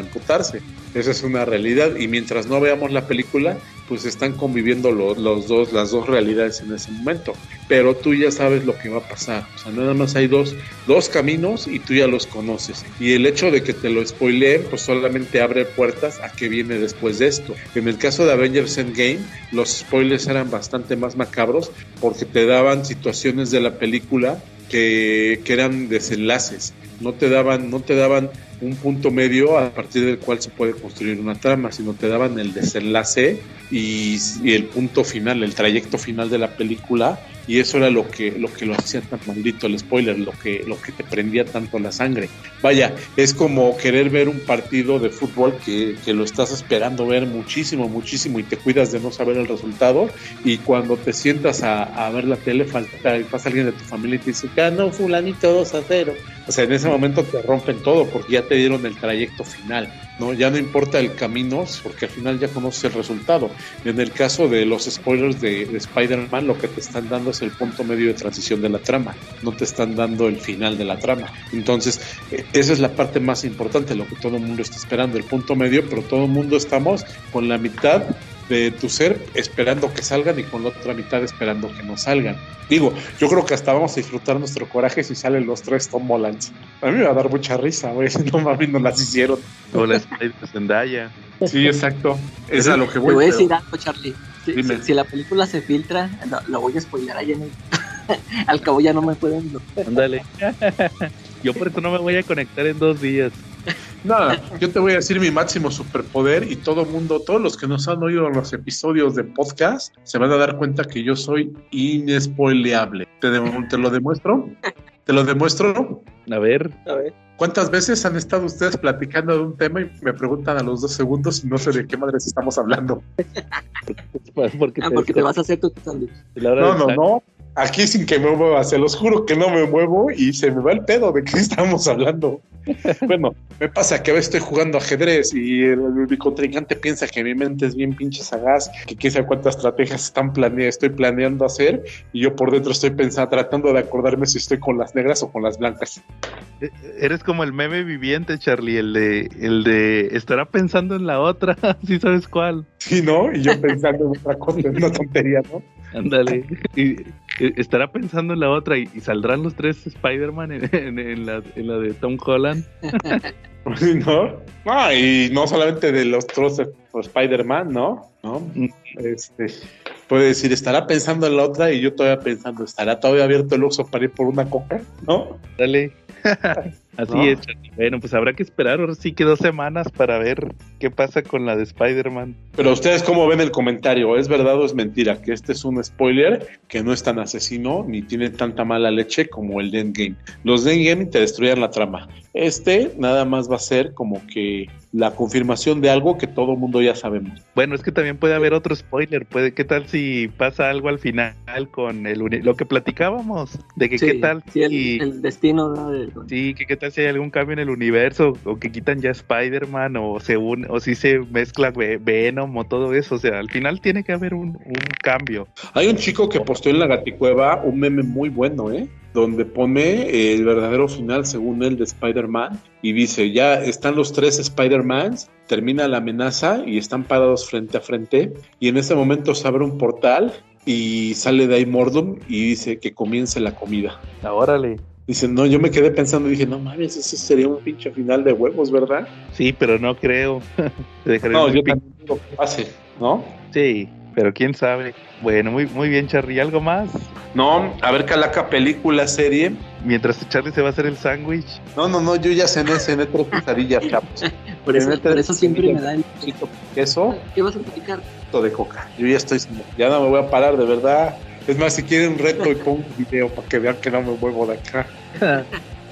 Esa es una realidad y mientras no veamos la película, pues están conviviendo los, los dos, las dos realidades en ese momento. Pero tú ya sabes lo que va a pasar. O sea, nada más hay dos, dos caminos y tú ya los conoces. Y el hecho hecho de que te lo spoileen, pues solamente abre puertas a que viene después de esto. En el caso de Avengers Endgame, los spoilers eran bastante más macabros porque te daban situaciones de la película que, que eran desenlaces. No te daban, no te daban un punto medio a partir del cual se puede construir una trama, sino te daban el desenlace y, y, el punto final, el trayecto final de la película, y eso era lo que lo que lo hacía tan maldito el spoiler, lo que lo que te prendía tanto la sangre. Vaya, es como querer ver un partido de fútbol que, que lo estás esperando ver muchísimo, muchísimo y te cuidas de no saber el resultado y cuando te sientas a, a ver la tele falta, pasa alguien de tu familia y te dice, no fulanito 2 a 0. O sea, en ese momento te rompen todo porque ya te dieron el trayecto final. ¿No? Ya no importa el camino, porque al final ya conoces el resultado. En el caso de los spoilers de, de Spider-Man, lo que te están dando es el punto medio de transición de la trama, no te están dando el final de la trama. Entonces, esa es la parte más importante, lo que todo el mundo está esperando, el punto medio, pero todo el mundo estamos con la mitad de tu ser esperando que salgan y con la otra mitad esperando que no salgan. Digo, yo creo que hasta vamos a disfrutar nuestro coraje si salen los tres Tom Hollands. A mí me va a dar mucha risa, güey, no mami no las hicieron. O Zendaya. Sí, exacto. Es a lo que voy. Te voy a decir algo, Charlie. Si, Dime. si- si la película se filtra, lo, lo voy a spoiler ahí en el... Al cabo ya no me pueden... Ándale. Yo por eso no me voy a conectar en dos días. Nada, yo te voy a decir mi máximo superpoder y todo mundo, todos los que nos han oído en los episodios de podcast, se van a dar cuenta que yo soy inespoileable. ¿Te, de- te lo demuestro? ¿Te lo demuestro? A ver, A ver. ¿Cuántas veces han estado ustedes platicando de un tema y me preguntan a los dos segundos y no sé de qué madres estamos hablando? porque, Ah, porque te vas a hacer tu sándwich. No, no, no. Aquí sin que me mueva, se los juro que no me muevo y se me va el pedo de qué estamos hablando. Bueno, me pasa que a veces estoy jugando ajedrez y el, mi contrincante piensa que mi mente es bien pinche sagaz, que quién sabe cuántas estrategias están plane estoy planeando hacer y yo por dentro estoy pensando, tratando de acordarme si estoy con las negras o con las blancas. Eh, Eres como el meme viviente, Charlie, el de, el de estará pensando en la otra, si sabes cuál. Sí, ¿no? Y yo pensando en otra cosa, en una tontería, ¿no? Ándale. Y, eh, estará pensando en la otra y, y saldrán los tres Spider-Man en, en- en la, en la de Tom Holland. Sí, ¿No? Ah, y no solamente de los trozos por Spider-Man, ¿no? ¿No? Este, puede decir, estará pensando en la otra y yo todavía pensando, ¿estará todavía abierto el Oxxo para ir por una coca? ¿No? Dale. Así ¿No? es. Bueno, pues habrá que esperar ahora sí que dos semanas para ver qué pasa con la de Spider-Man. Pero ustedes cómo ven el comentario, ¿es verdad o es mentira? Que este es un spoiler que no es tan asesino ni tiene tanta mala leche como el de Endgame. Los de Endgame te destruían la trama. Este nada más va a ser como que la confirmación de algo que todo mundo ya sabemos. Bueno, es que también puede haber otro spoiler. Puede, ¿Qué tal si pasa algo al final con el lo que platicábamos? De que Sí, qué tal sí, el, si, el destino ¿no? de- sí, que qué tal si hay algún cambio en el universo o que quitan ya Spider-Man o se une, o si se mezcla Ve- Venom o todo eso. O sea, al final tiene que haber un, un cambio. Hay un chico que posteó en la gaticueva un meme muy bueno, ¿eh? Donde pone el verdadero final, según él, de Spider-Man. Y dice, ya están los tres Spider-Mans, termina la amenaza y están parados frente a frente. Y en ese momento se abre un portal y sale de ahí Mordum y dice que comience la comida. Órale. Dice, no, yo me quedé pensando y dije, no mames, ese sería un pinche final de huevos, ¿verdad? Sí, pero no creo. No, yo también digo que pase, ¿no? Sí, pero quién sabe. Bueno, muy, muy bien, Charlie. ¿Algo más? No, a ver, Calaca, película, serie. Mientras Charlie se va a hacer el sándwich. No, no, no, yo ya cené, cené tres quesadillas, chavos. Por eso, por eso siempre me da el... queso, ¿Qué vas a platicar? de coca. Yo ya estoy, ya no me voy a parar, de verdad. Es más, si quieren un reto y pongo un video para que vean que no me muevo de acá.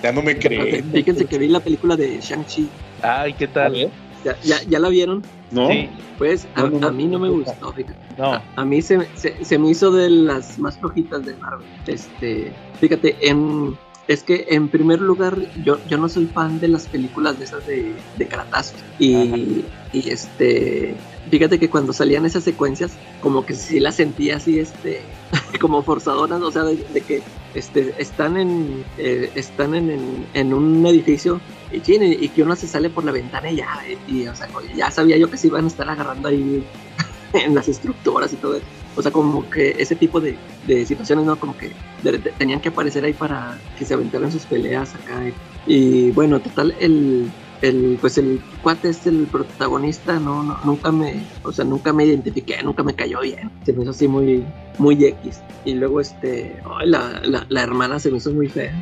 Ya no me creen. Fíjense que vi la película de Shang-Chi. Ay, ¿qué tal? ¿Ya, ya, ya la vieron? ¿No? Sí, Pues a, No, no, no. a mí no me gustó, fíjate. no. A, a mí se, se, se me hizo de las más flojitas de Marvel. Este, fíjate, en, es que en primer lugar yo, yo no soy fan de las películas de esas de, de caratazos. Y, y este, fíjate que cuando salían esas secuencias, como que sí las sentía así, este, como forzadoras, o sea, de, que este, están en, eh, están en, en, un edificio y, y, que uno se sale por la ventana y ya, y, o sea, ya sabía yo que se iban a estar agarrando ahí en las estructuras y todo eso. O sea, como que ese tipo de, de situaciones, ¿no? Como que tenían que aparecer ahí para que se aventaran sus peleas acá. Y bueno, total, el, el pues el cuate es el protagonista, no, no, nunca me, o sea, nunca me identifiqué, nunca me cayó bien. Se me hizo así muy, muy X. Y luego este, ay, la, la, la hermana se me hizo muy fea.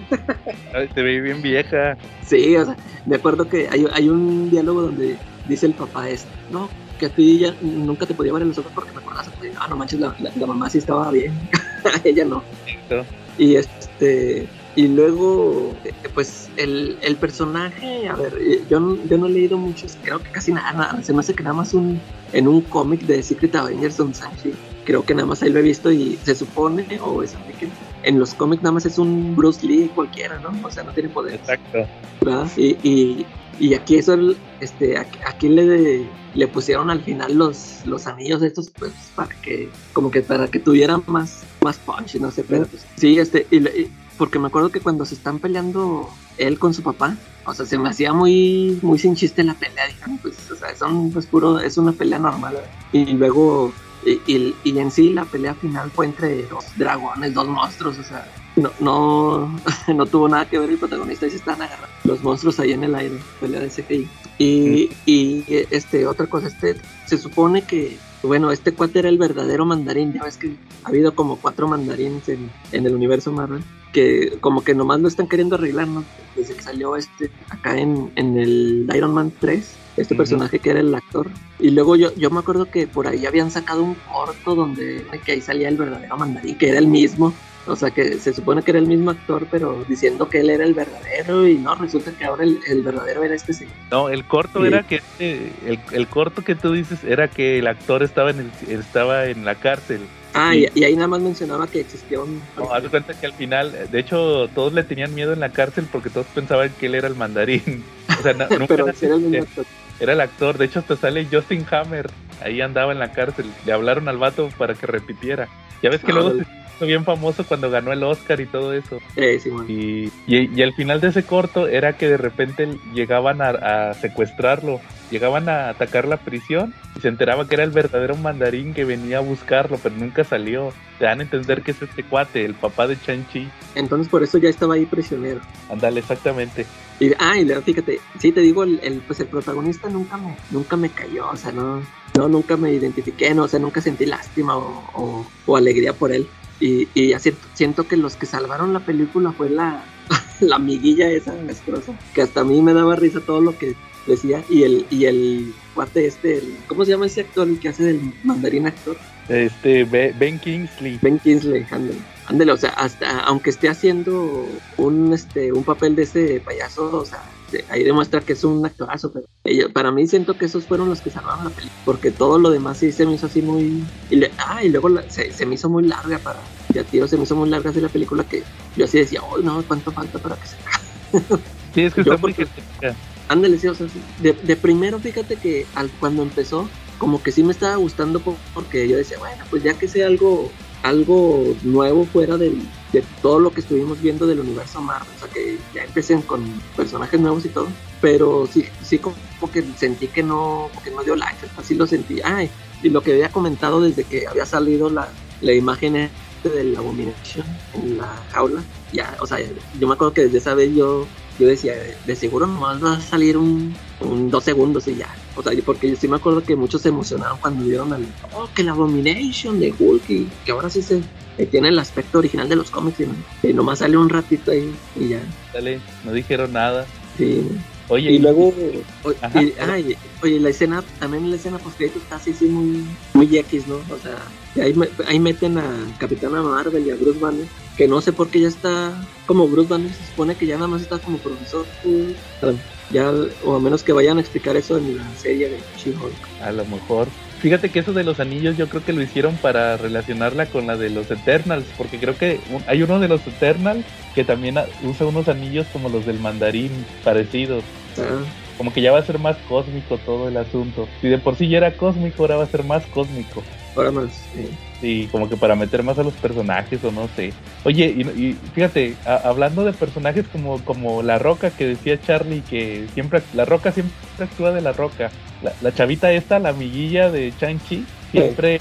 Ay, te ve bien vieja. Sí, o sea, me acuerdo que hay, hay un diálogo donde dice el papá este, no, que a ti ya nunca te podía ver en los ojos porque me acordás, ah, no manches, la, la, la mamá sí estaba bien, ella no. Exacto. Y este y luego eh, pues el, el personaje, a ver, eh, yo, no- yo no he leído muchos, creo que casi nada, nada, se me hace que nada más un en un cómic de Secret Avengers Don Sanchi, creo que nada más ahí lo he visto y se supone o es que en los cómics nada más es un Bruce Lee cualquiera, ¿no? O sea, no tiene poder. Exacto. ¿verdad? Y, y, y aquí eso, este, aquí, aquí le, le pusieron al final los, los anillos estos, pues, para que, como que para que tuviera más, más punch, no sé, pero pues, sí, este, y, le- y- porque me acuerdo que cuando se están peleando él con su papá, o sea, se me hacía muy, muy sin chiste la pelea, dije, "No, pues, o sea, son, pues, puro, es una pelea normal, y luego, y, y, y en sí la pelea final fue entre dos dragones, dos monstruos, o sea, no, no, no tuvo nada que ver el protagonista y se están agarrando los monstruos ahí en el aire, pelea de CGI. Y, y este, otra cosa, este, se supone que, bueno, este cuate era el verdadero mandarín, ya ves que ha habido como cuatro mandarines en, en el universo Marvel, que como que nomás lo están queriendo arreglar, ¿no? Desde que salió este, acá en, en el Iron Man 3, este personaje que era el actor. Y luego yo, yo me acuerdo que por ahí habían sacado un corto donde que ahí salía el verdadero mandarín, que era el mismo. O sea, que se supone que era el mismo actor, pero diciendo que él era el verdadero y no, resulta que ahora el, el verdadero era este señor. No, el corto Sí. era que este- el, el corto que tú dices era que el actor estaba en el, estaba en la cárcel. Ah, y, y ahí nada más mencionaba que existía un... No, haz de cuenta que al final, de hecho, todos le tenían miedo en la cárcel porque todos pensaban que él era el mandarín. O sea, no- nunca pero era, el mismo actor. era el actor. De hecho, hasta sale Justin Hammer. Ahí andaba en la cárcel. Le hablaron al vato para que repitiera. Ya ves que Ah, luego vale. se hizo bien famoso cuando ganó el Oscar y todo eso. Y, y, y al final de ese corto era que de repente llegaban a, a secuestrarlo, llegaban a atacar la prisión y se enteraba que era el verdadero mandarín que venía a buscarlo, pero nunca salió. Te dan a entender que es este cuate, el papá de Chan-Chi. Entonces por eso ya estaba ahí prisionero. Ándale, exactamente. Y, ah, y luego fíjate, sí te digo, el, el, pues el protagonista nunca me, nunca me cayó, o sea, no, no, nunca me identifiqué, no, o sea, nunca sentí lástima o, o, o alegría por él. Y, y ya siento, que los que salvaron la película fue la, la amiguilla esa asquerosa, que hasta a mí me daba risa todo lo que decía, y el, y el cuate este, el- ¿cómo se llama ese actor, el que hace del mandarín actor? Este, Be- Ben Kingsley. Ben Kingsley, ándale. Ándale, o sea, hasta aunque esté haciendo un este un papel de ese payaso, o sea, ahí demuestra que es un actorazo, pero para mí siento que esos fueron los que salvaron la película, porque todo lo demás sí se me hizo así muy y le- ah, y luego la- se, se me hizo muy larga para ya tío, se me hizo muy larga así la película que yo así decía, "Uy, no, cuánto falta para que se Sí, es que Yo está muy porque- genérica. Ándale, sí, o sea, sí. de, de primero fíjate que al, cuando empezó, como que sí me estaba gustando po- porque yo decía, bueno, pues ya que sea algo, algo nuevo fuera del, de todo lo que estuvimos viendo del universo Marvel, o sea, que ya empecen con personajes nuevos y todo, pero sí, sí como que sentí que no, que no dio like, así lo sentí. Ay, y lo que había comentado desde que había salido la, la imagen este del Abomination en la jaula, ya, o sea, yo me acuerdo que desde esa vez yo yo decía, de seguro nomás va a salir un, un dos segundos y ya. O sea, porque yo sí me acuerdo que muchos se emocionaron cuando vieron al, oh, que la Abomination de Hulk y que ahora sí se eh, tiene el aspecto original de los cómics y, no- y nomás sale un ratito ahí y ya. Dale, no dijeron nada. Sí. Oye, Y luego, o- Ajá. y- oye, la escena, también la escena post está así, sí, muy, muy X, ¿no? O sea, ahí, ahí meten a Capitana Marvel y a Bruce Banner, que no sé por qué ya está como Bruce Banner, se supone que ya nada más está como profesor, pues, ya, o a menos que vayan a explicar eso en la serie de She-Hulk. A lo mejor. Fíjate que eso de los anillos yo creo que lo hicieron para relacionarla con la de los Eternals, porque creo que un- hay uno de los Eternals que también usa unos anillos como los del mandarín parecidos. Ah, Como que ya va a ser más cósmico todo el asunto. Si de por sí ya era cósmico, ahora va a ser más cósmico. ahora más, Y como que para meter más a los personajes o no sé. Oye, y, y fíjate, a- hablando de personajes como, como La Roca que decía Charlie que siempre, La Roca siempre actúa de La Roca. La, la chavita esta, la amiguilla de Chang-Chi, siempre,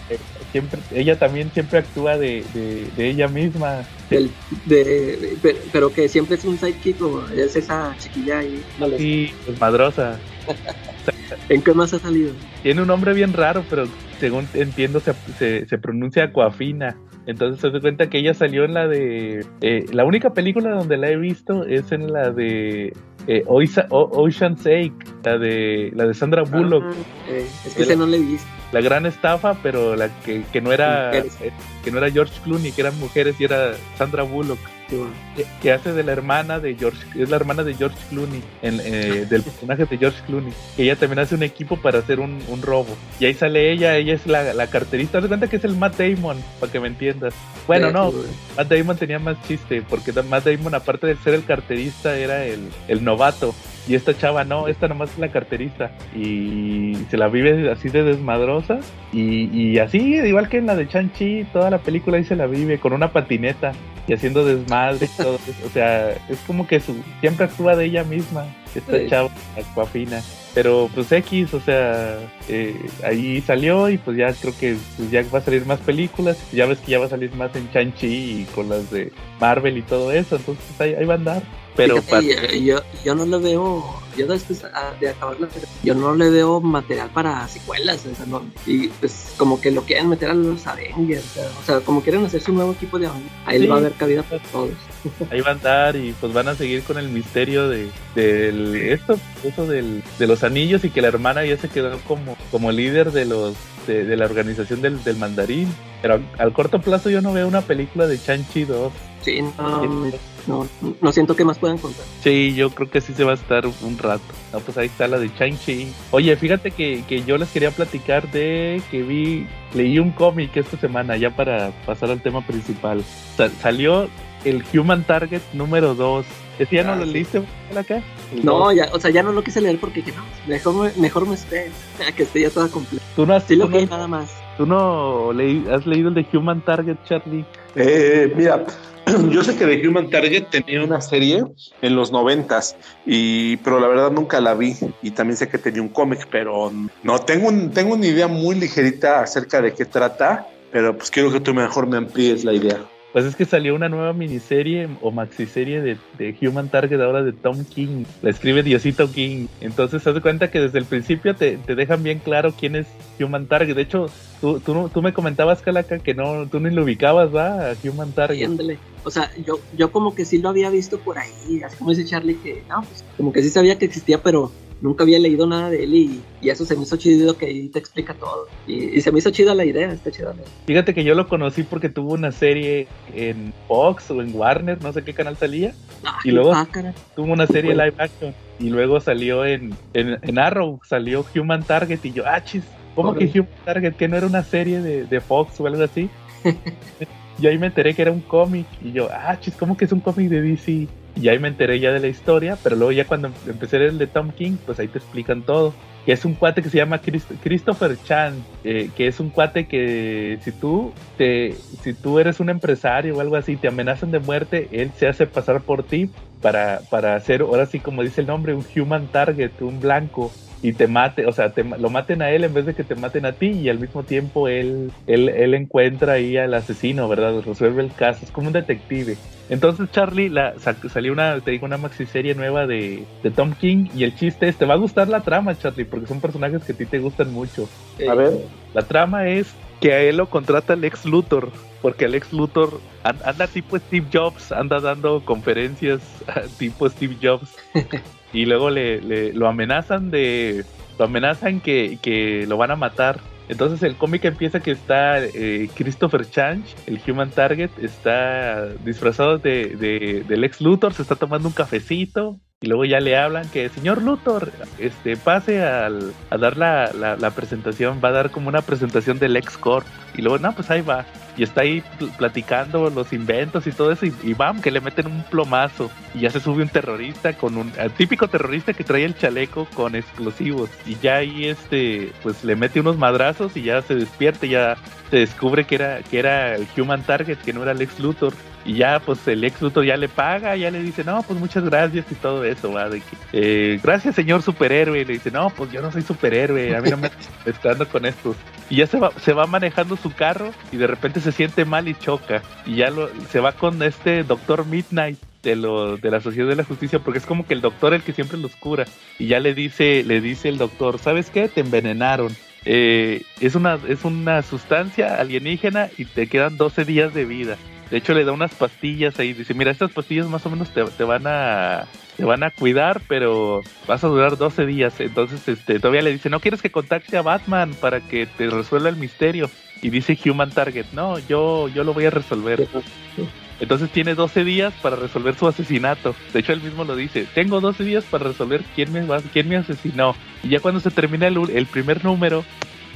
siempre, ella también siempre actúa de, de, ella misma. El, de, pero, que siempre es un sidekick o es esa chiquilla ahí. Sí, madrosa. ¿En qué más ha salido? Tiene un nombre bien raro, pero según entiendo se, se, se pronuncia Aquafina. Entonces se da cuenta que ella salió en la de... Eh, la única película donde la he visto es en la de eh, Ocean's Sake, la de, la de Sandra Bullock. Eh, es que ese no le he visto. La gran estafa, pero la que, que no era eh, que no era George Clooney, que eran mujeres y era Sandra Bullock que, hace de la hermana de George, es la hermana de George Clooney, eh, del personaje de George Clooney, que ella también hace un equipo para hacer un, robo. Y ahí sale ella, ella es la, la carterista, haz cuenta que es el Matt Damon, para que me entiendas. Bueno, no, Matt Damon tenía más chiste, porque Matt Damon, aparte de ser el carterista, era el, el novato. Y esta chava no, esta nomás es la carterista. Y se la vive así de desmadrosa. Y, y así, igual que en la de Chanchi, toda la película ahí se la vive con una patineta y haciendo desmadre y todo O sea, es como que su, siempre actúa de ella misma, esta chava, Aquafina. Pero pues X, o sea, eh, ahí salió y pues ya creo que pues, ya va a salir más películas. Ya ves que ya va a salir más en Chanchi y con las de Marvel y todo eso. Entonces pues, ahí, va a andar. Pero yo, yo no lo veo yo después ah, de acabar la yo no le veo material para secuelas, o sea, no, y pues como que lo quieren meter a los Avengers, o sea, como quieren hacer su nuevo equipo de Avengers, ahí va a haber cabida para todos. Ahí va a andar y pues van a seguir con el misterio de del esto, eso del, de los anillos y que la hermana ya se quedó como, como líder de los de, la organización del, del mandarín. Pero al corto plazo yo no veo una película de Chanchi 2. Sí, no, no, no siento que más puedan contar. Sí, yo creo que sí se va a estar un rato. No, pues ahí está la de Shang-Chi. Oye, fíjate que, que, yo les quería platicar de que vi, leí un cómic esta semana, ya para pasar al tema principal. salió el Human Target número 2. ¿Ese ya no lo ah, leíste acá? No, ya, o sea, ya no lo quise leer porque no, mejor me, mejor me a que esté ya toda completa. Tú no has, sí, lo que nada más. ¿Tú no has leído el de Human Target, Charlie? Eh, mira, yo sé que The Human Target tenía una serie en los noventas, y, pero la verdad nunca la vi. Y también sé que tenía un cómic, pero no, tengo, un, tengo una idea muy ligerita acerca de qué trata, pero pues quiero que tú mejor me amplíes la idea. Pues es que salió una nueva miniserie o maxiserie de, de Human Target ahora de Tom King. La escribe Diosito King. Entonces, haz de cuenta que desde el principio te, te dejan bien claro quién es Human Target. De hecho, tú, tú, tú me comentabas, Calaca, que no, tú ni lo ubicabas, ¿va? A Human Target. o sea, yo, yo como que sí lo había visto por ahí. Así como dice Charlie, que no, pues como que sí sabía que existía, pero nunca había leído nada de él y, eso se me hizo chido que ahí te explica todo. Y, se me hizo chida la idea, está chida. Fíjate que yo lo conocí porque tuvo una serie en Fox o en Warner, no sé qué canal salía. Ah, y luego tuvo una serie live action. Y luego salió en, en, Arrow, salió Human Target y yo, ah, chis, ¿cómo que Human Target? Que no era una serie de, de Fox o algo así. y ahí me enteré que era un cómic y yo, ah, chis, ¿cómo que es un cómic de DC? Y ahí me enteré ya de la historia, pero luego ya cuando empecé el de Tom King, pues ahí te explican todo. Que es un cuate que se llama Christopher Chan, eh, que es un cuate que si tú, te, si tú eres un empresario o algo así, te amenazan de muerte, él se hace pasar por ti para, para hacer, ahora sí como dice el nombre, un human target, un blanco y te mate, o sea, te, lo maten a él en vez de que te maten a ti y al mismo tiempo él, él, él encuentra ahí al asesino, ¿verdad? Resuelve el caso, es como un detective. Entonces Charlie, la, salió una, te digo, una serie nueva de, de, Tom King y el chiste es, te va a gustar la trama, Charlie, porque son personajes que a ti te gustan mucho. A ver. La trama es que a él lo contrata el ex Luthor, porque el ex Luthor anda tipo Steve Jobs, anda dando conferencias tipo Steve Jobs. y luego le, lo amenazan de lo amenazan que, que, lo van a matar. Entonces el cómic empieza que está eh, Christopher Chang, el Human Target, está disfrazado de, de, del ex Luthor, se está tomando un cafecito y luego ya le hablan que señor Luthor, este pase al, a dar la, la, la presentación, va a dar como una presentación del ex Corp y luego no pues ahí va y está ahí platicando los inventos y todo eso y, bam, que le meten un plomazo. Y ya se sube un terrorista con un típico terrorista que trae el chaleco con explosivos. Y ya ahí este pues le mete unos madrazos y ya se despierta ya se descubre que era que era el Human Target que no era el ex Luthor Y ya, pues el ex Luthor ya le paga, ya le dice, no, pues muchas gracias y todo eso, va, de que, eh, gracias señor superhéroe. Y le dice, no, pues yo no soy superhéroe, a mí no me estando con estos. Y ya se va, se va manejando su carro y de repente se siente mal y choca. Y ya lo, se va con este doctor Midnight de lo de la sociedad de la justicia porque es como que el doctor el que siempre los cura y ya le dice le dice el doctor sabes qué te envenenaron eh, es una es una sustancia alienígena y te quedan 12 días de vida de hecho le da unas pastillas ahí dice mira estas pastillas más o menos te, te van a te van a cuidar pero vas a durar 12 días entonces este todavía le dice no quieres que contacte a Batman para que te resuelva el misterio y dice Human Target no yo yo lo voy a resolver entonces tiene 12 días para resolver su asesinato. De hecho, él mismo lo dice. Tengo 12 días para resolver quién me, quién me asesinó. Y ya cuando se termina el, el primer número,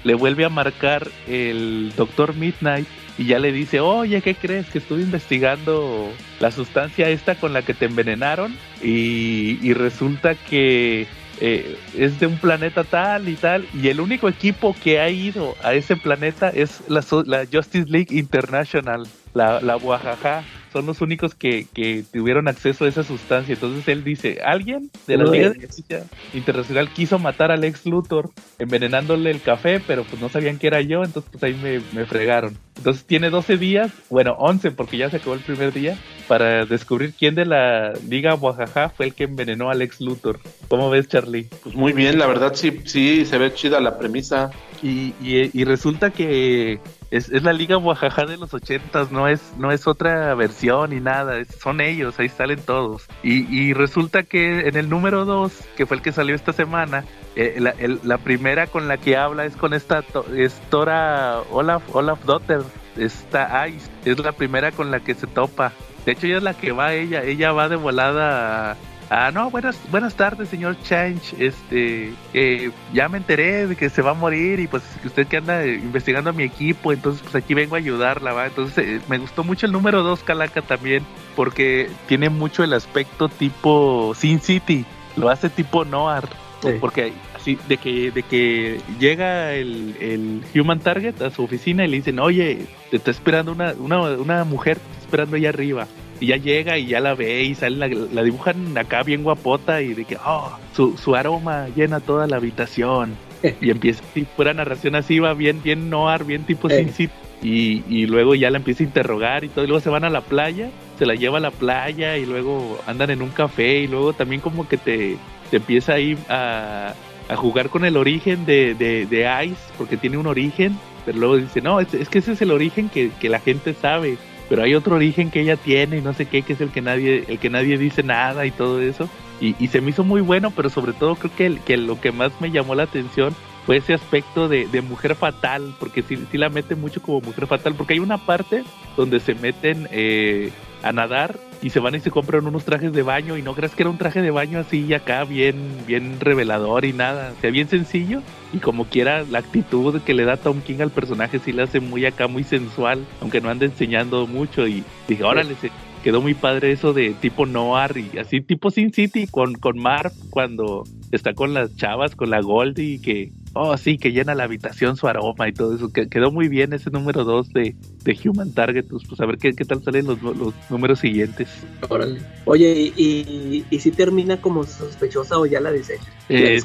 le vuelve a marcar el Doctor Midnight y ya le dice, oye, ¿qué crees? Que estuve investigando la sustancia esta con la que te envenenaron y, y resulta que eh, es de un planeta tal y tal y el único equipo que ha ido a ese planeta es la, la Justice League International la, la Guajaja son los únicos que, que, tuvieron acceso a esa sustancia. Entonces él dice, alguien de la Liga de Justicia Internacional quiso matar al ex Luthor envenenándole el café, pero pues no sabían que era yo, entonces pues ahí me, me fregaron. Entonces tiene 12 días, bueno, 11 porque ya se acabó el primer día, para descubrir quién de la Liga Guajaja fue el que envenenó al ex Luthor. ¿Cómo ves, Charlie? Pues muy bien, la verdad sí, sí, se ve chida la premisa. Y, y, y resulta que es, es, la Liga Oaxaca de los ochentas, no es, no es otra versión ni nada, son ellos, ahí salen todos. Y, y, resulta que en el número dos, que fue el que salió esta semana, eh, la, primera con la que habla es con esta es Tora Olaf, Olaf Dotter, esta Ice, es la primera con la que se topa. De hecho, ella es la que va, ella, ella va de volada a, Ah, no, buenas, buenas tardes, señor Change. Este, eh, ya me enteré de que se va a morir y pues usted que anda investigando a mi equipo, entonces pues aquí vengo a ayudarla, ¿va? Entonces eh, me gustó mucho el número 2, Calaca, también, porque tiene mucho el aspecto tipo Sin City, lo hace tipo Noir, sí. porque así, de que, de que llega el, el, Human Target a su oficina y le dicen, oye, te está esperando una, una, una mujer, te está esperando allá arriba y ya llega y ya la ve y sale la, la, dibujan acá bien guapota y de que oh, su, su aroma llena toda la habitación. Y empieza así, pura narración así va bien bien noir bien tipo eh. sin y, y luego ya la empieza a interrogar y todo y luego se van a la playa se la lleva a la playa y luego andan en un café y luego también como que te, te empieza ahí a, a jugar con el origen de, de, de Ice porque tiene un origen pero luego dice no es, es que ese es el origen que, que la gente sabe pero hay otro origen que ella tiene y no sé qué, que es el que nadie, el que nadie dice nada y todo eso. Y, y se me hizo muy bueno, pero sobre todo creo que, el, que lo que más me llamó la atención fue ese aspecto de, de mujer fatal, porque sí, sí, la meten mucho como mujer fatal, porque hay una parte donde se meten eh, a nadar y se van y se compran unos trajes de baño y no crees que era un traje de baño así acá bien bien revelador y nada, o sea, bien sencillo y como quiera la actitud que le da Tom King al personaje sí le hace muy acá muy sensual, aunque no anda enseñando mucho. Y dije, órale, se quedó muy padre eso de tipo noir y así tipo Sin City con con Marv cuando está con las chavas, con la Goldie que oh sí, que llena la habitación su aroma y todo eso, que quedó muy bien ese número 2 de, de, Human Target, pues, pues a ver qué, qué tal salen los, los, números siguientes. Órale. Oye, ¿y, y, y si termina como sospechosa o ya la desecha? Eh,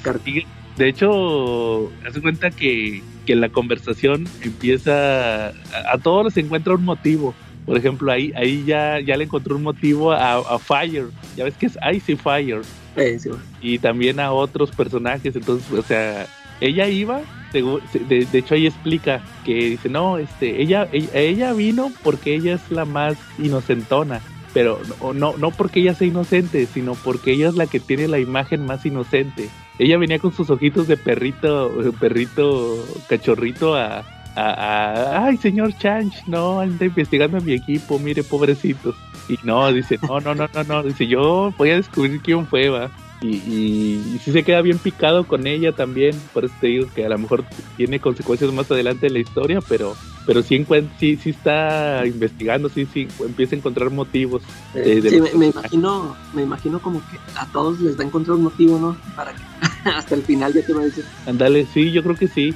de hecho, hace cuenta que, que la conversación empieza, a, a todos les encuentra un motivo. Por ejemplo, ahí, ahí ya, ya le encontró un motivo a, a Fire. Ya ves que es Icy Fire. Sí, sí, y también a otros personajes. Entonces, o sea, ella iba, de, de, hecho ahí explica que dice, no, este, ella, ella, ella, vino porque ella es la más inocentona, pero no, no, no porque ella sea inocente, sino porque ella es la que tiene la imagen más inocente. Ella venía con sus ojitos de perrito, perrito cachorrito a, a, a ay señor Chanch, no, anda investigando a mi equipo, mire pobrecitos. Y no, dice, no, no, no, no, no, dice, yo voy a descubrir quién fue, va. Y, y, y si se queda bien picado con ella también, por eso te digo que a lo mejor tiene consecuencias más adelante en la historia, pero pero sí, sí, sí está investigando, sí, sí, empieza a encontrar motivos. Eh, sí, me, me, imagino, me imagino como que a todos les da encontrar un motivo, ¿no? Para que hasta el final ya te va a decir. Andale, sí, yo creo que sí.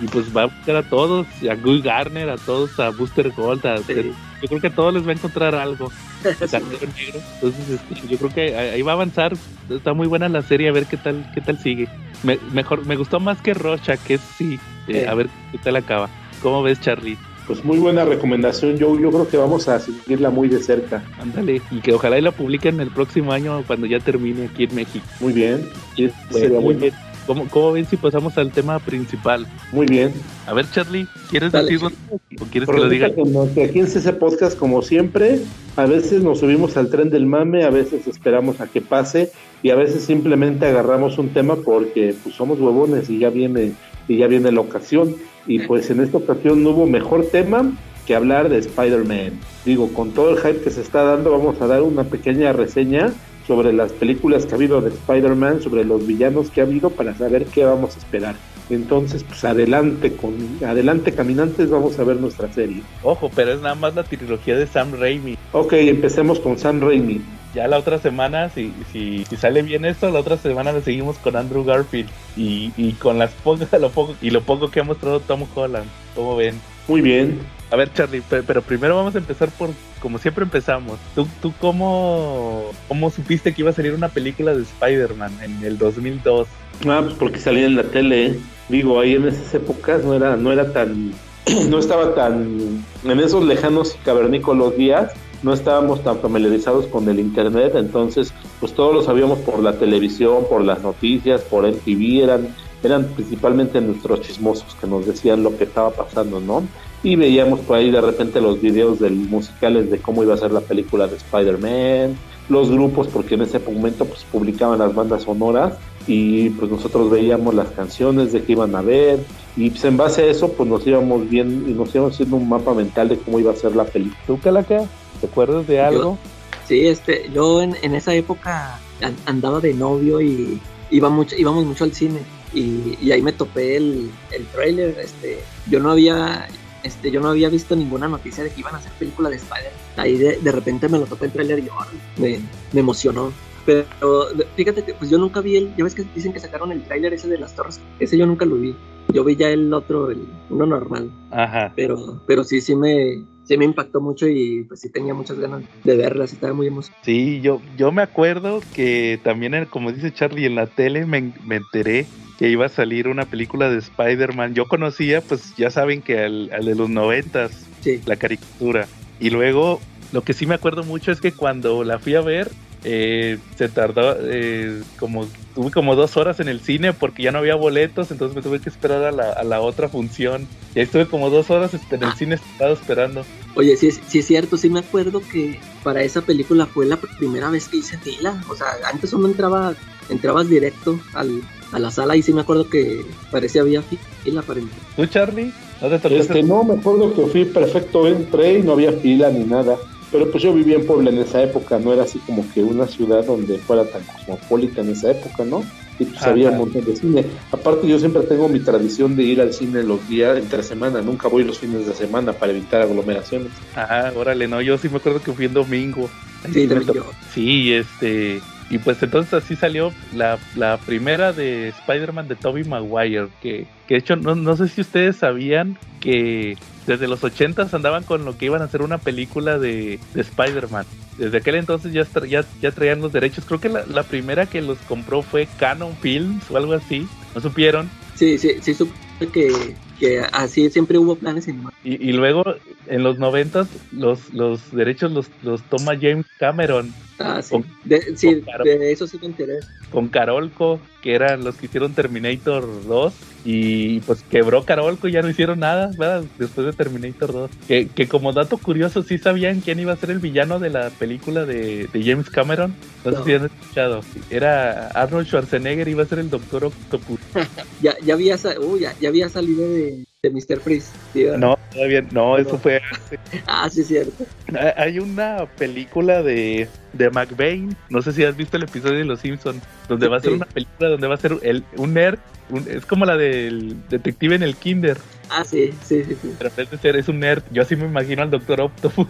Y pues va a buscar a todos, a Guy Garner, a todos, a Booster Gold, a, sí. yo creo que a todos les va a encontrar algo. negro. Entonces, este, yo creo que ahí va a avanzar. Está muy buena la serie, a ver qué tal, qué tal sigue. Me, mejor, me gustó más que Rocha, que sí. Eh, a ver qué tal acaba. ¿Cómo ves, Charlie? Pues muy buena recomendación, yo, yo creo que vamos a seguirla muy de cerca. Ándale, y que ojalá y la publiquen el próximo año cuando ya termine aquí en México. Muy bien, muy bien. ¿Cómo, ¿Cómo, ven si pasamos al tema principal? Muy bien. A ver, Charlie, ¿quieres decirlo o quieres que lo diga? Que aquí en CC Podcast, como siempre, a veces nos subimos al tren del mame, a veces esperamos a que pase y a veces simplemente agarramos un tema porque pues, somos huevones y ya viene y ya viene la ocasión. Y pues en esta ocasión no hubo mejor tema que hablar de Spider-Man. Digo, con todo el hype que se está dando, vamos a dar una pequeña reseña sobre las películas que ha habido de Spider-Man, sobre los villanos que ha habido para saber qué vamos a esperar. Entonces, pues adelante con adelante caminantes, vamos a ver nuestra serie. Ojo, pero es nada más la trilogía de Sam Raimi. Ok, empecemos con Sam Raimi. Ya la otra semana, si, si, sale bien esto, la otra semana le seguimos con Andrew Garfield y, y con las lo poco y lo poco que ha mostrado Tom Holland. ¿Cómo ven? Muy bien. A ver, Charlie, pero primero vamos a empezar por, como siempre empezamos. ¿Tú, tú cómo, cómo supiste que iba a salir una película de Spider-Man en el 2002? Ah, pues porque salía en la tele. Digo, ahí en esas épocas no era, no era tan, no estaba tan, en esos lejanos y cavernícolos días, no estábamos tan familiarizados con el internet, entonces pues todos lo sabíamos por la televisión, por las noticias, por MTV, eran, eran principalmente nuestros chismosos que nos decían lo que estaba pasando, ¿no? Y veíamos por ahí de repente los videos del musicales de cómo iba a ser la película de Spider-Man, los grupos, porque en ese momento pues publicaban las bandas sonoras y pues nosotros veíamos las canciones de que iban a ver y pues en base a eso pues nos íbamos bien y nos íbamos haciendo un mapa mental de cómo iba a ser la película. ¿Tú, Calaca? ¿Te acuerdas de algo? sí, este, yo en, en, esa época andaba de novio y iba mucho, íbamos mucho al cine y, y ahí me topé el, el trailer, este, yo no había, este, yo no había visto ninguna noticia de que iban a hacer película de Spider. Ahí de, de repente me lo topé el trailer y yo, me, me emocionó. Pero fíjate que pues yo nunca vi el, ya ves que dicen que sacaron el tráiler ese de las torres, ese yo nunca lo vi. Yo vi ya el otro, el uno normal. Ajá. Pero, pero sí, sí me, sí me impactó mucho y pues sí tenía muchas ganas de verlas, estaba muy emocionado. Sí, yo, yo me acuerdo que también, como dice Charlie, en la tele me, me enteré que iba a salir una película de Spider-Man. Yo conocía, pues ya saben que al, al de los noventas, sí. la caricatura. Y luego, lo que sí me acuerdo mucho es que cuando la fui a ver, eh, se tardó eh, como tuve como dos horas en el cine porque ya no había boletos entonces me tuve que esperar a la, a la otra función y ahí estuve como dos horas en el cine estado esperando oye sí, sí es cierto sí me acuerdo que para esa película fue la primera vez que hice fila o sea antes uno entraba entrabas directo al, a la sala y sí me acuerdo que parecía había fila para entrar ¿tú Charlie? ¿No, te este, no me acuerdo que fui perfecto entré y no había fila ni nada pero pues yo vivía en Puebla en esa época, no era así como que una ciudad donde fuera tan cosmopolita en esa época, ¿no? Y pues había un montón de cine. Aparte yo siempre tengo mi tradición de ir al cine los días entre semana, nunca voy los fines de semana para evitar aglomeraciones. Ajá, órale, no, yo sí me acuerdo que fui en domingo. Sí, sí este, y pues entonces así salió la, la primera de Spider-Man de Tobey Maguire, que, que de hecho no, no sé si ustedes sabían que desde los 80 andaban con lo que iban a hacer una película de, de Spider-Man. Desde aquel entonces ya, ya, ya traían los derechos. Creo que la, la, primera que los compró fue Canon Films o algo así. ¿No supieron? Sí, sí, sí supe que, que así siempre hubo planes y, y luego en los 90 los, los derechos los, los toma James Cameron. Ah, sí. Con, de, sí, de eso sí me enteré. Con Carolco, que eran los que hicieron Terminator 2. Y pues quebró Carolco y ya no hicieron nada, ¿verdad? Después de Terminator 2. Que, que como dato curioso, sí sabían quién iba a ser el villano de la película de, de James Cameron. No, no, sé si han escuchado. Era Arnold Schwarzenegger, iba a ser el Doctor Octopus. ya, ya, había, uh, ya, ya había salido de, de Mr. Freeze. ¿sí? No, todavía no, eso fue. ah, sí, cierto. Hay una película de, de McBain, no sé si has visto el episodio de Los Simpsons, donde va a ser una película donde va a ser el, un nerd, un, es como la del detective en el Kinder. Ah, sí, sí, sí. sí. Pero en vez de ser, es un nerd, yo así me imagino al Doctor Octopus.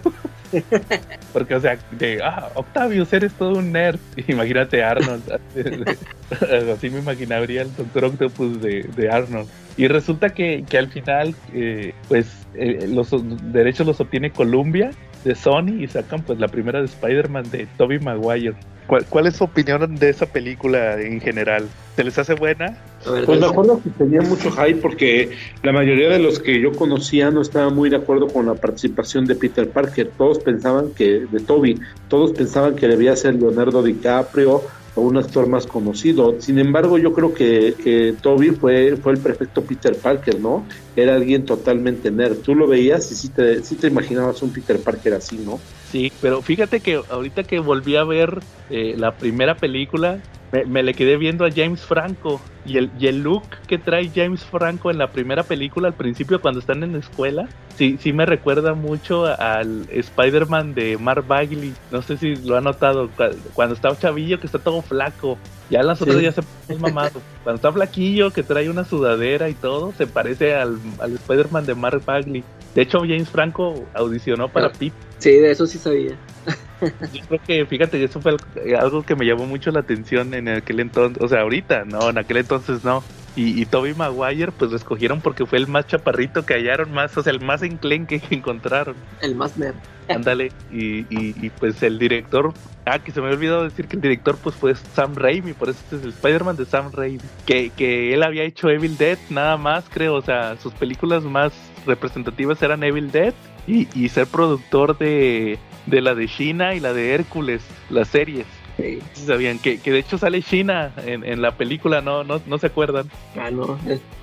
Porque, o sea, de, ah, Octavius, eres todo un nerd. Imagínate Arnold. así me imaginaría el Doctor Octopus de, de Arnold. Y resulta que, que al final, eh, pues, eh, los derechos los obtiene Columbia de Sony y sacan pues la primera de Spider-Man de Tobey Maguire. ¿Cuál, ¿Cuál es su opinión de esa película en general? ¿Se les hace buena? Pues me acuerdo que tenía mucho hype porque la mayoría de los que yo conocía no estaban muy de acuerdo con la participación de Peter Parker. Todos pensaban que, de Toby, todos pensaban que debía ser Leonardo DiCaprio un actor más conocido. Sin embargo, yo creo que, que Toby fue, fue el perfecto Peter Parker, ¿no? Era alguien totalmente nerd. Tú lo veías y sí te, sí te imaginabas un Peter Parker así, ¿no? Sí, pero fíjate que ahorita que volví a ver eh, la primera película, me, me le quedé viendo a James Franco y el, y el look que trae James Franco en la primera película al principio cuando están en la escuela, sí, sí me recuerda mucho al Spider-Man de Mark Bagley. No sé si lo ha notado, cua- cuando está chavillo que está todo flaco. Ya las otras ya se pone mamado. Cuando está flaquillo, que trae una sudadera y todo, se parece al, al Spider-Man de Mark Bagley. De hecho, James Franco audicionó para Ah. Pete Sí, de eso sí sabía. yo creo que, fíjate, eso fue al- algo que me llamó mucho la atención en aquel entonces, o sea, ahorita, no, en aquel entonces no. Y, y Toby Maguire, pues lo escogieron porque fue el más chaparrito que hallaron más, o sea, el más enclenque que encontraron. El más nerd. Ándale, y, y, y, pues el director, ah, que se me había olvidado decir que el director pues fue Sam Raimi, por eso este es el Spider-Man de Sam Raimi, que, que él había hecho Evil Dead nada más, creo, o sea, sus películas más representativas eran Evil Dead y, y ser productor de, de la de China y la de Hércules, las series. Sí. Sabían que, que de hecho sale China en, en la película, no, no, no se acuerdan. Ah, no.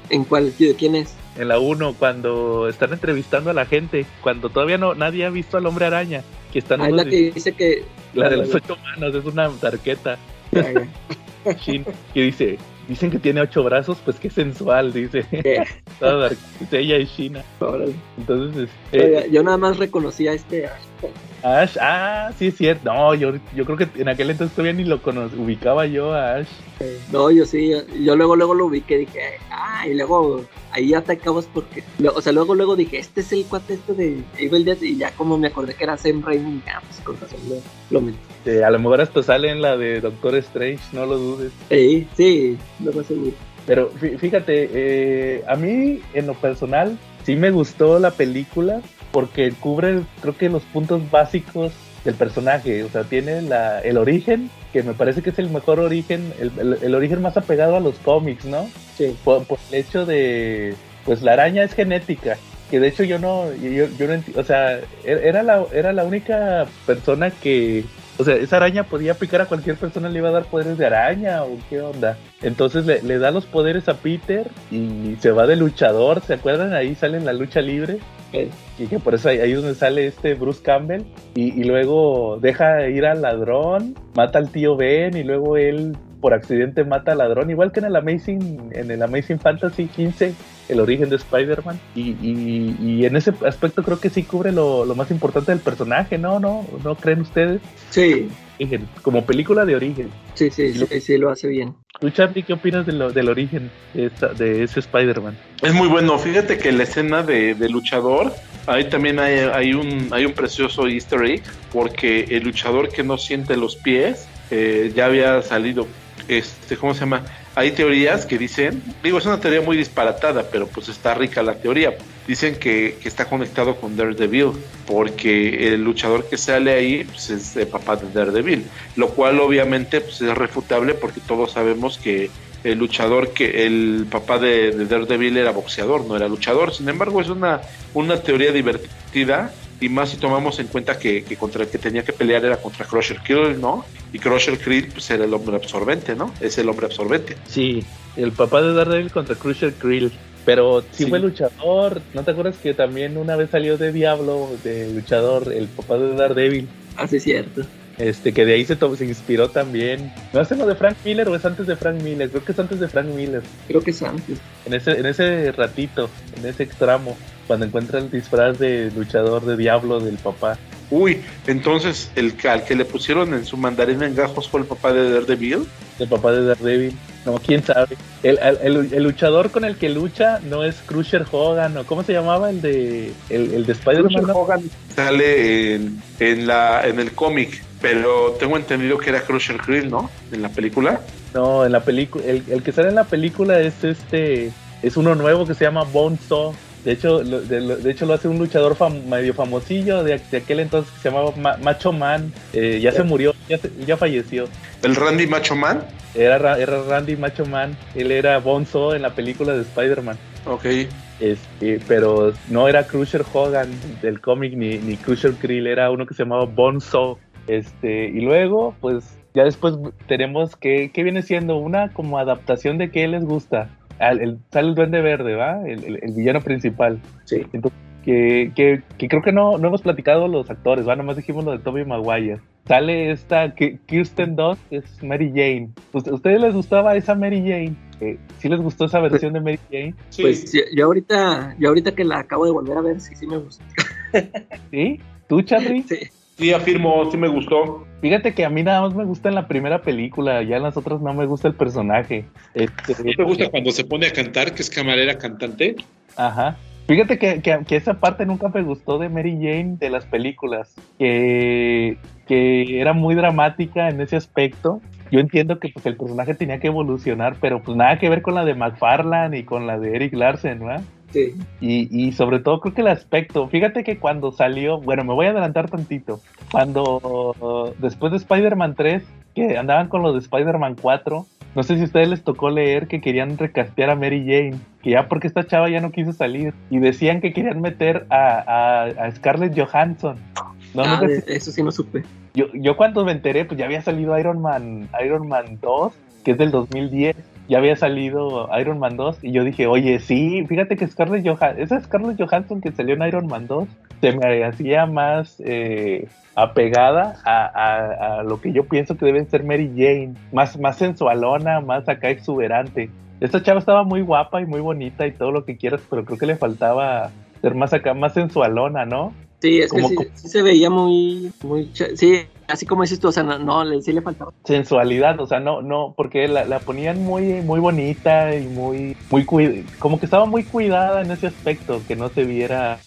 ¿En cuál? ¿De quién es? En la 1, cuando están entrevistando a la gente, cuando todavía no nadie ha visto al hombre araña, que están Ah, es unos la que dice que. La de los ocho manos, es una tarqueta que dice, dicen que tiene ocho brazos, pues qué sensual, dice. Toda ella es China. Entonces, Oiga, yo nada más reconocía a este. Ash, ah, sí es cierto. No, yo, yo creo que en aquel entonces todavía ni lo cono- ubicaba yo a Ash. No, yo sí. Yo luego, luego lo vi que dije. Ah, y luego ahí ya te acabas porque. lo- O sea, luego, luego dije, este es el cuate este de Evil Dead. Y ya como me acordé que era Sam Raimi. Ah, pues con razón lo, lo. Eh, a lo mejor hasta sale en la de Doctor Strange, no lo dudes. Sí, sí, lo más seguro. Pero fí- fíjate, eh, a mí en lo personal sí me gustó la película porque cubre creo que los puntos básicos del personaje, o sea, tiene la, el origen, que me parece que es el mejor origen, el, el- el origen más apegado a los cómics, ¿no? Sí. Por, por el hecho de, pues la araña es genética, que de hecho yo no, yo, yo no enti- o sea, er- era la, era la única persona que, o sea, esa araña podía picar a cualquier persona, le iba a dar poderes de araña o qué onda. Entonces le, le da los poderes a Peter y se va de luchador, ¿se acuerdan? Ahí sale en la lucha libre. Y que por eso ahí, ahí es donde sale este Bruce Campbell. Y, y luego deja ir al ladrón, mata al tío Ben y luego él por accidente mata al ladrón. Igual que en el Amazing, en el Amazing Fantasy 15, el origen de Spider-Man. Y, y- y en ese aspecto creo que sí cubre lo, lo más importante del personaje, ¿no? ¿No? ¿No creen ustedes? sí, Como película de origen. sí, sí, sí, sí, lo hace bien. ¿Tú, Charlie, qué opinas de lo- del origen de, esta- de ese Spider-Man? Es muy bueno. Fíjate que la escena de, de luchador, ahí también hay, hay un hay un precioso Easter egg, porque el luchador que no siente los pies eh, ya había salido. Este, ¿cómo se llama? Hay teorías que dicen, digo, es una teoría muy disparatada, pero pues está rica la teoría. Dicen que, que está conectado con Daredevil, porque el luchador que sale ahí pues, es el papá de Daredevil, lo cual obviamente pues, es refutable porque todos sabemos que el luchador que el papá de, de Daredevil era boxeador, no era luchador. Sin embargo, es una, una teoría divertida y más si tomamos en cuenta que, que contra el que tenía que pelear era contra Crusher Krill, ¿no? Y Crusher Krill pues era el hombre absorbente, ¿no? Es el hombre absorbente. Sí, el papá de Daredevil contra Crusher Krill. Pero sí, Sí. fue luchador. ¿No te acuerdas que también una vez salió de Diablo, de luchador, el papá de Daredevil? Así es cierto. Este, que de ahí se, se inspiró también. ¿No es en lo de Frank Miller o es antes de Frank Miller? Creo que es antes de Frank Miller. Creo que es antes. En ese, en ese ratito, en ese tramo, cuando encuentra el disfraz de luchador de Diablo del papá. Uy, entonces el que, al que le pusieron en su mandarín en gajos fue el papá de Daredevil. Del papá de Daredevil. No, quién sabe. El, el- el- el luchador con el que lucha no es Crusher Hogan, o ¿cómo se llamaba el de el, el de Spider-Man? Crusher? Hogan sale en, en la, en el cómic, pero tengo entendido que era Crusher Krill, ¿no? En la película. No, en la película, el, el que sale en la película es este, es uno nuevo que se llama Bone Saw De hecho, lo, de, lo- de hecho lo hace un luchador fam- medio famosillo de, de aquel entonces que se llamaba Ma- Macho Man. Eh, ya se murió, ya, se- ya falleció. El Randy Macho Man. Era, Ra- era Randy Macho Man. Él era Bonzo en la película de Spider-Man. Ok. Este, pero no era Crusher Hogan del cómic ni, ni Crusher Krill, era uno que se llamaba Bonzo. Este, y luego, pues ya después tenemos que, ¿qué viene siendo? Una como adaptación de qué les gusta. Al- el, sale el Duende Verde, ¿va? El, el- el villano principal. Sí. Entonces, que, que, que creo que no, no hemos platicado los actores, ¿va? Nomás dijimos lo de Tobey Maguire. Sale esta Ki- Kirsten Dunst, que es Mary Jane. ¿Ust- ¿Ustedes les gustaba esa Mary Jane? Eh, ¿Sí les gustó esa versión de Mary Jane? Sí. Pues yo, yo ahorita, yo ahorita que la acabo de volver a ver, sí, sí me gusta. ¿Sí? ¿Tú, Charlie? Sí. Sí, afirmo, sí me gustó. Fíjate que a mí nada más me gusta en la primera película, ya en las otras no me gusta el personaje. Este, ¿No te gusta cuando se pone a cantar, que es camarera cantante? Ajá. Fíjate que, que, que esa parte nunca me gustó de Mary Jane de las películas, que, que era muy dramática en ese aspecto. Yo entiendo que pues el personaje tenía que evolucionar, pero pues nada que ver con la de McFarlane y con la de Eric Larsen, ¿verdad? Sí. Y, y sobre todo creo que el aspecto, fíjate que cuando salió, bueno, me voy a adelantar tantito, cuando uh, después de Spider-Man 3, que andaban con los de Spider-Man 4, no sé si a ustedes les tocó leer que querían recastear a Mary Jane, que ya porque esta chava ya no quiso salir, y decían que querían meter a, a, a Scarlett Johansson. No, Ah, no, eso sí no supe. yo, yo cuando me enteré, pues ya había salido Iron Man, Iron Man 2, que es del 2010. Ya había salido Iron Man 2 y yo dije, oye, sí, fíjate que Scarlett Johansson, esa Scarlett Johansson que salió en Iron Man 2, se me hacía más eh, apegada a, a- a lo que yo pienso que deben ser Mary Jane, más, más sensualona, más acá exuberante. Esta chava estaba muy guapa y muy bonita y todo lo que quieras, pero creo que le faltaba ser más acá, más sensualona, ¿no? Sí, es que Como- sí, sí se veía muy, muy, sí, así como dices tú, o sea, no, no, le- sí le faltaba. sensualidad, o sea, no, no, porque la, la ponían muy, muy bonita y muy, muy cui- como que estaba muy cuidada en ese aspecto, que no se viera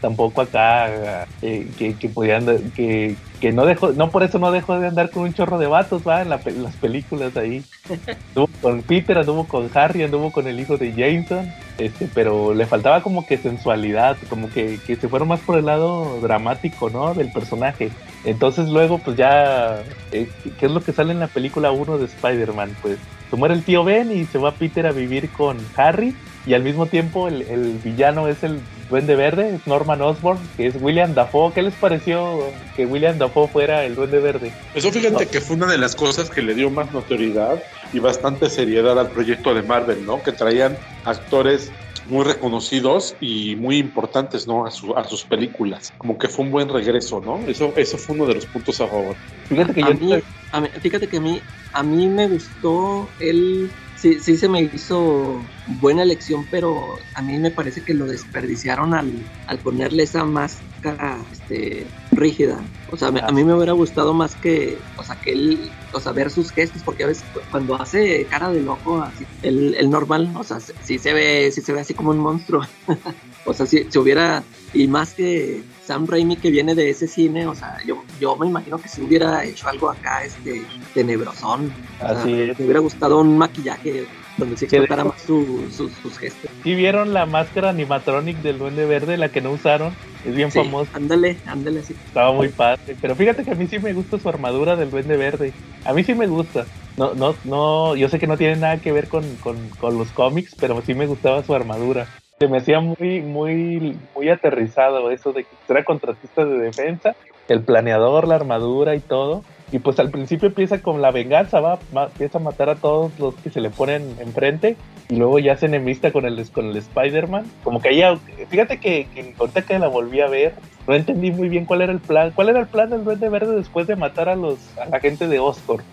tampoco acá, eh, que, que podían, que, que no dejó, no por eso no dejó de andar con un chorro de vatos, va, en la pe- las películas ahí. Anduvo con Peter, anduvo con Harry, anduvo con el hijo de Jameson, este, pero le faltaba como que sensualidad, como que, que se fueron más por el lado dramático, ¿no? Del personaje. Entonces luego, pues ya, eh, ¿qué es lo que sale en la película 1 de Spider-Man? Pues se muere el tío Ben y se va Peter a vivir con Harry y al mismo tiempo el, el villano es el Duende Verde, es Norman Osborn, que es William Dafoe. ¿Qué les pareció que William Dafoe fuera el Duende Verde? Eso fíjate que fue una de las cosas que le dio más notoriedad y bastante seriedad al proyecto de Marvel, ¿no? Que traían actores muy reconocidos y muy importantes, ¿no? A, su- a sus películas. Como que fue un buen regreso, ¿no? Eso, eso fue uno de los puntos a favor. Fíjate que A yo mí, a mí- fíjate que a mí, a mí me gustó él, sí, sí se me hizo buena elección, pero a mí me parece que lo desperdiciaron al, al ponerle esa máscara este, rígida. O sea, a mí me hubiera gustado más que, o sea, que él, o sea, ver sus gestos, porque a veces cu- cuando hace cara de loco, así, el, el normal, o sea, sí se ve, sí se ve así como un monstruo. o sea, si, si hubiera, y más que Sam Raimi que viene de ese cine, o sea, yo, yo me imagino que si hubiera hecho algo acá, este, tenebrosón. O sea, Así es. Me hubiera gustado un maquillaje donde se explotara más su- sus- sus gestos. ¿Sí vieron la máscara animatronic del Duende Verde, la que no usaron? Es bien Sí, famosa. ándale, ándale así. Estaba muy padre. Pero fíjate que a mí sí me gusta su armadura del Duende Verde. A mí sí me gusta. No, no, no, yo sé que no tiene nada que ver con, con, con los cómics, pero sí me gustaba su armadura. Se me hacía muy, muy, muy aterrizado eso de que era contratista de defensa, el planeador, la armadura y todo. Y pues al principio empieza con la venganza, va, empieza a matar a todos los que se le ponen enfrente y luego ya se enemista con el, con el Spider-Man. Como que ella, fíjate que, que ahorita que la volví a ver, no entendí muy bien cuál era el plan. ¿Cuál era el plan del Duende Verde después de matar a los a la gente de Oscorp?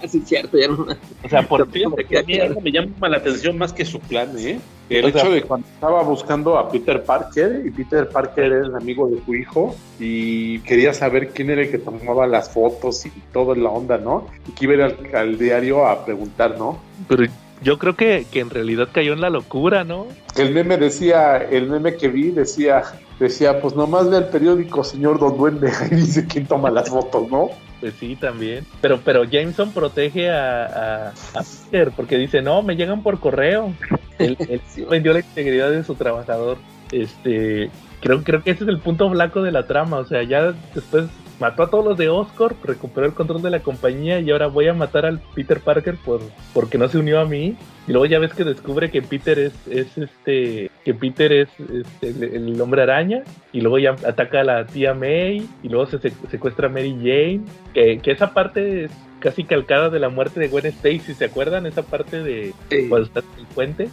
Sí, es cierto, ya no. O sea, por Pero Fíjate que a mí algo me llama la atención más que su plan, ¿eh? El O sea- hecho de cuando estaba buscando a Peter Parker, y Peter Parker es amigo de su hijo, y quería saber quién era el que tomaba las fotos y todo en la onda, ¿no? Y que iba a ir al, al diario a preguntar, ¿no? Pero yo creo que, que en realidad cayó en la locura, ¿no? El meme decía, el meme que vi decía, decía, pues nomás ve el periódico, señor Don Duende, ahí dice quién toma las fotos, ¿no? Pues sí, también. Pero, pero Jameson protege a, a, a Peter porque dice, no, me llegan por correo. Él, él vendió la integridad de su trabajador. Este, creo, creo que ese es el punto blanco de la trama. O sea, ya después mató a todos los de Oscorp, recuperó el control de la compañía y ahora voy a matar al Peter Parker por porque no se unió a mí. Y luego ya ves que descubre que Peter es, es este que Peter es este, el, hombre araña y luego ya ataca a la tía May y luego se, secuestra a Mary Jane. Que, que esa parte es casi calcada de la muerte de Gwen Stacy, ¿se acuerdan? Esa parte de cuando está en el puente.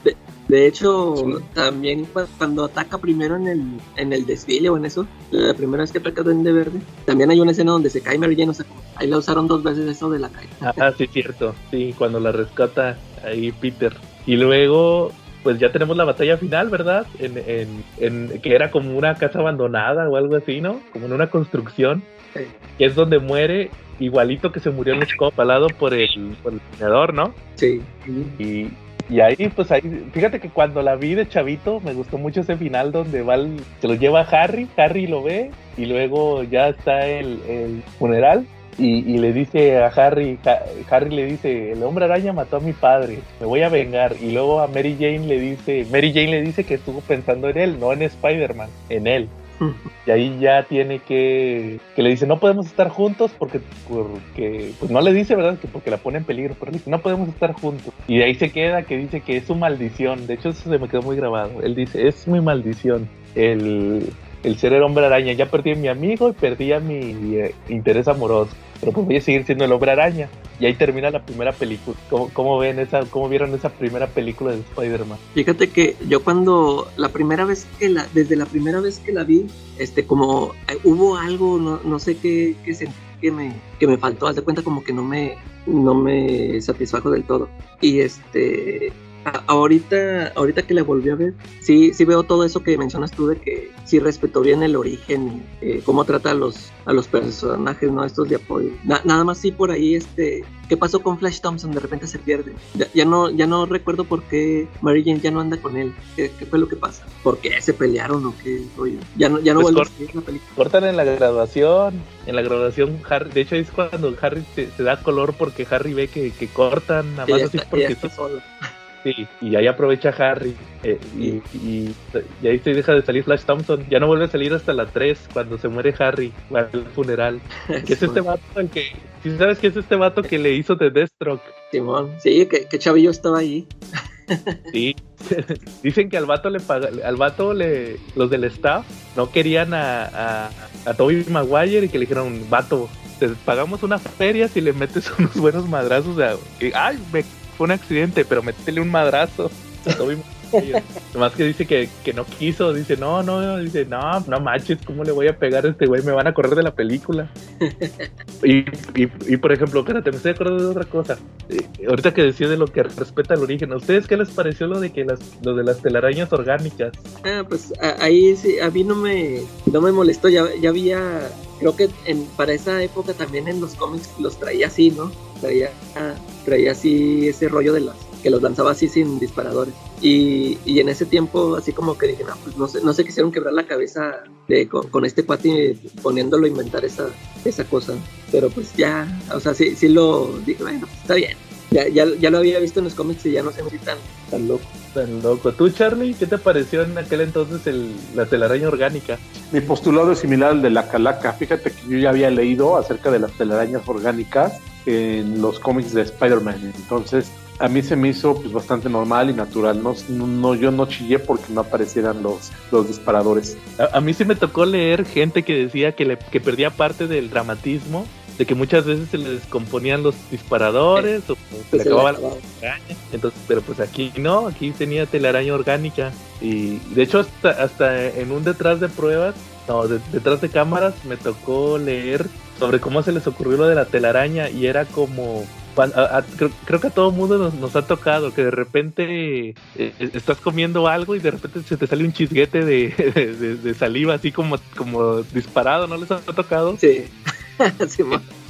De, hecho, también cuando ataca primero en el, en el desfile o en eso, la primera vez que ataca Duende Verde, también hay una escena donde se cae Mary Jane, o sea, ahí la usaron dos veces eso de la caída. Ah, sí, cierto, sí, cuando la rescata ahí Peter. Y luego pues ya tenemos la batalla final, ¿verdad? En, en, en, que era como una casa abandonada o algo así, ¿no? Como en una construcción. Que es donde muere igualito que se murió en Scott, palado por el, por el ¿no? Sí. Y, y ahí, pues ahí, fíjate que cuando la vi de chavito, me gustó mucho ese final donde va se lo lleva Harry, Harry lo ve, y luego ya está el, el funeral, y, y, le dice a Harry, Harry le dice, el hombre araña mató a mi padre, me voy a vengar. Y luego a Mary Jane le dice, Mary Jane le dice que estuvo pensando en él, no en Spider-Man, en él. Y ahí ya tiene que, que le dice, no podemos estar juntos porque, porque, pues no le dice, ¿verdad? Que porque la pone en peligro, pero le dice, no podemos estar juntos. Y de ahí se queda que dice que es su maldición. De hecho, eso se me quedó muy grabado. Él dice, es mi maldición. El, el ser el hombre araña. Ya perdí a mi amigo y perdí a mi eh, interés amoroso. Pero pues voy a seguir siendo el hombre araña. Y ahí termina la primera película. ¿Cómo, cómo ven esa, cómo vieron esa primera película de Spider-Man? Fíjate que yo cuando la primera vez que la, desde la primera vez que la vi, este, como eh, hubo algo, no, no sé qué, qué sentí que me, que me faltó, haz de cuenta como que no me, no me satisfajo del todo. Y este, ahorita, ahorita que la volví a ver, sí, sí veo todo eso que mencionas tú de que sí respetó bien el origen, eh, cómo trata a los, a los personajes, ¿no? Estos de apoyo. nada más sí por ahí, este, ¿qué pasó con Flash Thompson? De repente se pierde. Ya, no, ya no recuerdo por qué Mary Jane ya no anda con él. ¿Qué, fue lo que pasa? ¿Por qué se pelearon o qué Ya no, ya no pues vuelve a la película. Cortan en la graduación, en la graduación Harry, de hecho es cuando Harry se, da color porque Harry ve que, que cortan, nada más así porque está solo. Sí, y ahí aprovecha Harry. Eh, y, y, ahí se deja de salir Flash Thompson. Ya no vuelve a salir hasta la 3, cuando se muere Harry, al funeral. que es este vato el que. ¿Sí sabes que es este vato que le hizo de Deathstroke? Simón, sí, que, que chavillo estaba ahí. Sí, dicen que al vato le paga, al vato le, los del staff no querían a, a, a Toby Maguire y que le dijeron, vato, te pagamos una feria si le metes unos buenos madrazos. De, ay, me fue un accidente, pero métele un madrazo. Nomás que dice que, que, no quiso, dice, no, no, dice, no, no manches, ¿cómo le voy a pegar a este güey? Me van a correr de la película. y, y, y, por ejemplo, espérate, me estoy acordando de otra cosa. Eh, ahorita que decía de lo que respeta el origen, ¿a ustedes qué les pareció lo de que las, lo de las telarañas orgánicas? Ah, pues ahí sí, a mí no me, no me molestó, ya, ya había, creo que en, para esa época también en los cómics los traía así, ¿no? Traía, traía así ese rollo de las que los lanzaba así sin disparadores. Y, y, en ese tiempo, así como que dije, no, pues no sé, no se quisieron quebrar la cabeza de, con, este cuate poniéndolo a inventar esa, esa cosa. Pero pues ya, o sea, sí, sí lo dije, bueno, está bien. Ya, ya, ya lo había visto en los cómics y ya no se me tan, tan loco. Tan loco. ¿Tú, Charlie, qué te pareció en aquel entonces el, la telaraña orgánica? Mi postulado es similar al de la calaca. Fíjate que yo ya había leído acerca de las telarañas orgánicas en los cómics de Spider-Man. Entonces, a mí se me hizo pues, bastante normal y natural. No, no, yo no chillé porque no aparecieran los, los disparadores. A, mí sí me tocó leer gente que decía que, le, que perdía parte del dramatismo, de que muchas veces se le descomponían los disparadores o se le acababa la telaraña. Entonces, pero pues aquí no, aquí tenía telaraña orgánica. Y de hecho, hasta, hasta en un detrás de pruebas, no, detrás de cámaras me tocó leer sobre cómo se les ocurrió lo de la telaraña y era como creo, que a todo mundo nos, ha tocado que de repente eh, estás comiendo algo y de repente se te sale un chisguete de, de, saliva así como, como disparado, ¿no les ha tocado? Sí. sí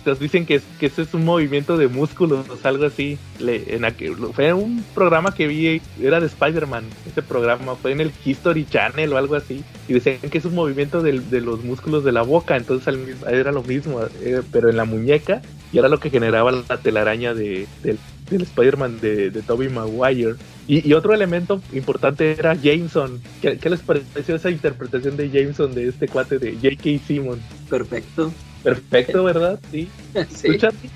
Nos dicen que, que ese es un movimiento de músculos, algo así. Le, en aquel, fue un programa que vi, era de Spider-Man, ese programa, fue en el History Channel o algo así. Y decían que es un movimiento de, de los músculos de la boca, entonces era lo mismo, eh, pero en la muñeca y era lo que generaba la telaraña de, del Spider-Man de, de Tobey Maguire. Y, y otro elemento importante era Jameson. ¿Qué, ¿Qué, les pareció esa interpretación de Jameson de este cuate de J.K. Simmons? Perfecto. Perfecto, ¿verdad? Sí. sí.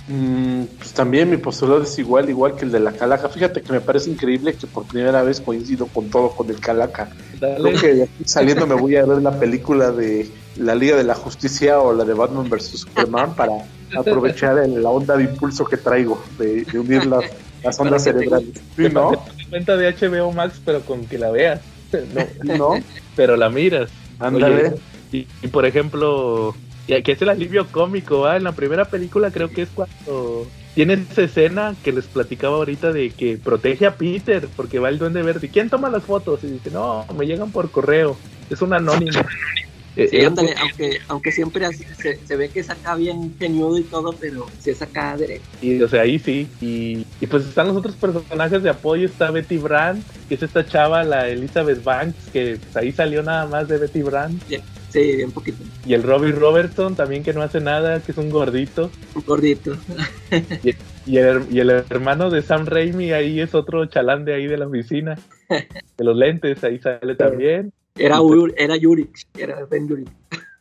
Mm, pues también mi postulado es igual, igual que el de la Calaca. Fíjate que me parece increíble que por primera vez coincido con todo con el Calaca. Creo que de aquí saliendo me voy a ver la película de la Liga de la Justicia o la de Batman vs Superman para aprovechar el, la onda de impulso que traigo de, de unir las, las ondas cerebrales. ¿Sí, no? cuenta de HBO Max, pero con que la veas. No, no. pero la miras. Ándale. Y, y, por ejemplo, que es el alivio cómico, ¿va? En la primera película creo que es cuando tiene esa escena que les platicaba ahorita de que protege a Peter porque va el duende verde. ¿Quién toma las fotos? Y dice, no, me llegan por correo. Es un anónimo. Sí, ándale, aunque, aunque siempre se, se, ve que es acá bien genudo y todo, pero sí es acá derecho. Y, o sea, ahí sí. Y, y, pues están los otros personajes de apoyo. Está Betty Brand, que es esta chava, la Elizabeth Banks, que pues, ahí salió nada más de Betty Brand. Yeah. Sí, bien poquito. Y el Robbie Robertson también que no hace nada, que es un gordito. Un gordito. y, y, el, y el hermano de Sam Raimi ahí es otro chalán de ahí de la oficina. De los lentes, ahí sale también. Era, era Yuri, era Ben Yuri.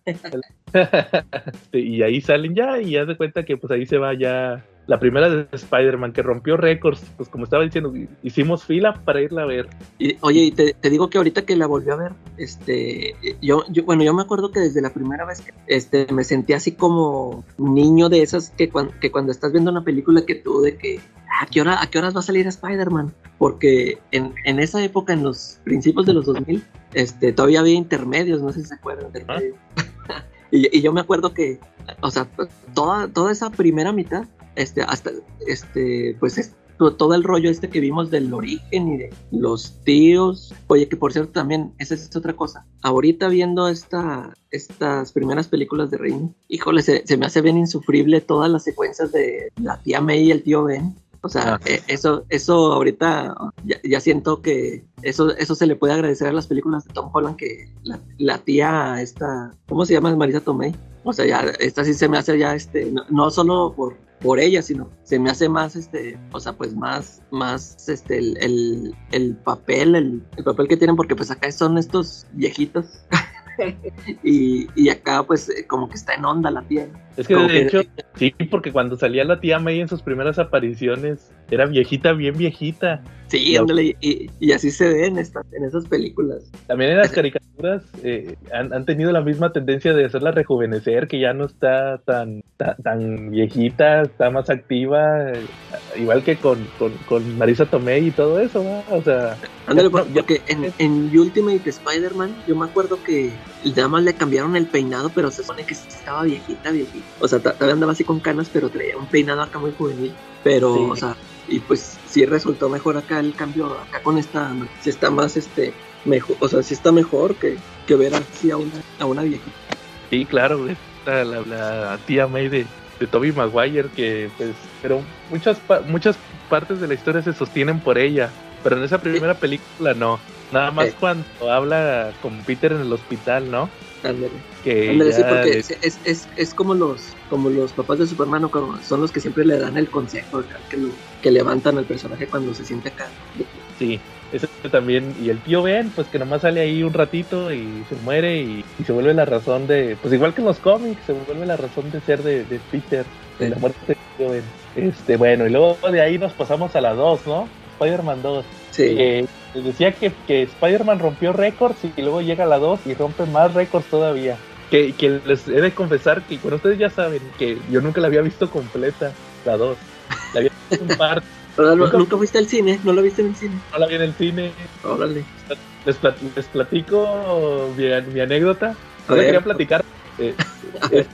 y ahí salen ya y ya se cuenta que pues ahí se va ya la primera de Spider-Man que rompió récords, pues como estaba diciendo, hicimos fila para irla a ver. Y, oye, y te, te, digo que ahorita que la volvió a ver, este, yo, yo, bueno, yo me acuerdo que desde la primera vez que, este, me sentí así como niño de esas que, cuando, que cuando estás viendo una película que tú de que, ¿a qué, hora, a qué horas va a salir Spider-Man? Porque en, en esa época, en los principios de los 2000, este, todavía había intermedios, no sé si se acuerdan. ¿Ah? y, y yo me acuerdo que, o sea, toda, toda esa primera mitad este, hasta, este, pues es todo el rollo este que vimos del origen y de los tíos. Oye, que por cierto también, esa es otra cosa. Ahorita viendo esta, estas primeras películas de Raimi, híjole, se, se, me hace bien insufrible todas las secuencias de la tía May y el tío Ben. O sea, ah. eh, eso, eso ahorita ya, ya, siento que eso, eso se le puede agradecer a las películas de Tom Holland que la, la tía esta, ¿cómo se llama? Marisa Tomei. O sea, ya, esta sí se me hace ya, este, no, no solo por, por ella, sino se me hace más, este, o sea, pues más, más, este, el, el, el papel, el, el, papel que tienen, porque pues acá son estos viejitos. y, y, acá pues como que está en onda la tía. Es que como de que... hecho, sí, porque cuando salía la tía May en sus primeras apariciones, era viejita, bien viejita. Sí, ándale, y, y, así se ve en, esta, en esas películas. También en las caricaturas eh, han, han, tenido la misma tendencia de hacerla rejuvenecer, que ya no está tan, tan, tan viejita, está más activa, eh, igual que con, con, con, Marisa Tomei y todo eso, ¿no? o sea... Ándale, porque en, en Ultimate Spider-Man yo me acuerdo que nada más le cambiaron el peinado, pero se supone que estaba viejita, viejita. O sea, todavía andaba así con canas, pero traía un peinado acá muy juvenil. Pero, sí. o sea, y pues sí resultó mejor acá el cambio, acá con esta, si está más, este, mejor, o sea, sí está mejor que, que ver así a una, a una viejita. Sí, claro, la, la, la tía May de, de Toby Maguire, que pues, pero muchas, muchas partes de la historia se sostienen por ella, pero en esa primera película no. Nada más eh. cuando habla con Peter en el hospital, ¿no? Ándale. Que Ándale, sí, porque es, es, es, es, como los como los papás de Superman, como son los que siempre le dan el consejo, que, lo, que levantan al personaje cuando se siente acá. Sí, ese también. Y el tío Ben, pues que nomás sale ahí un ratito y se muere y, y, se vuelve la razón de. Pues igual que en los cómics, se vuelve la razón de ser de, de Peter, de la muerte del tío Ben. Este, bueno, y luego de ahí nos pasamos a la 2, ¿no? Spider-Man 2. Sí. Eh, les decía que, que Spider-Man rompió récords y luego llega la 2 y rompe más récords todavía. Que, que, les he de confesar que, bueno, ustedes ya saben que yo nunca la había visto completa, la 2. La había visto en parte. ¿Pero ¿Nunca, ¿Nunca fuiste al cine? ¿No la viste en el cine? No la vi en el cine. Órale. Les, plat les platico mi, mi anécdota. No quería platicar. Eh,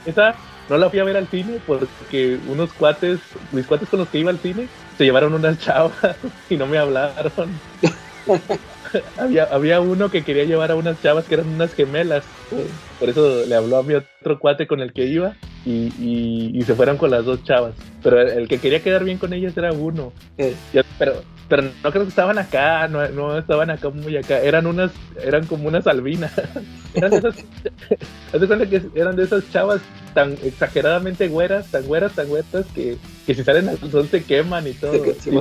esa no la fui a ver al cine porque unos cuates, mis cuates con los que iba al cine, se llevaron unas chavas y no me hablaron. había, había uno que quería llevar a unas chavas que eran unas gemelas. Por eso le habló a mi otro cuate con el que iba y, y, y se fueron con las dos chavas. Pero el, el, que quería quedar bien con ellas era uno. Eh. Pero, pero no creo que estaban acá, no, no estaban acá muy acá. Eran unas, eran como unas albinas. eran de esas, que eran de esas chavas tan exageradamente güeras, tan güeras, tan güeras que, que si salen al sol se queman y todo. Se.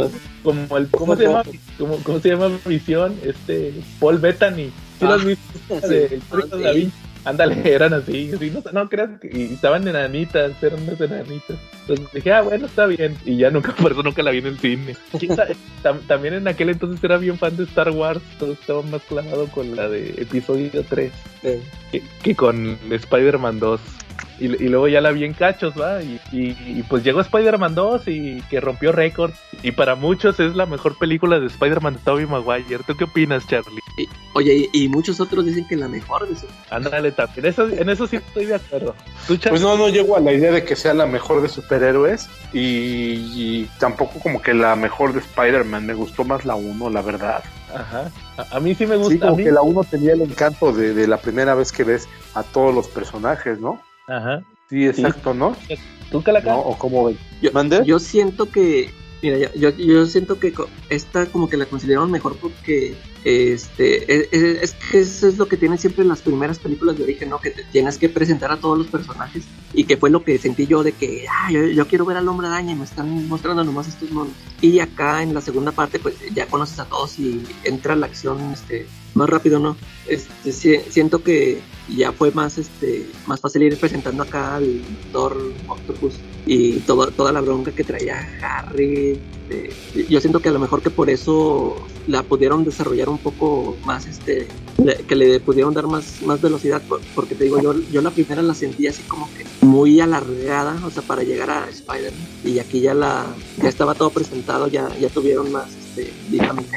Como el, ¿cómo se llama? ¿Cómo, cómo se llama Visión? Este, Paul Bettany. ¿Sí Ah. De El Código Ah, Da sí. Ándale, eran así, así, no, no creas que y estaban enanitas, eran unas enanitas. Entonces dije, ah, bueno, está bien. Y ya nunca, por eso nunca la vi en el cine. También en aquel entonces era bien fan de Star Wars, todo estaba más clavado con la de episodio 3 Eh, que, que con Spider-Man 2. Y, y luego ya la vi en cachos, ¿va? Y, y- y pues llegó Spider-Man 2 y que rompió récord. Y para muchos es la mejor película de Spider-Man de Tobey Maguire. ¿Tú qué opinas, Charlie? y- oye, y, y muchos otros dicen que la mejor de su... Ándale, también. Eso, en eso sí estoy de acuerdo. Pues no, no llego a la idea de que sea la mejor de superhéroes y, y tampoco como que la mejor de Spider-Man. Me gustó más la 1, la verdad. Ajá. A, a mí sí me gusta. Sí, como a mí- que la 1 tenía el encanto de, de la primera vez que ves a todos los personajes, ¿no? Ajá. Sí, exacto, ¿no? ¿Tú, Calaca? ¿No? ¿O cómo ven? Yo, siento que, mira, yo, yo, yo siento que esta como que la consideraron mejor porque este es, es- es que eso es lo que tienen siempre las primeras películas de origen, ¿no? Que te tienes que presentar a todos los personajes y que fue lo que sentí yo de que, ah, yo, yo quiero ver al hombre araña y me están mostrando nomás estos monos. Y acá en la segunda parte, pues ya conoces a todos y entra la acción este, más rápido, ¿no? Este, si- siento que ya fue más este más fácil ir presentando acá al Thor Octopus y todo, toda la bronca que traía Harry. este, yo siento que a lo mejor que por eso la pudieron desarrollar un poco más, este, que le pudieron dar más, más velocidad, por- porque te digo, yo, yo la primera la sentí así como que muy alargada, o sea, para llegar a Spider-Man, y aquí ya la, ya estaba todo presentado, ya, ya tuvieron más, este, dinámica.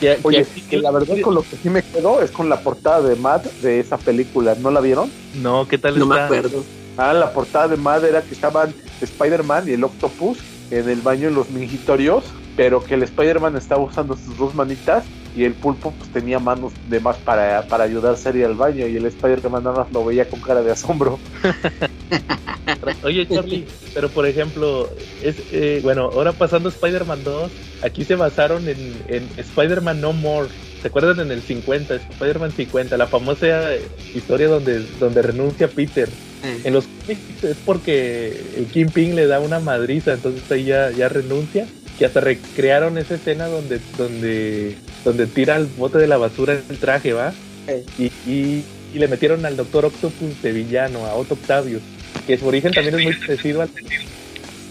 Que- Oye, que- que la verdad con lo que sí me quedo es con la portada de Matt de esa película. ¿No la vieron? No, ¿qué tal No me está? acuerdo. Ah, la portada de Matt era que estaban Spider-Man y el Octopus en el baño en los mingitorios, pero que el Spider-Man estaba usando sus dos manitas y el pulpo pues tenía manos de más para, para ayudarse a ir al baño y el Spider-Man nada más lo veía con cara de asombro. Oye, Charlie, pero por ejemplo, es eh, bueno, ahora pasando a Spider-Man 2, aquí se basaron en, en Spider-Man No More. ¿Se acuerdan en el 50, Spider-Man 50, la famosa historia donde, donde renuncia Peter? En los cómics es porque el Kingpin le da una madriza, entonces ahí ya, ya renuncia. Que hasta recrearon esa escena donde, donde, donde tira al bote de la basura el traje, ¿va? Y, y, y le metieron al Doctor Octopus de villano, a Otto Octavius, que su origen también es muy parecido al...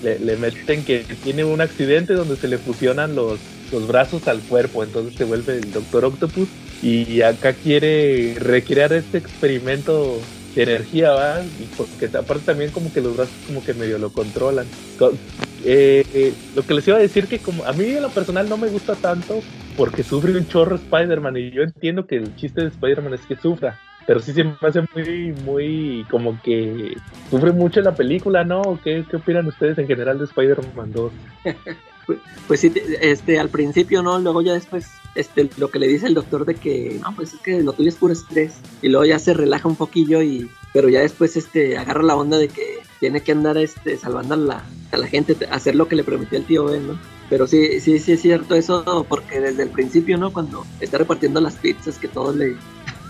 Le, le meten que tiene un accidente donde se le fusionan los, los brazos al cuerpo, entonces se vuelve el Doctor Octopus y acá quiere recrear este experimento de energía, ¿va? Y porque aparte también como que los brazos como que medio lo controlan. Co- eh, eh, lo que les iba a decir que como a mí en lo personal no me gusta tanto porque sufre un chorro Spider-Man y yo entiendo que el chiste de Spider-Man es que sufra. Pero sí se me hace muy, muy, como que sufre mucho la película, ¿no? ¿Qué, qué opinan ustedes en general de Spider-Man 2? Pues sí, te- este, al principio no, luego ya después, este, lo que le dice el doctor de que, no, pues es que lo tuyo es puro estrés, y luego ya se relaja un poquillo y, pero ya después, este, agarra la onda de que tiene que andar, este, salvando a la, a la gente, hacer lo que le prometió el tío Ben, ¿no? Pero sí, sí, sí es cierto eso, porque desde el principio, ¿no? Cuando está repartiendo las pizzas, que todo le,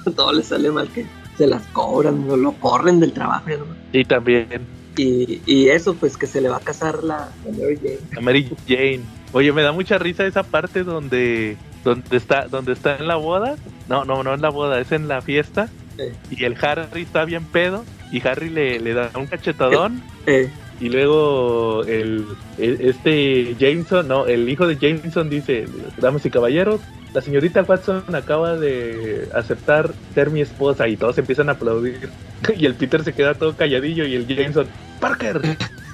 todo le sale mal, que se las cobran, o lo corren del trabajo, ¿no? Y también Y, y eso, pues que se le va a casar la, la Mary Jane. a Mary Jane. Oye, me da mucha risa esa parte donde, donde está, donde está en la boda. No, no, no en la boda, es en la fiesta. Eh. Y el Harry está bien pedo. Y Harry le, le da un cachetadón. Eh, Y luego el, este Jameson, no, el hijo de Jameson dice, damas y caballeros, la señorita Watson acaba de aceptar ser mi esposa y todos empiezan a aplaudir. Y el Peter se queda todo calladillo y el Jameson, Parker,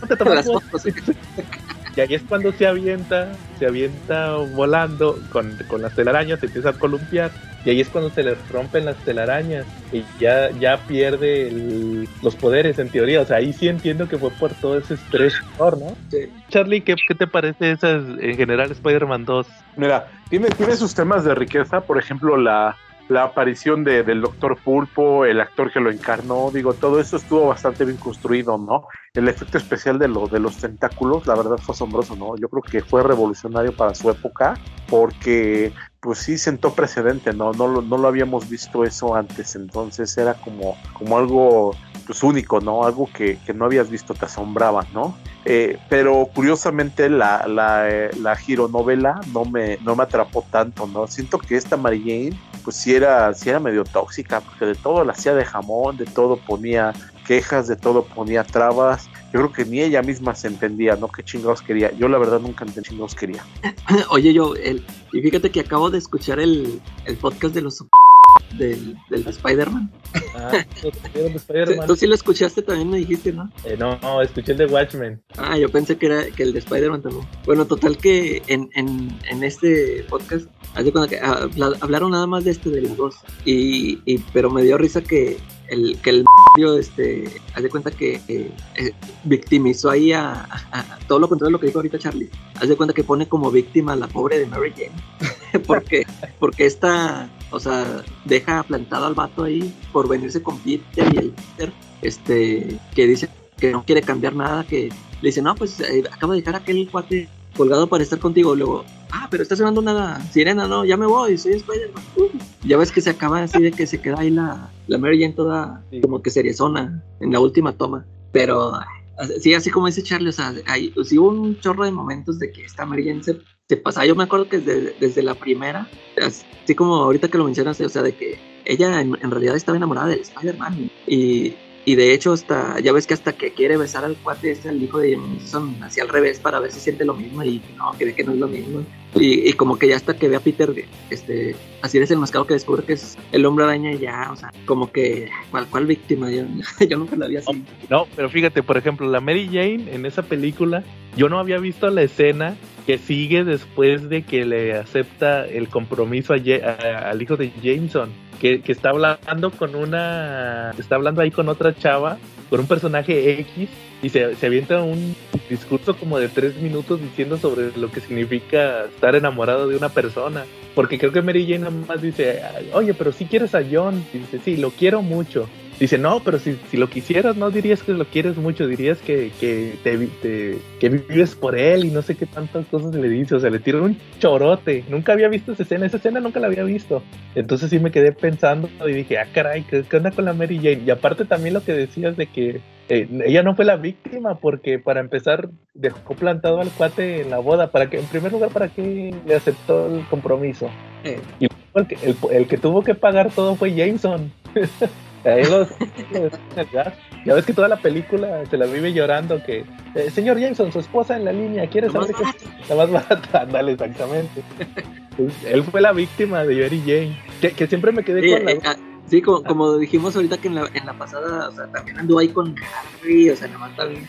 no te tomas fotos". Y ahí es cuando se avienta, se avienta volando con, con las telarañas, se empieza a columpiar. Y ahí es cuando se le rompen las telarañas y ya, ya pierde el- los poderes en teoría. O sea, ahí sí entiendo que fue por todo ese estrés, ¿no? Sí. Charlie, ¿qué, qué te parece esas en general Spider-Man 2? Mira, tiene, tiene sus temas de riqueza, por ejemplo, la, la aparición de, del Doctor Pulpo, el actor que lo encarnó, digo, todo eso estuvo bastante bien construido, ¿no? El efecto especial de, lo, de los tentáculos, la verdad fue asombroso, ¿no? Yo creo que fue revolucionario para su época, porque pues sí sentó precedente, ¿no? No, lo- no lo habíamos visto eso antes, entonces era como, como algo pues único, ¿no? Algo que, que no habías visto, te asombraba, ¿no? Eh, pero curiosamente la, la, eh, la no me, no me atrapó tanto, ¿no? Siento que esta Mary Jane, pues sí era, sí era medio tóxica, porque de todo la hacía de jamón, de todo ponía quejas, de todo ponía trabas. Yo creo que ni ella misma se entendía, ¿no? ¿Qué chingados quería? Yo la verdad nunca entendí chingados quería. Oye, yo, el, y fíjate que acabo de escuchar el, el podcast de los del, del Spider-Man. Ah, ¿vieron de Spider-Man? Tú sí lo escuchaste también, me dijiste, ¿no? Eh, no, no, escuché el de Watchmen. Ah, yo pensé que era que el de Spider-Man también. Bueno, total que en, en, en este podcast, que habla- hablaron nada más de este de los dos. Y, y, pero me dio risa que el, que el este, haz de cuenta que eh, eh, victimizó ahí a, a- a- todo lo contrario de lo que dijo ahorita Charlie. Haz de cuenta que pone como víctima a la pobre de Mary Jane. porque, porque esta, o sea, deja plantado al vato ahí por venirse con Peter y el Peter, este, que dice que no quiere cambiar nada, que le dice, no, pues eh, acabo de dejar a aquel cuate colgado para estar contigo. Luego, ah, pero está sonando una sirena, no, ya me voy, soy Spider-Man. Uh. Ya ves que se acaba así de que se queda ahí la, la Mary Jane toda Sí. como que seriezona en la última toma. Pero sí, así como dice Charlie, o sea, hay, sí hubo un chorro de momentos de que esta Mary Jane se, se pasaba. Yo me acuerdo que desde, desde la primera, así como ahorita que lo mencionas, o sea, de que ella en, en realidad estaba enamorada del Spider-Man. Y, y de hecho, hasta ya ves que hasta que quiere besar al cuate este, al hijo de Jameson, hacia al revés para ver si siente lo mismo y no, que ve que no es lo mismo. Y, y como que ya hasta que ve a Peter, este, así es el mascado que descubre que es el hombre araña y ya, o sea, como que, ¿cuál, cuál víctima? Yo, yo nunca la vi así. No, pero fíjate, por ejemplo, la Mary Jane en esa película, yo no había visto la escena sigue después de que le acepta el compromiso a al hijo de Jameson, que, que está hablando con una, está hablando ahí con otra chava, con un personaje X, y se, se avienta un discurso como de tres minutos diciendo sobre lo que significa estar enamorado de una persona. Porque creo que Mary Jane nada más dice, oye, pero si quieres a John, y dice, sí, lo quiero mucho. Dice, no, pero si, si lo quisieras, no dirías que lo quieres mucho, dirías que, que, te, que vives por él y no sé qué tantas cosas le dice. O sea, le tira un chorote. Nunca había visto esa escena, esa escena nunca la había visto. Entonces sí me quedé pensando y dije, ah, caray, ¿qué, qué onda con la Mary Jane? Y aparte también lo que decías de que eh, ella no fue la víctima, porque para empezar dejó plantado al cuate en la boda. para que En primer lugar, ¿para qué le aceptó el compromiso? Eh, Y luego el que, el, el que tuvo que pagar todo fue Jameson. Ahí los- ya, ves que toda la película se la vive llorando que eh, señor Jameson, su esposa en la línea, ¿quiere saber qué es la más barata? Ándale, exactamente. Pues, él fue la víctima de Mary Jane. Que, que siempre me quedé Sí, con la eh, ah, sí, como, como dijimos ahorita que en la, en la pasada, o sea, también anduvo ahí con Harry, o sea, nada más también.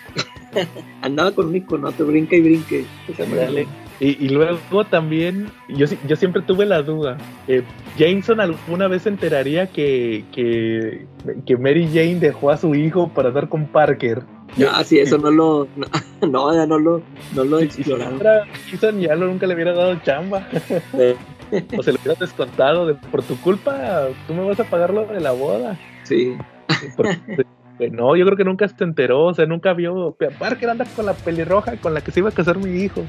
Andaba con Nico, ¿no? Te brinca y brinque. Ándale. Y, y luego también, yo, yo siempre tuve la duda, eh, Jameson alguna vez se enteraría que, que, que Mary Jane dejó a su hijo para andar con Parker. Ah, sí, eso no lo. No, no, ya no lo, no lo exploraron. Jameson ya lo- nunca le hubiera dado chamba. o se lo hubiera descontado de, por tu culpa, tú me vas a pagar lo de la boda. Sí. Porque, no, yo creo que nunca se enteró, o sea, nunca vio. Parker anda con la pelirroja con la que se iba a casar mi hijo.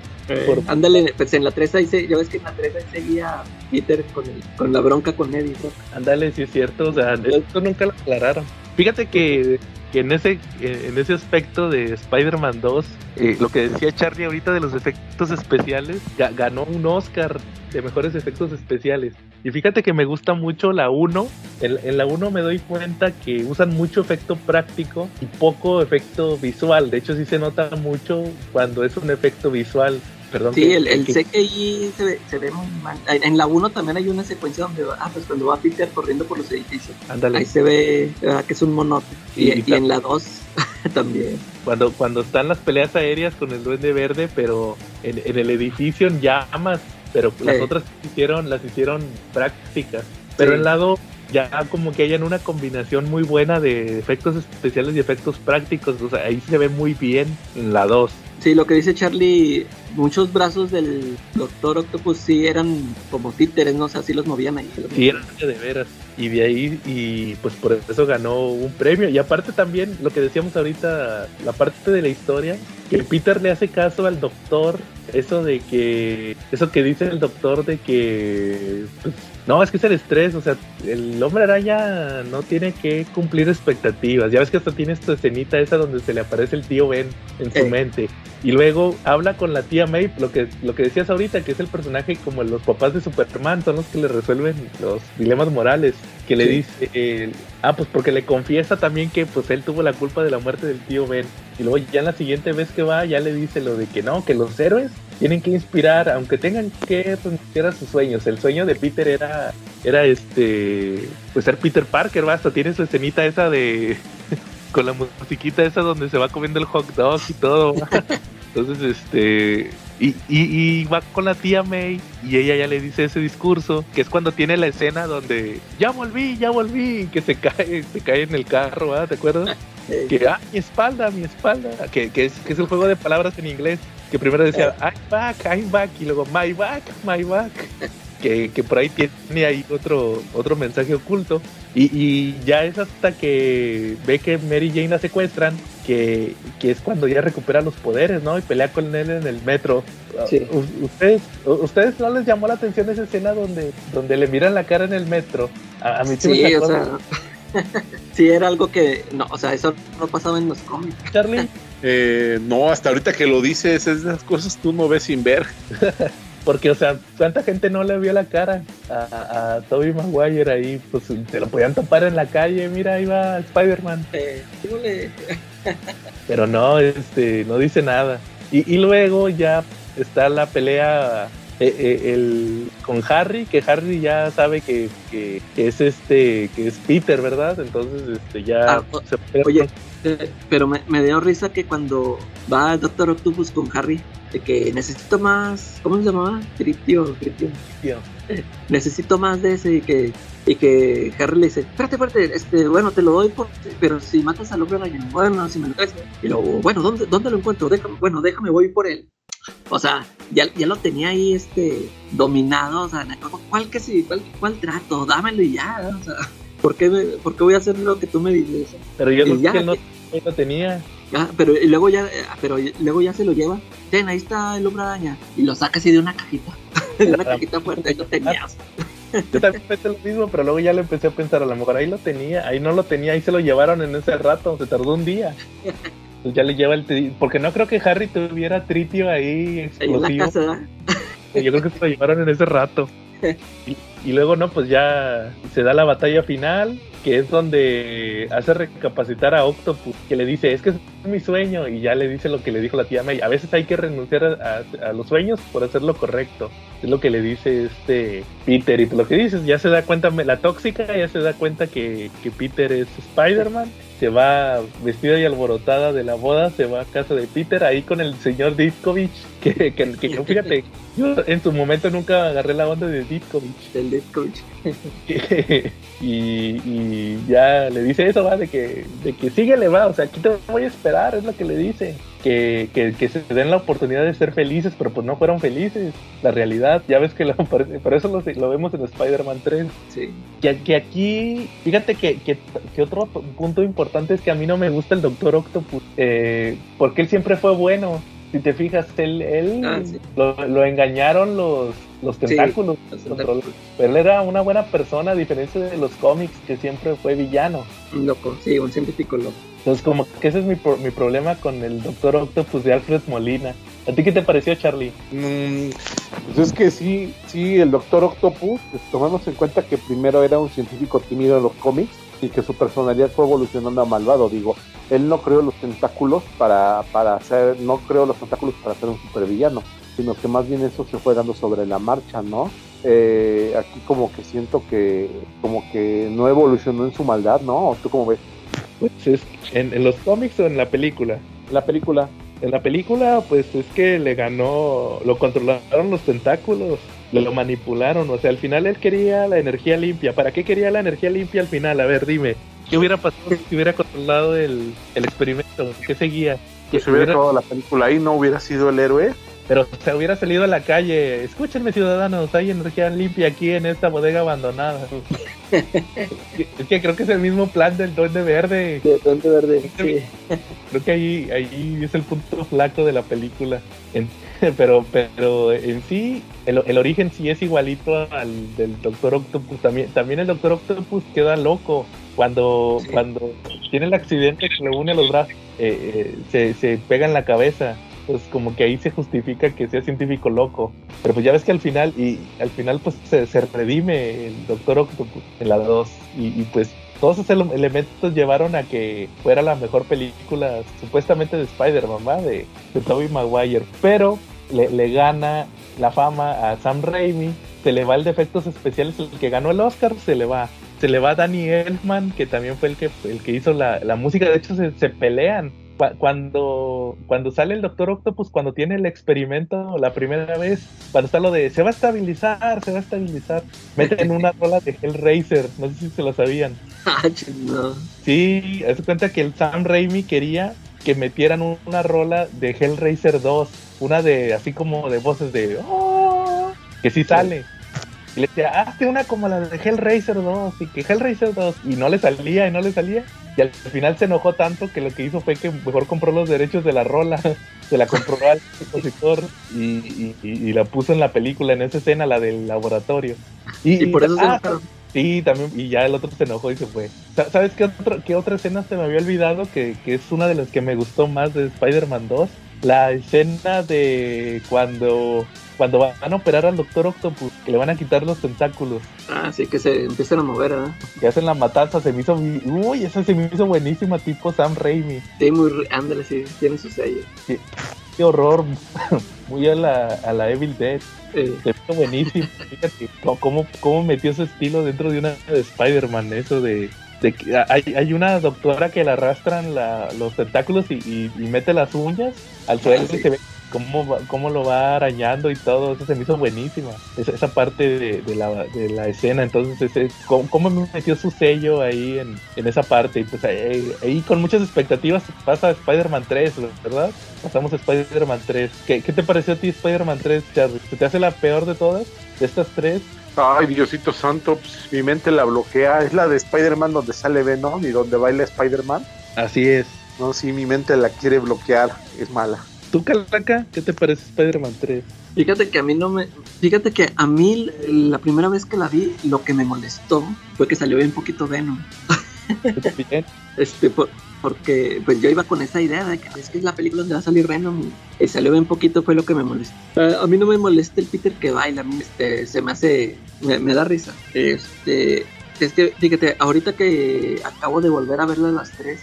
Por- Ándale, pues en la 3 ahí se, ya ves que en la 3 ahí seguía Peter con, el, con la bronca con Eddie. ¿no? Ándale, sí es cierto, o sea, esto nunca lo aclararon. Fíjate que, que en ese en ese aspecto de Spider-Man 2, eh, lo que decía Charlie ahorita de los efectos especiales, ga- ganó un Oscar de mejores efectos especiales. Y fíjate que me gusta mucho la 1. En, en la 1 me doy cuenta que usan mucho efecto práctico y poco efecto visual. De hecho, sí se nota mucho cuando es un efecto visual. Perdón, Sí, que- el, el que- CGI se ve, se ve muy mal. En la 1 también hay una secuencia donde, ah, pues cuando va Peter corriendo por los edificios, ándale. ahí se ve ah, que es un monote. Y, Y- y en la 2 también. cuando, cuando están las peleas aéreas con el duende verde, pero en, en el edificio en llamas, pero las otras hicieron, las hicieron prácticas. Pero Sí. en lado ya como que hayan una combinación muy buena de efectos especiales y efectos prácticos, o sea, ahí se ve muy bien en la 2. Sí, lo que dice Charlie, muchos brazos del Doctor Octopus sí eran como títeres, no sé, así los movían ahí. Sí, era de veras. Y de ahí, y pues por eso ganó un premio. Y aparte también, lo que decíamos ahorita, la parte de la historia, que Peter le hace caso al doctor, eso de que, eso que dice el doctor de que, pues, no, es que es el estrés, o sea, el hombre araña no tiene que cumplir expectativas. Ya ves que hasta tiene esta escenita esa donde se le aparece el tío Ben en su Eh. mente. Y luego habla con la tía May, lo que, lo que decías ahorita, que es el personaje como los papás de Superman, son los que le resuelven los dilemas morales. Que le Sí. dice, eh, ah, pues porque le confiesa también que pues él tuvo la culpa de la muerte del tío Ben. Y luego ya en la siguiente vez que va, ya le dice lo de que no, que los héroes tienen que inspirar, aunque tengan que renunciar a sus sueños. El sueño de Peter era, era este, pues ser Peter Parker, basta, tiene su escenita esa de, con la musiquita esa donde se va comiendo el hot dog y todo. Entonces, este, y, y, y va con la tía May y ella ya le dice ese discurso, que es cuando tiene la escena donde ya volví, ya volví, que se cae, se cae en el carro, ¿verdad? ¿te acuerdas? Eh, que ah, mi espalda, mi espalda, que, que, es, que es el juego de palabras en inglés, que primero decía I'm back, I'm back, y luego my back, my back, que, que por ahí tiene ahí otro, otro mensaje oculto, y, y ya es hasta que ve que Mary Jane la secuestran, que, que es cuando ya recupera los poderes, ¿no? Y pelea con él en el metro. Sí. U- ¿Ustedes, ¿Ustedes no les llamó la atención esa escena donde, donde le miran la cara en el metro? A, a mí sí, me Sí, sacó o sea, sí era algo que, no, o sea, eso no pasaba en los cómics. Charlie. Eh, no, hasta ahorita que lo dices, esas cosas tú no ves sin ver. Porque, o sea, ¿cuánta gente no le vio la cara a, a, Tobey Maguire ahí? Pues se lo podían topar en la calle, mira, ahí va Spider-Man. Eh, Pero no, este, no dice nada. Y, y luego ya está la pelea eh, eh, el, con Harry, que Harry ya sabe que, que, que es este, que es Peter, ¿verdad? Entonces, este, ya Ah, se oye, eh, pero me, me dio risa que cuando va el Doctor Octopus con Harry, de que necesito más, ¿cómo se llamaba? Tritio, tritio. Tío. Eh, necesito más de ese y que y que Harry le dice, espérate, espérate, este, bueno, te lo doy, por, pero si matas al hombre araña, bueno, si me lo traes, y luego, bueno, ¿dónde, dónde lo encuentro? Déjame, bueno, déjame, voy por él. O sea, ya, ya lo tenía ahí, este, dominado, o sea, ¿cuál que sí, cuál, cuál trato? Dámelo y ya, o sea, ¿por qué, me- por qué voy a hacer lo que tú me dices? Pero yo no, ya, que no, no lo tenía. Ah, pero y luego ya, eh, pero luego ya se lo lleva. Ten, ahí está el hombre araña. Y lo saca así de una cajita. de una cajita fuerte, ahí lo tenías. Yo también pensé lo mismo, pero luego ya le empecé a pensar, a lo mejor ahí lo tenía, ahí no lo tenía, ahí se lo llevaron en ese rato, se tardó un día. Pues ya le lleva el porque no creo que Harry tuviera tritio ahí Ahí en la explosivo. casa, ¿verdad? Yo creo que se lo llevaron en ese rato. Y, luego no, pues ya se da la batalla final, que es donde hace recapacitar a Octopus, que le dice, es que es mi sueño, y ya le dice lo que le dijo la tía May. A veces hay que renunciar a los sueños por hacer lo correcto. Es lo que le dice este Peter. Y lo que dices, ya se da cuenta, la tóxica ya se da cuenta que, que Peter es Spider-Man. Se va vestida y alborotada de la boda, se va a casa de Peter ahí con el señor Ditkovich, que, que, que yo, fíjate, yo en su momento nunca agarré la onda de Ditkovich. Del Coach. y, y ya le dice eso, va, de que, de que síguele, va, o sea, aquí te voy a esperar, es lo que le dice. Que, que, que se den la oportunidad de ser felices, pero pues no fueron felices. La realidad, ya ves que lo, por, por eso lo, lo vemos en Spider-Man 3 Sí. que, que aquí, fíjate que, que, que otro punto importante es que a mí no me gusta el Doctor Octopus, eh, porque él siempre fue bueno. Si te fijas, él, él Ah, sí. lo, lo engañaron los, los Sí, tentáculos, los pero él era una buena persona a diferencia de los cómics que siempre fue villano. Un loco, sí, un científico loco. Entonces como que ese es mi, pro- mi problema con el Doctor Octopus de Alfred Molina. ¿A ti qué te pareció, Charlie? Mm, pues es que sí, sí, el Doctor Octopus, pues, tomamos en cuenta que primero era un científico tímido en los cómics y que su personalidad fue evolucionando a malvado, digo. Él no creó los tentáculos para, para hacer, no creó los tentáculos para ser un supervillano, sino que más bien eso se fue dando sobre la marcha, ¿no? Eh, aquí como que siento que como que no evolucionó en su maldad, ¿no? ¿O ¿Tú cómo ves? Pues es en, en los cómics o en la película. La película, En la película, pues es que le ganó, lo controlaron los tentáculos, lo manipularon, o sea, al final él quería la energía limpia. ¿Para qué quería la energía limpia al final? A ver, dime, ¿qué hubiera pasado si hubiera controlado el, el experimento? ¿Qué seguía? que si hubiera acabado la película ahí no hubiera sido el héroe, pero se hubiera salido a la calle. Escúchenme, ciudadanos, hay energía limpia aquí en esta bodega abandonada. es que creo que es el mismo plan del Duende Verde. De Duende Verde, sí. Creo que ahí, ahí es el punto flaco de la película. En- pero, pero en sí, el, el origen sí es igualito al del Doctor Octopus. También, también el Doctor Octopus queda loco cuando, Sí. cuando tiene el accidente que le une los brazos, eh, eh, se, se pega en la cabeza. Pues como que ahí se justifica que sea científico loco. Pero pues ya ves que al final, y al final pues se, se redime el Doctor Octopus en la 2. Y, y pues todos esos ele- elementos llevaron a que fuera la mejor película supuestamente de Spider-Man. De, de Tobey Maguire. Pero le, le gana la fama a Sam Raimi, se le va el de efectos especiales, el que ganó el Oscar, se le va. Se le va a Danny Elfman, que también fue el que, el que hizo la, la música. De hecho, se, se pelean. Cu- Cuando, cuando sale el Doctor Octopus, cuando tiene el experimento la primera vez, cuando está lo de se va a estabilizar, se va a estabilizar, meten una rola de Hellraiser, no sé si se lo sabían. Ah, no. Sí, haz de cuenta que el Sam Raimi quería que metieran un- una rola de Hellraiser 2, una de así como de voces de "Oh", que sí sale. Y le decía, hazte una como la de Hellraiser 2 y que Hellraiser 2 y no le salía y no le salía. Y al final se enojó tanto que lo que hizo fue que mejor compró los derechos de la rola, se la compró al compositor y, y- y- y la puso en la película, en esa escena, la del laboratorio. Y por eso se ah. Sí, también, y ya el otro se enojó y se fue. Sa- ¿Sabes qué, otro, qué otra escena se me había olvidado? Que, que es una de las que me gustó más de Spider-Man 2. La escena de cuando, cuando van a operar al Doctor Octopus, que le van a quitar los tentáculos, Ah, sí, que se empiezan a mover, ¿verdad? que hacen la matanza, se me hizo, uy, esa se me hizo buenísima, tipo Sam Raimi. Sí, muy. Ándale, sí, tiene su sello. Qué horror, muy a la, a la Evil Dead. Eh, Se me hizo buenísimo. Fíjate cómo- cómo, metió ese estilo dentro de una de Spider-Man, eso de, de que hay, hay una doctora que le arrastran la- los tentáculos y, y- y mete las uñas al suelo sí. y se ve cómo, va- cómo lo va arañando y todo. Eso se me hizo buenísima. Esa, esa parte de, de la, de la escena. Entonces, ese, cómo, cómo metió su sello ahí en, en esa parte. Y pues ahí, ahí con muchas expectativas pasa Spider-Man 3, ¿verdad? Pasamos a Spider-Man 3. ¿Qué, ¿Qué te pareció a ti Spider-Man 3, Charlie? ¿Se te hace la peor de todas? ¿De estas tres? Ay, Diosito Santo, pues, mi mente la bloquea. Es la de Spider-Man donde sale Venom y donde baila Spider-Man. Así es. No, sí, mi mente la quiere bloquear. Es mala. ¿Tú, Calaca? ¿Qué te parece Spider-Man 3? Fíjate que a mí no me. Fíjate que a mí la primera vez que la vi, lo que me molestó fue que salió bien poquito Venom. Bien. Este, por- porque pues yo iba con esa idea de que es que es la película donde va a salir Venom y, salió bien poquito fue lo que me molestó. A mí no me molesta el Peter que baila, a mí este, se me hace, me, me da risa. Este, es que fíjate, ahorita que acabo de volver a verla a las tres,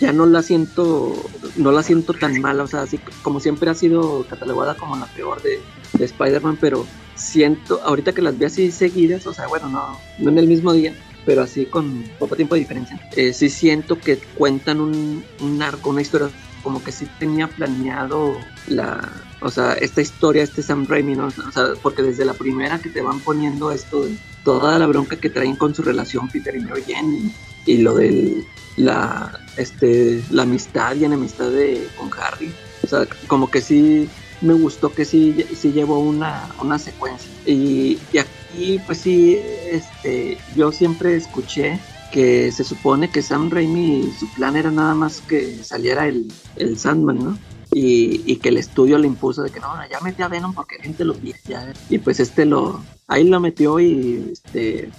ya no la siento, no la siento tan mala, o sea, así como siempre ha sido catalogada como la peor de, de Spider-Man, pero siento, ahorita que las vi así seguidas, o sea, bueno, no, no en el mismo día, pero así con poco tiempo de diferencia. Eh, sí siento que cuentan un, un arco, una historia como que sí tenía planeado la, o sea, esta historia, este Sam Raimi, ¿no? O sea, porque desde la primera que te van poniendo esto toda la bronca que traen con su relación Peter y Mary Jane y, lo de la, este, la amistad y enemistad de, con Harry. O sea, como que sí me gustó que sí, sí llevó una, una secuencia. Y, y aquí, pues sí, este, yo siempre escuché que se supone que Sam Raimi, su plan era nada más que saliera el, el Sandman, ¿no? Y, y que el estudio le impuso de que no, ya mete a Venom porque la gente lo pide. Y pues este lo, ahí lo metió y este,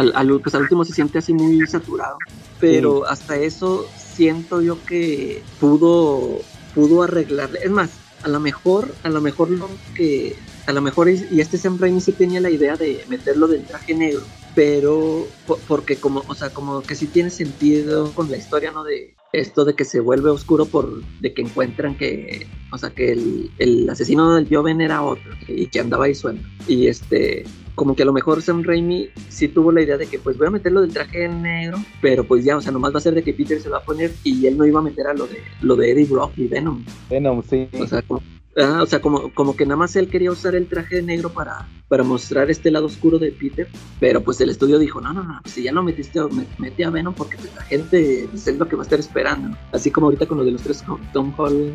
al, al- pues al último se siente así muy saturado. Pero hasta eso siento yo que pudo, pudo arreglarle. Es más, a lo mejor, a lo mejor lo que, a lo mejor, y este Sam Raimi sí tenía la idea de meterlo del traje negro, pero po- porque como, o sea, como que sí tiene sentido con la historia, ¿no? De esto de que se vuelve oscuro por, de que encuentran que, o sea, que el, el asesino del Joven era otro y que andaba ahí suelto. Y este, como que a lo mejor Sam Raimi sí tuvo la idea de que pues voy a meterlo del traje negro, pero pues ya, o sea, nomás va a ser de que Peter se va a poner y él no iba a meter a lo de, lo de Eddie Brock y Venom. Venom, sí. O sea, como, ah, o sea, como, como que nada más él quería usar el traje negro para, para mostrar este lado oscuro de Peter, pero pues el estudio dijo, no, no, no, si ya lo metiste, me- mete a Venom porque pues, la gente pues, es lo que va a estar esperando. Así como ahorita con lo de los tres Tom Holland.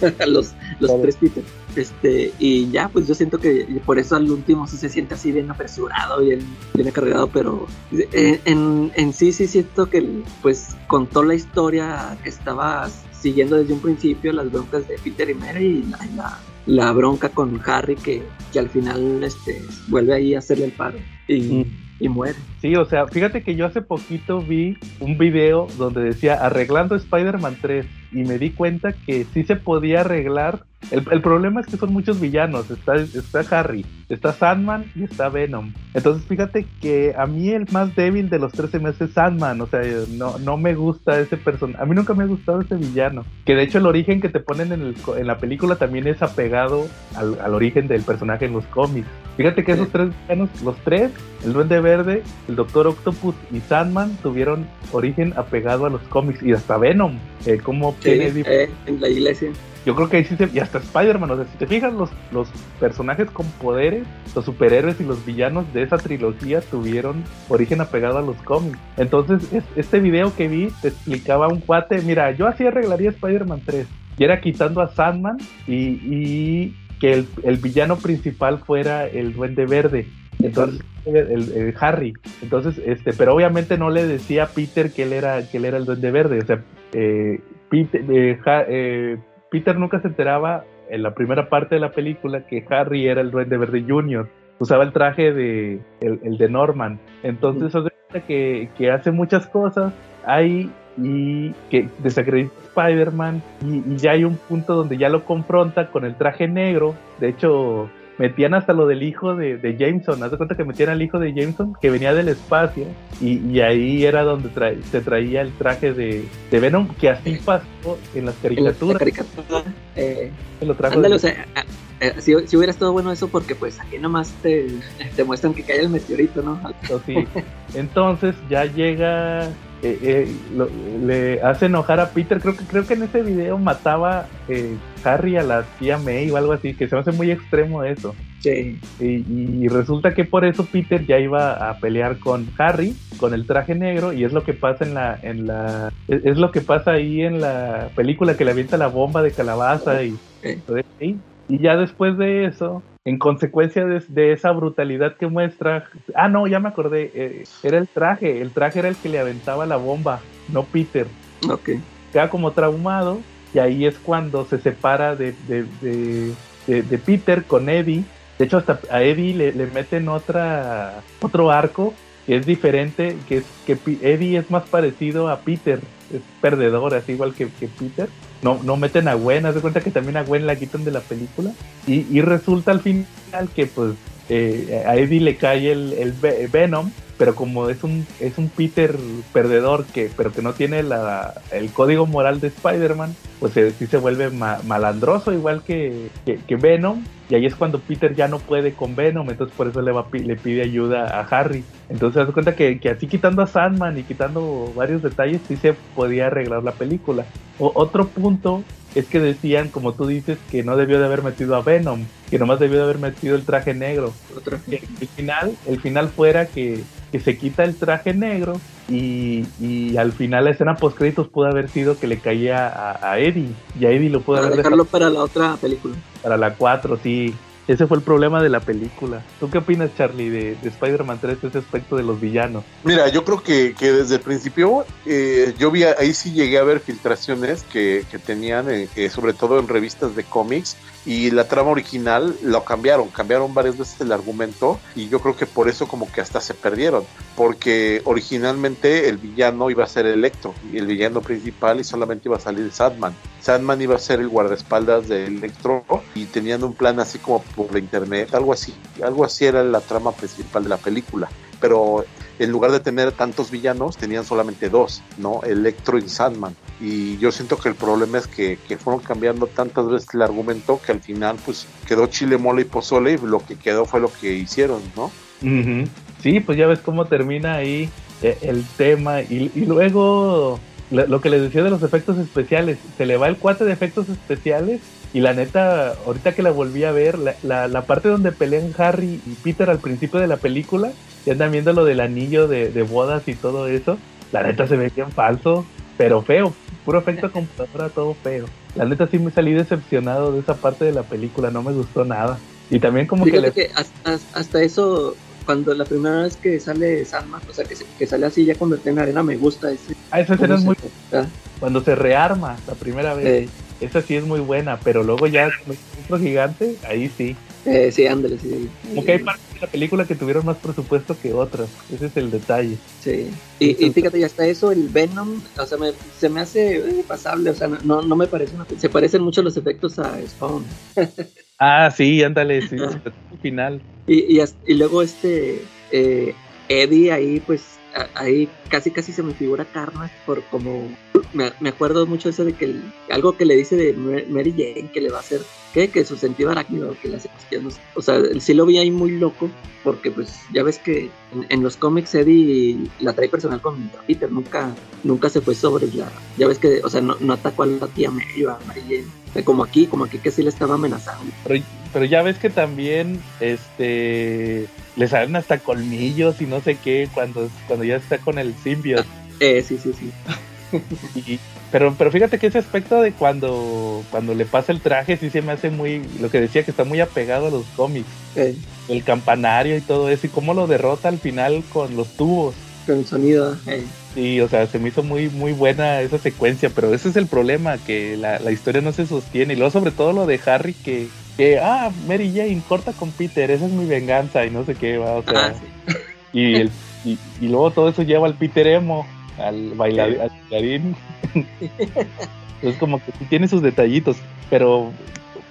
los, los tres Peter. Este, y ya, pues yo siento que por eso al último sí se siente así bien apresurado, bien, bien cargado, pero en, en, en sí sí siento que pues contó la historia que estaba siguiendo desde un principio, las broncas de Peter y Mary y la, la, la bronca con Harry que, que al final este, vuelve ahí a hacerle el paro y, Mm. y muere. Sí, o sea, fíjate que yo hace poquito vi un video donde decía arreglando Spider-Man 3 y me di cuenta que sí se podía arreglar. El, el problema es que son muchos villanos. Está, está Harry, está Sandman y está Venom. Entonces fíjate que a mí el más débil de los tres se me hace Sandman. O sea, no, no me gusta ese personaje. A mí nunca me ha gustado ese villano. Que de hecho el origen que te ponen en, el en la película también es apegado al, al origen del personaje en los cómics. Fíjate que esos tres villanos, los tres, el Duende Verde, el Doctor Octopus y Sandman tuvieron origen apegado a los cómics y hasta Venom. Eh, como Sí, eh, en la iglesia. Yo creo que ahí sí se, y hasta Spider-Man, o sea, si te fijas, los, los personajes con poderes, los superhéroes y los villanos de esa trilogía tuvieron origen apegado a los cómics. Entonces, es- este video que vi te explicaba un cuate, mira, yo así arreglaría Spider-Man 3, y era quitando a Sandman y, y que el, el villano principal fuera el Duende Verde. Entonces, el, el Harry. Entonces, este, pero obviamente no le decía a Peter que él era, que él era el Duende Verde. O sea, eh, Peter, eh, eh, Peter nunca se enteraba en la primera parte de la película que Harry era el Duende Verde Junior. Usaba el traje de el, el de Norman. Entonces, cuenta que, que hace muchas cosas ahí y que desacredita a Spider-Man y, y ya hay un punto donde ya lo confronta con el traje negro. De hecho, metían hasta lo del hijo de, de Jameson. Haz de cuenta que metían al hijo de Jameson que venía del espacio y, y ahí era donde trae- se traía el traje de, de Venom, que así pasó en las En la, caricaturas. caricatura. Eh, lo trajo ándale, de- o sea, a- si, si hubiera estado bueno eso, porque pues aquí nomás te, te muestran que cae el meteorito, ¿no? sí. Entonces ya llega, eh, eh, lo- le hace enojar a Peter. Creo que creo que en ese video mataba eh, Harry a la tía May o algo así, que se me hace muy extremo eso. Sí. Y, y resulta que por eso Peter ya iba a pelear con Harry con el traje negro y es lo que pasa en la en la es, es lo que pasa ahí en la película que le avienta la bomba de calabaza y, y ya después de eso en consecuencia de, de esa brutalidad que muestra ah no ya me acordé eh, era el traje el traje era el que le aventaba la bomba no Peter Ok. queda como traumado y ahí es cuando se separa de, de, de, Peter con Eddie. De hecho, hasta a Eddie le, le meten otra, otro arco que es diferente, que es que Eddie es más parecido a Peter, es perdedor, así igual que, que Peter. No, no meten a Gwen, haz de cuenta que también a Gwen la quitan de la película. Y, y resulta al final que pues eh, a Eddie le cae el, el Ve- Venom, pero como es un, es un Peter perdedor, que, pero que no tiene la, el código moral de Spider-Man, pues eh, sí se vuelve ma- malandroso, igual que, que, que Venom. Y ahí es cuando Peter ya no puede con Venom, entonces por eso le, va, le pide ayuda a Harry. Entonces se da cuenta que, que así quitando a Sandman y quitando varios detalles, sí se podía arreglar la película. O- otro punto es que decían, como tú dices, que no debió de haber metido a Venom, que nomás debió de haber metido el traje negro. El final, el final fuera que, que se quita el traje negro y, y al final la escena post créditos pudo haber sido que le caía a, a Eddie y a Eddie lo pudo Para haber dejarlo dejado para la otra película. para la 4, sí. Ese fue el problema de la película. ¿Tú qué opinas, Charlie, de, de Spider-Man 3, ese aspecto de los villanos? Mira, yo creo que, que desde el principio eh, yo vi, ahí sí llegué a ver filtraciones que, que tenían, eh, eh, sobre todo en revistas de cómics, y la trama original lo cambiaron, cambiaron varias veces el argumento, y yo creo que por eso como que hasta se perdieron, porque originalmente el villano iba a ser Electro, el villano principal y solamente iba a salir Sandman. Sandman iba a ser el guardaespaldas de Electro, y tenían un plan así como por internet, algo así, algo así era la trama principal de la película, pero en lugar de tener tantos villanos, tenían solamente dos, ¿no? Electro y Sandman. Y yo siento que el problema es que, que fueron cambiando tantas veces el argumento que al final, pues, quedó chile, mole y pozole y lo que quedó fue lo que hicieron, ¿no? Sí, pues ya ves cómo termina ahí eh, el tema y, luego lo que les decía de los efectos especiales, se le va el cuate de efectos especiales y la neta, ahorita que la volví a ver, la, la, la parte donde pelean Harry y Peter al principio de la película, y andan viendo lo del anillo de, de bodas y todo eso, la neta se ve bien falso, pero feo. puro efecto computadora, todo feo. La neta sí me salí decepcionado de esa parte de la película, no me gustó nada. Y también como que, Fíjate le... que hasta, hasta eso, cuando la primera vez que sale Salma, o sea, que, que sale así ya convertida en arena, me gusta ese. Ah, esa escena es muy... ah, Cuando se rearma la primera vez, eh, esa sí es muy buena, pero luego ya con el monstruo gigante, ahí sí. eh, sí, ándale, sí. Como que hay partes de la película que tuvieron más presupuesto que otras, ese es el detalle. Sí. Y, y fíjate, ya está eso, el Venom, o sea, me- se me hace eh, pasable, o sea, no- no, me parece una... Se parecen mucho los efectos a Spawn. Ah, sí, ándale, sí, final. Y, y, luego este eh, Eddie ahí, pues ahí casi casi se me figura Carnage por como me, me acuerdo mucho eso de que algo que le dice de Ma- Mary Jane que le va a hacer ¿qué? que su sentido arácnido que le hace o sea sí lo vi ahí muy loco porque pues ya ves que en, los cómics Eddie la trae personal con Peter nunca nunca se fue sobre la ya ves que o sea no, no atacó a la tía Mary a Mary Jane. Como aquí como aquí que sí le estaba amenazando. Pero, pero ya ves que también este le salen hasta colmillos y no sé qué cuando, cuando ya está con el symbiote. eh, sí sí sí Y- pero, pero fíjate que ese aspecto de cuando, cuando le pasa el traje sí se me hace muy, lo que decía que está muy apegado a los cómics, eh, el campanario y todo eso, y cómo lo derrota al final con los tubos. con el sonido eh. Sí, o sea, se me hizo muy, muy buena esa secuencia, pero ese es el problema, que la, la historia no se sostiene. Y luego sobre todo lo de Harry, que, que, ah, Mary Jane, corta con Peter, esa es mi venganza y no sé qué, va, o sea, Ah, sí. y, el, y, y luego todo eso lleva al Peter Emo, al, bailar, al bailarín. es como que tiene sus detallitos, pero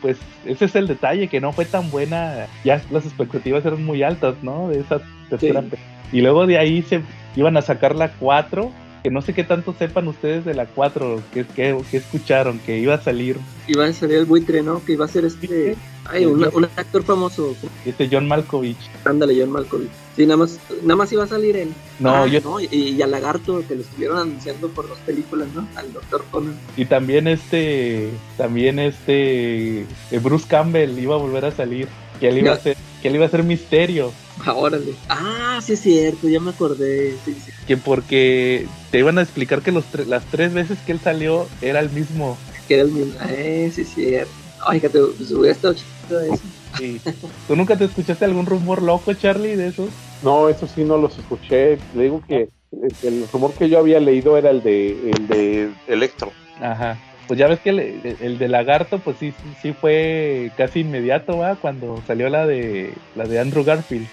pues ese es el detalle, que no fue tan buena, ya las expectativas eran muy altas, ¿no? De esa tercera Sí. Y luego de ahí se iban a sacar la 4, que no sé qué tanto sepan ustedes de la 4, que, que, que escucharon, que iba a salir Iba a salir el buitre, ¿no? Que iba a ser este. Ay, un, un actor famoso. este John Malkovich. Ándale, John Malkovich. Sí, nada más, nada más iba a salir él. No, Ah, yo, no, y, y al lagarto que lo estuvieron anunciando por dos películas, ¿no? Al Doctor Conan. y también este, también este, eh, Bruce Campbell iba a volver a salir, que él iba a ser, que él iba a ser misterio. Ah, órale. Ah, sí es cierto, ya me acordé. Sí, sí. que porque te iban a explicar que los tre- las tres veces que él salió era el mismo. Que era el mismo. Eh, sí es cierto. Ay, que te pues, hubiera estado chido eso. Sí. ¿Tú nunca te escuchaste algún rumor loco, Charlie, de eso? No, eso sí no los escuché. Le digo que el, el rumor que yo había leído era el de, el de Electro. Ajá. Pues ya ves que el, el de Lagarto, pues sí, sí, fue casi inmediato, ¿va? Cuando salió la de la de Andrew Garfield.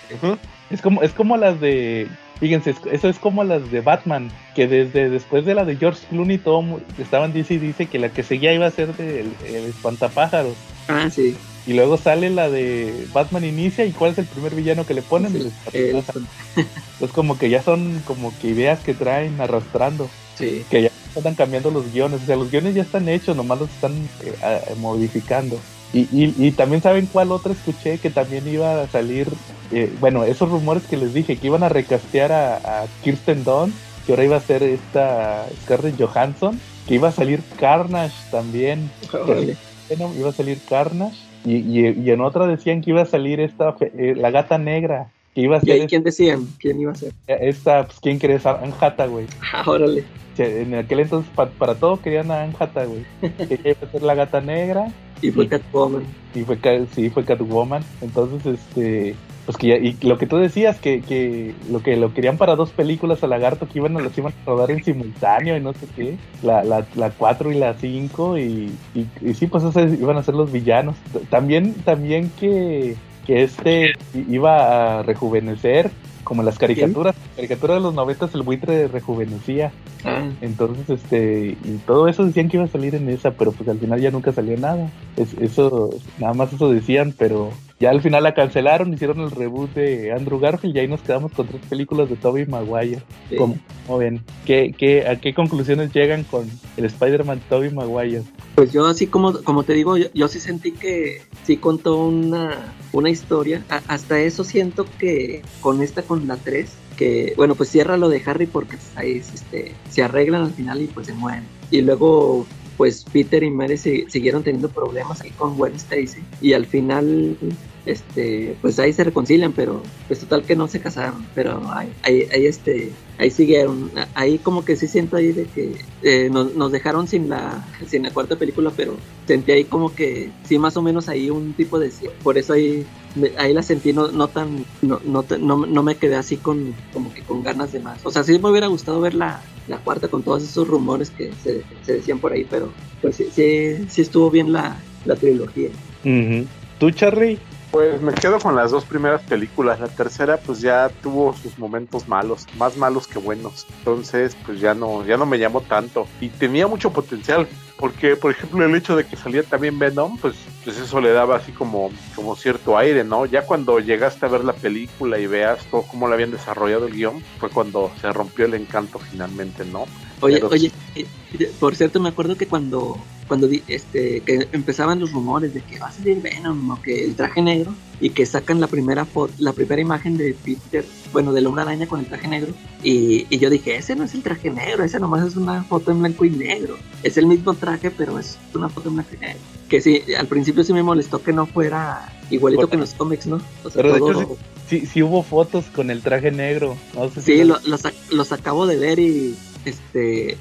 Es como, es como las de. Fíjense, es- eso es como las de Batman, que desde después de la de George Clooney todo estaban dice y dice que la que seguía iba a ser de el, el espantapájaros. Ah, sí. Y luego sale la de Batman Inicia y cuál es el primer villano que le ponen. Sí, El el- espantapájaros. Es como que ya son como que ideas que traen arrastrando, sí. que ya están cambiando los guiones. O sea, los guiones ya están hechos, nomás los están eh, ah, modificando. Y, y, y también saben cuál otra escuché que también iba a salir, eh, bueno, esos rumores que les dije, que iban a recastear a, a Kirsten Dunst, que ahora iba a ser esta Scarlett Johansson, que iba a salir Carnage también. Órale. Venom, iba a salir Carnage y, y, en otra decían que iba a salir esta eh, la gata negra que iba a ¿Y ahí ser quién decían? ¿Quién iba a ser? esta pues quién crees Anne Hathaway Ah, órale. En aquel entonces pa- para todo querían a Anne Hathaway que ella iba a ser la gata negra Y fue. Catwoman. y fue sí fue Catwoman entonces este pues que ya, y lo que tú decías que, que lo que lo querían para dos películas a Lagarto que iban a las iban a rodar en simultáneo y no sé qué la la, la 4 y la 5 y, y, y sí pues esos iban a ser los villanos también también que que este iba a rejuvenecer como las caricaturas. Caricaturas de los noventas el buitre rejuvenecía. Ah, entonces, este, y todo eso decían que iba a salir en esa, pero pues al final ya nunca salió nada. Es, eso, nada más eso decían, pero ya al final la cancelaron, hicieron el reboot de Andrew Garfield y ahí nos quedamos con tres películas de Tobey Maguire. sí. ¿Cómo, cómo ven? ¿Qué, qué, ¿A qué conclusiones llegan con el Spider-Man Tobey Maguire? Pues yo así como, como te digo, yo, yo sí sentí que sí contó una, una historia. A- hasta eso siento que con esta, con la 3, que bueno, pues cierra lo de Harry porque ahí este, se arreglan al final y pues se mueren. Y luego pues Peter y Mary se- siguieron teniendo problemas ahí con Gwen Stacy. Y al final este, pues ahí se reconcilian, pero pues total que no se casaron, pero ahí, ahí, ahí, este, ahí siguieron, ahí como que sí siento ahí de que eh, nos, nos, dejaron sin la, sin la cuarta película, pero sentí ahí como que sí más o menos ahí un tipo de, por eso ahí, ahí la sentí no, no tan, no, no, no, no me quedé así con, como que con ganas de más, o sea, sí me hubiera gustado ver la, la cuarta con todos esos rumores que se, se decían por ahí, pero pues sí, sí, sí estuvo bien la, la trilogía. Uh -huh. ¿Tú, Charlie? Pues me quedo con las dos primeras películas. La tercera, pues ya tuvo sus momentos malos, más malos que buenos. Entonces, pues ya no, ya no me llamó tanto. Y tenía mucho potencial. Porque, por ejemplo, el hecho de que salía también Venom, pues, pues eso le daba así como, como cierto aire, ¿no? Ya cuando llegaste a ver la película y veas todo cómo le habían desarrollado el guion, fue cuando se rompió el encanto finalmente, ¿no? Oye, oye, por cierto, me acuerdo que cuando cuando este que empezaban los rumores de que va a salir Venom o que el traje negro y que sacan la primera foto, la primera imagen de Peter, bueno, de la una araña con el traje negro y, y, yo dije, ese no es el traje negro, ese nomás es una foto en blanco y negro. Es el mismo traje, pero es una foto en blanco y negro. Que sí, al principio sí me molestó que no fuera igualito que en los cómics, ¿no? O sea, pero todo... de hecho sí, sí, sí, hubo fotos con el traje negro. No sé sí, si lo, los, los acabo de ver y este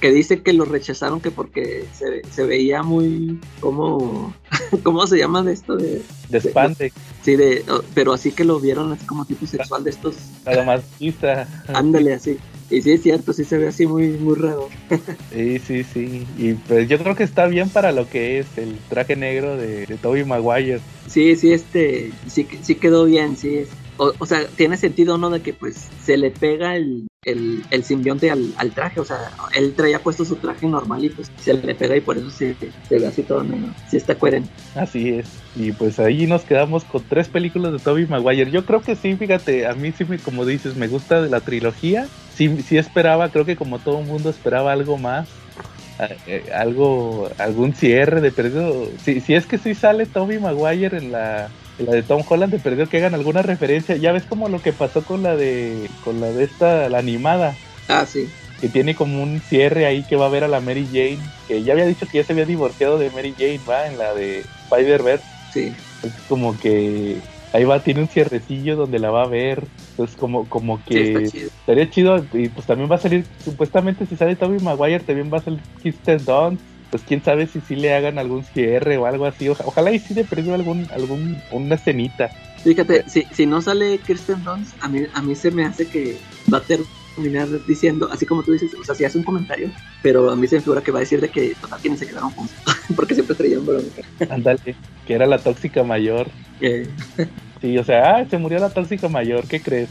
que dice que lo rechazaron que porque se, se veía muy como cómo se llama de esto de de spandex sí de pero así que lo vieron así como tipo sexual de estos. Nada más quizá ándale así. Y sí es cierto sí se ve así muy muy raro. Sí sí sí. Y pues yo creo que está bien para lo que es el traje negro de, de Tobey Maguire. Sí sí este sí sí quedó bien sí es. O, o, sea, tiene sentido, ¿no? De que pues se le pega el, el, el simbionte al, traje, o sea, él traía puesto su traje normal y pues se le pega y por eso se, se ve así todo, ¿no? Si está coherente. Así es, y pues ahí nos quedamos con tres películas de Toby Maguire. Yo creo que sí, fíjate, a mí sí, me, como dices, me gusta de la trilogía. Sí, sí esperaba, creo que como todo el mundo esperaba algo más. Eh, algo, algún cierre de perdido. Si es que sí sale Toby Maguire en la la de Tom Holland te perdió que hagan alguna referencia. Ya ves como lo que pasó con la de con la de esta la animada. Ah, sí. Que tiene como un cierre ahí que va a ver a la Mary Jane, que ya había dicho que ya se había divorciado de Mary Jane, va en la de Spider-Verse. Sí. Es como que ahí va tiene un cierrecillo donde la va a ver. Entonces como como que sí, chido. estaría chido y pues también va a salir supuestamente si sale Tobey Maguire también va a salir Kirsten Dunst pues quién sabe si sí le hagan algún cierre o algo así. ojalá y sí le perdió algún, algún, una escenita. Fíjate, si, si no sale Kirsten Dunst, a mí, a mí se me hace que va a terminar diciendo, así como tú dices, o sea, si hace un comentario, pero a mí se me figura que va a decir de que total quienes se quedaron juntos, porque siempre traían bronca. Ándale, que era la tóxica mayor. Eh. Sí, o sea, ah, se murió la tóxica mayor, ¿qué crees?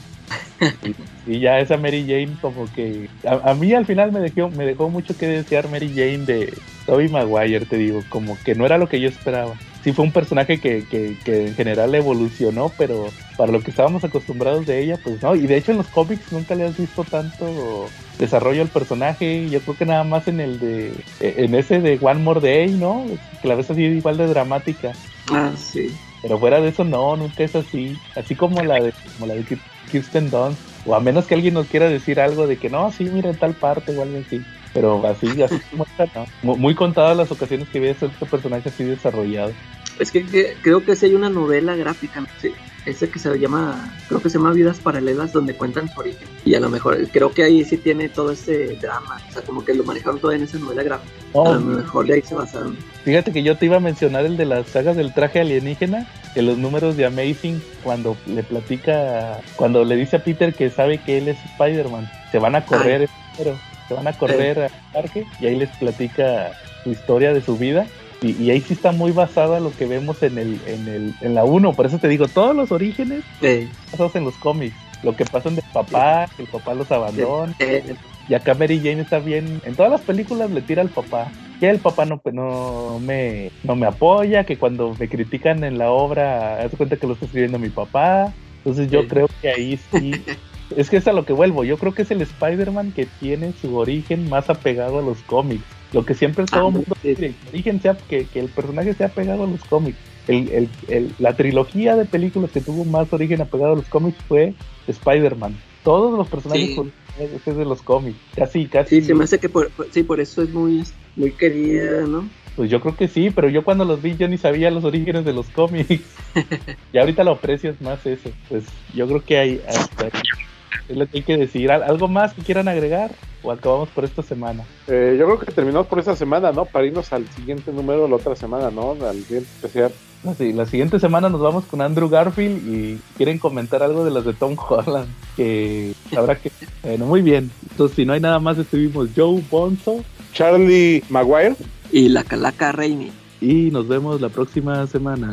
Y, ya esa Mary Jane como que a, a, mí al final me dejó me dejó mucho que desear Mary Jane de Tobey Maguire te digo como que no era lo que yo esperaba. Sí fue un personaje que, que, que, en general evolucionó pero para lo que estábamos acostumbrados de ella pues no. Y de hecho en los cómics nunca le has visto tanto desarrollo al personaje. Yo creo que nada más en el de en ese de One More Day no que la ves así igual de dramática. Ah sí. Pero fuera de eso no nunca es así. Así como la de como la de Kirsten Dunst, o a menos que alguien nos quiera decir algo de que no, sí, mira en tal parte o algo así. Pero así, así como está, ¿no? Muy contadas las ocasiones que ves este personaje así desarrollado. Es que, que creo que sí hay una novela gráfica, ¿no? sí, ese que se llama, creo que se llama Vidas Paralelas, donde cuentan su origen. Y a lo mejor, creo que ahí sí tiene todo ese drama, o sea, como que lo manejaron todo en esa novela gráfica. Oh, a lo mejor de ahí se basaron. Fíjate que yo te iba a mencionar el de las sagas del traje alienígena, que los números de Amazing, cuando le platica, cuando le dice a Peter que sabe que él es Spider-Man, se van a correr, pero se van a correr al parque y ahí les platica su historia de su vida. Y, y, ahí sí está muy basada lo que vemos en el en el en la 1, por eso te digo, todos los orígenes sí. basados en los cómics, lo que pasa en el papá, que el papá los abandona. Sí. Y acá Mary Jane está bien, en todas las películas le tira al papá. Que el papá no, no, me, no me apoya, que cuando me critican en la obra, haz cuenta que lo está escribiendo mi papá. Entonces yo sí. creo que ahí sí es que es a lo que vuelvo. Yo creo que es el Spider-Man que tiene su origen más apegado a los cómics. Lo que siempre todo el ah, mundo quiere, que, origen sea, que, que, el personaje sea apegado a los cómics. El, el, el, la trilogía de películas que tuvo más origen apegado a los cómics fue Spider-Man. Todos los personajes sí. Son de los cómics. Casi, casi. Sí, se me hace que por, sí, por eso es muy, muy querida, ¿no? Pues yo creo que sí, pero yo cuando los vi yo ni sabía los orígenes de los cómics. y ahorita lo aprecias más eso. Pues yo creo que hay hasta es lo que hay que decir. ¿Al- ¿Algo más que quieran agregar? ¿O acabamos por esta semana? Eh, yo creo que terminamos por esta semana, ¿no? Para irnos al siguiente número la otra semana, ¿no? Al siguiente especial. No, sí, la siguiente semana nos vamos con Andrew Garfield y quieren comentar algo de las de Tom Holland. Que habrá que. Bueno, muy bien. Entonces, si no hay nada más, estuvimos Joe Bonzo Charlie Maguire. Y la calaca Raimi. y nos vemos la próxima semana.